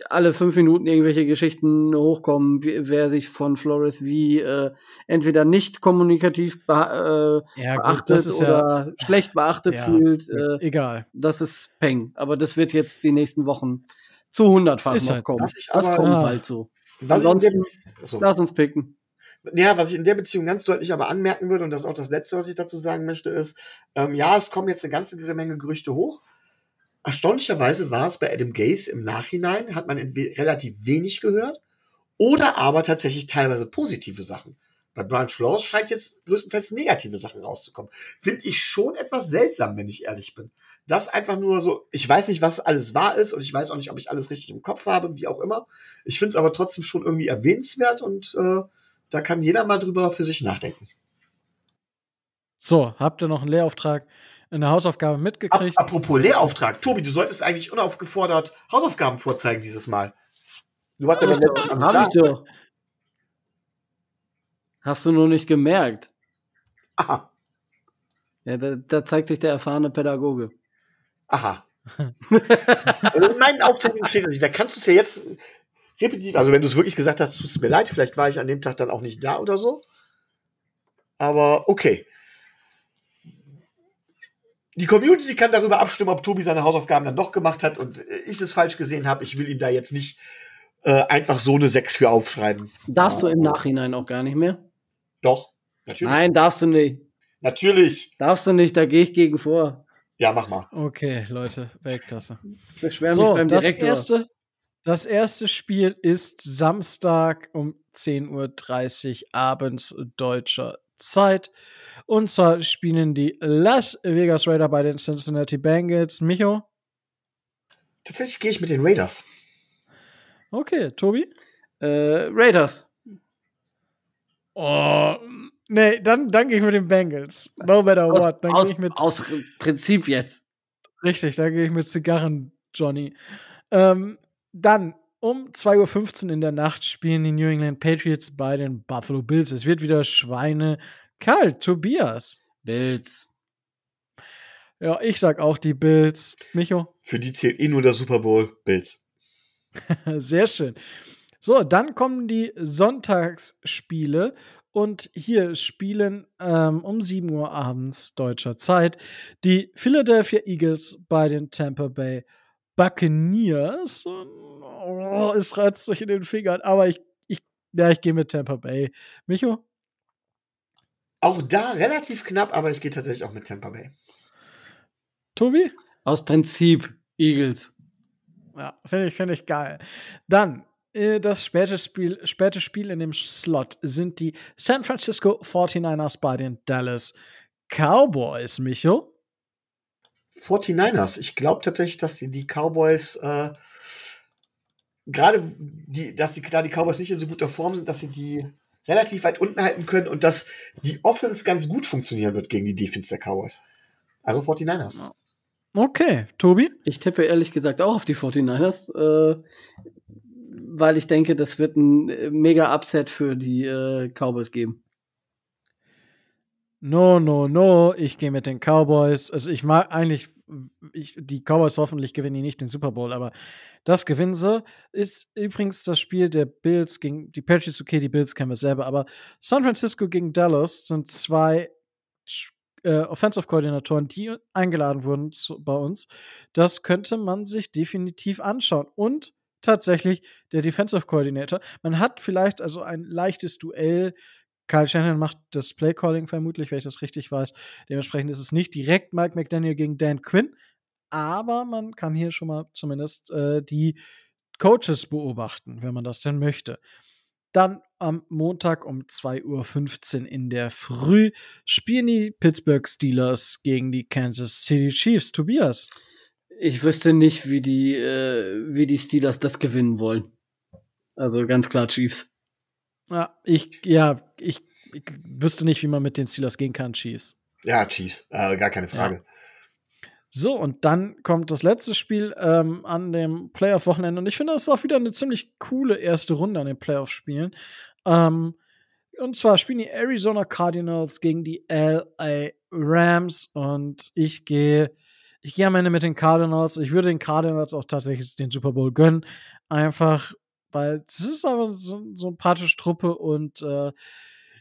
alle fünf Minuten irgendwelche Geschichten hochkommen, wie, wer sich von Flores wie äh, entweder nicht kommunikativ be äh, ja, beachtet gut, oder ja, schlecht beachtet ja, fühlt. Äh, egal. Das ist Peng. Aber das wird jetzt die nächsten Wochen zu hundertfach noch halt kommen. Das kommt halt so. Ansonsten, lass uns picken. Ja, was ich in der Beziehung ganz deutlich aber anmerken würde, und das ist auch das Letzte, was ich dazu sagen möchte, ist, ähm, ja, es kommen jetzt eine ganze Menge Gerüchte hoch. Erstaunlicherweise war es bei Adam Gaze im Nachhinein, hat man relativ wenig gehört, oder aber tatsächlich teilweise positive Sachen. Bei Brian Flores scheint jetzt größtenteils negative Sachen rauszukommen. Finde ich schon etwas seltsam, wenn ich ehrlich bin. Das einfach nur so, ich weiß nicht, was alles wahr ist und ich weiß auch nicht, ob ich alles richtig im Kopf habe, wie auch immer. Ich finde es aber trotzdem schon irgendwie erwähnenswert und äh, da kann jeder mal drüber für sich nachdenken. So, habt ihr noch einen Lehrauftrag in der Hausaufgabe mitgekriegt? Ap apropos Lehrauftrag, Tobi, du solltest eigentlich unaufgefordert Hausaufgaben vorzeigen dieses Mal. Du warst ja beim letzten Mal Hab ich doch. Hast du nur nicht gemerkt? Aha. Ja, da, da zeigt sich der erfahrene Pädagoge. Aha. *laughs* also in meinen Aufzeichnungen steht es nicht. Da kannst du es ja jetzt repetitiv, also wenn du es wirklich gesagt hast, tut es mir leid, vielleicht war ich an dem Tag dann auch nicht da oder so. Aber okay. Die Community kann darüber abstimmen, ob Tobi seine Hausaufgaben dann doch gemacht hat und ich es falsch gesehen habe. Ich will ihm da jetzt nicht äh, einfach so eine 6 für aufschreiben. Darfst du im Nachhinein auch gar nicht mehr? Doch, natürlich. Nein, darfst du nicht. Natürlich. Darfst du nicht, da gehe ich gegen vor. Ja, mach mal. Okay, Leute, Weltklasse. Ich beschwere so, mich beim Direktor. Das erste, das erste Spiel ist Samstag um 10.30 Uhr abends deutscher Zeit. Und zwar spielen die Las Vegas Raider bei den Cincinnati Bengals. Micho? Tatsächlich gehe ich mit den Raiders. Okay, Tobi? Äh, Raiders. Oh, nee, dann, dann gehe ich mit den Bengals. No matter Aus, what. Dann aus, gehe ich mit. aus Prinzip jetzt. Richtig, dann gehe ich mit Zigarren, Johnny. Ähm, dann um 2.15 Uhr in der Nacht spielen die New England Patriots bei den Buffalo Bills. Es wird wieder Schweine kalt. Tobias. Bills. Ja, ich sag auch die Bills. Micho? Für die zählt eh nur der Super Bowl. Bills. *laughs* Sehr schön. So, dann kommen die Sonntagsspiele. Und hier spielen ähm, um 7 Uhr abends deutscher Zeit die Philadelphia Eagles bei den Tampa Bay Buccaneers. Oh, es reizt sich in den Fingern, aber ich, ich, ja, ich gehe mit Tampa Bay. Micho? Auch da relativ knapp, aber ich gehe tatsächlich auch mit Tampa Bay. Tobi? Aus Prinzip Eagles. Ja, finde ich, find ich geil. Dann äh, das späte Spiel, späte Spiel in dem Slot sind die San Francisco 49ers bei den Dallas Cowboys, Micho. 49ers. Ich glaube tatsächlich, dass die, die Cowboys äh, gerade die, dass die, da die Cowboys nicht in so guter Form sind, dass sie die relativ weit unten halten können und dass die Offense ganz gut funktionieren wird gegen die Defense der Cowboys. Also 49ers. Okay, Tobi? Ich tippe ehrlich gesagt auch auf die 49ers, äh, weil ich denke, das wird ein äh, mega Upset für die äh, Cowboys geben. No, no, no, ich gehe mit den Cowboys. Also ich mag eigentlich, ich, die Cowboys hoffentlich gewinnen die nicht den Super Bowl, aber das gewinnen sie. Ist übrigens das Spiel der Bills gegen die Patriots, okay, die Bills kennen wir selber, aber San Francisco gegen Dallas sind zwei äh, Offensive-Koordinatoren, die eingeladen wurden zu, bei uns. Das könnte man sich definitiv anschauen. Und tatsächlich der Defensive Coordinator. Man hat vielleicht also ein leichtes Duell Kyle Shannon macht das Playcalling vermutlich, wenn ich das richtig weiß. Dementsprechend ist es nicht direkt Mike McDaniel gegen Dan Quinn, aber man kann hier schon mal zumindest äh, die Coaches beobachten, wenn man das denn möchte. Dann am Montag um 2.15 Uhr in der Früh spielen die Pittsburgh Steelers gegen die Kansas City Chiefs. Tobias. Ich wüsste nicht, wie die, äh, wie die Steelers das gewinnen wollen. Also ganz klar Chiefs. Ja, ich, ja, ich, ich wüsste nicht, wie man mit den Steelers gehen kann, Chiefs. Ja, Chiefs, äh, gar keine Frage. Ja. So, und dann kommt das letzte Spiel ähm, an dem Playoff-Wochenende. Und ich finde, das ist auch wieder eine ziemlich coole erste Runde an den Playoff-Spielen. Ähm, und zwar spielen die Arizona Cardinals gegen die LA Rams. Und ich gehe ich gehe am Ende mit den Cardinals. Ich würde den Cardinals auch tatsächlich den Super Bowl gönnen. Einfach, weil es ist aber so, so eine sympathische Truppe und äh,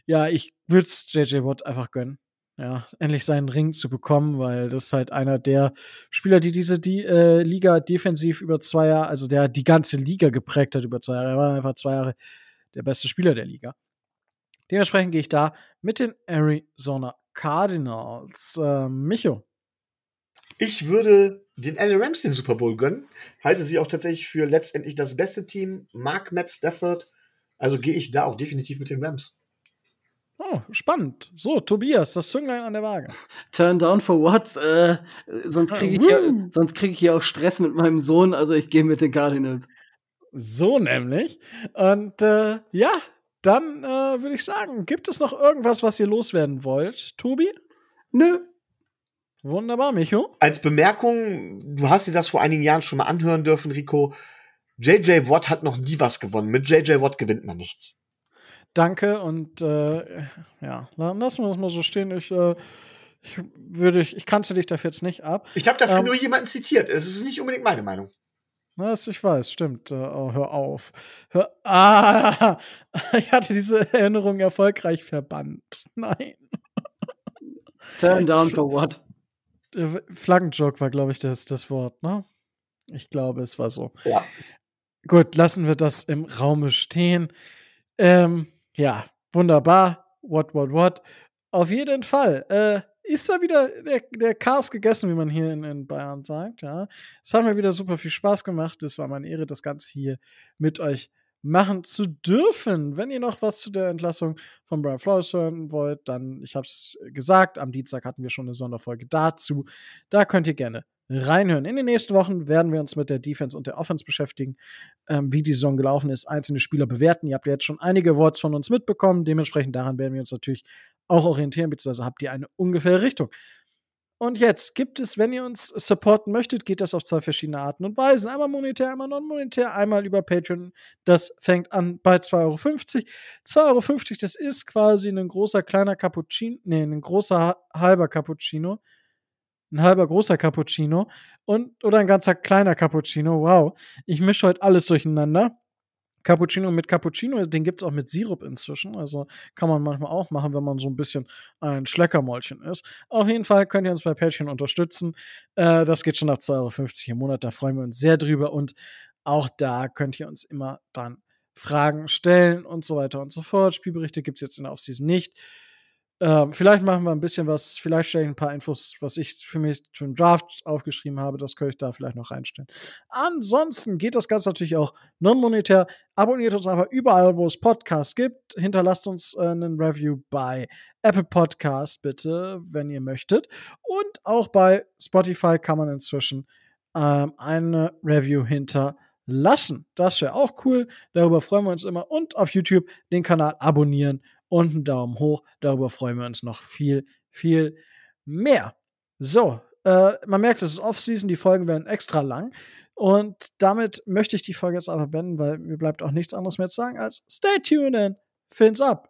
ja, ich würde es JJ Watt einfach gönnen. Ja, endlich seinen Ring zu bekommen, weil das ist halt einer der Spieler, die diese die, äh, Liga defensiv über zwei Jahre, also der die ganze Liga geprägt hat über zwei Jahre. Er war einfach zwei Jahre der beste Spieler der Liga. Dementsprechend gehe ich da mit den Arizona Cardinals. Äh, Micho. Ich würde den LA Rams den Super Bowl gönnen. Halte sie auch tatsächlich für letztendlich das beste Team. Mark Matt Stafford. Also gehe ich da auch definitiv mit den Rams. Oh, spannend. So, Tobias, das Zünglein an der Waage. Turn down for what? Äh, sonst kriege ich, ja, sonst krieg ich hier auch Stress mit meinem Sohn, also ich gehe mit den Cardinals. So nämlich. Und äh, ja, dann äh, würde ich sagen, gibt es noch irgendwas, was ihr loswerden wollt, Tobi? Nö. Wunderbar, Micho. Als Bemerkung, du hast dir das vor einigen Jahren schon mal anhören dürfen, Rico. JJ Watt hat noch nie was gewonnen. Mit JJ Watt gewinnt man nichts. Danke und äh, ja, lassen wir das mal so stehen. Ich, äh, ich würde, ich, ich kannte dich dafür jetzt nicht ab. Ich habe dafür ähm, nur jemanden zitiert. Es ist nicht unbedingt meine Meinung. Was ich weiß, stimmt. Äh, oh, hör auf. Hör, ah, *laughs* ich hatte diese Erinnerung erfolgreich verbannt. Nein. Turn down *laughs* for what? Flaggenjoke war, glaube ich, das, das Wort, ne? Ich glaube, es war so. Ja. Gut, lassen wir das im Raume stehen. Ähm, ja, wunderbar. What, what, what. Auf jeden Fall. Äh, ist da wieder der, der Chaos gegessen, wie man hier in, in, Bayern sagt. Ja, es hat mir wieder super viel Spaß gemacht. Es war meine Ehre, das Ganze hier mit euch machen zu dürfen. Wenn ihr noch was zu der Entlassung von Brian Flores hören wollt, dann, ich habe es gesagt, am Dienstag hatten wir schon eine Sonderfolge dazu. Da könnt ihr gerne reinhören. In den nächsten Wochen werden wir uns mit der Defense und der Offense beschäftigen, ähm, wie die Saison gelaufen ist, einzelne Spieler bewerten. Ihr habt ja jetzt schon einige Worts von uns mitbekommen. Dementsprechend daran werden wir uns natürlich auch orientieren, beziehungsweise habt ihr eine ungefähre Richtung. Und jetzt gibt es, wenn ihr uns supporten möchtet, geht das auf zwei verschiedene Arten und Weisen. Einmal monetär, einmal non-monetär, einmal über Patreon. Das fängt an bei 2,50 Euro. 2,50 Euro, das ist quasi ein großer kleiner Cappuccino, nee, ein großer halber Cappuccino. Ein halber großer Cappuccino und oder ein ganzer kleiner Cappuccino. Wow, ich mische heute alles durcheinander. Cappuccino mit Cappuccino, den gibt es auch mit Sirup inzwischen. Also kann man manchmal auch machen, wenn man so ein bisschen ein Schleckermäulchen ist. Auf jeden Fall könnt ihr uns bei Patreon unterstützen. Äh, das geht schon ab 2,50 Euro im Monat. Da freuen wir uns sehr drüber. Und auch da könnt ihr uns immer dann Fragen stellen und so weiter und so fort. Spielberichte gibt es jetzt in der Offseason nicht. Ähm, vielleicht machen wir ein bisschen was, vielleicht stelle ich ein paar Infos, was ich für mich für den Draft aufgeschrieben habe, das könnte ich da vielleicht noch reinstellen. Ansonsten geht das Ganze natürlich auch non-monetär. Abonniert uns einfach überall, wo es Podcasts gibt. Hinterlasst uns äh, einen Review bei Apple Podcasts, bitte, wenn ihr möchtet. Und auch bei Spotify kann man inzwischen ähm, eine Review hinterlassen. Das wäre auch cool. Darüber freuen wir uns immer. Und auf YouTube den Kanal abonnieren und einen Daumen hoch. Darüber freuen wir uns noch viel, viel mehr. So, äh, man merkt, es ist Off-Season, die Folgen werden extra lang. Und damit möchte ich die Folge jetzt aber beenden, weil mir bleibt auch nichts anderes mehr zu sagen als Stay tuned and fins up.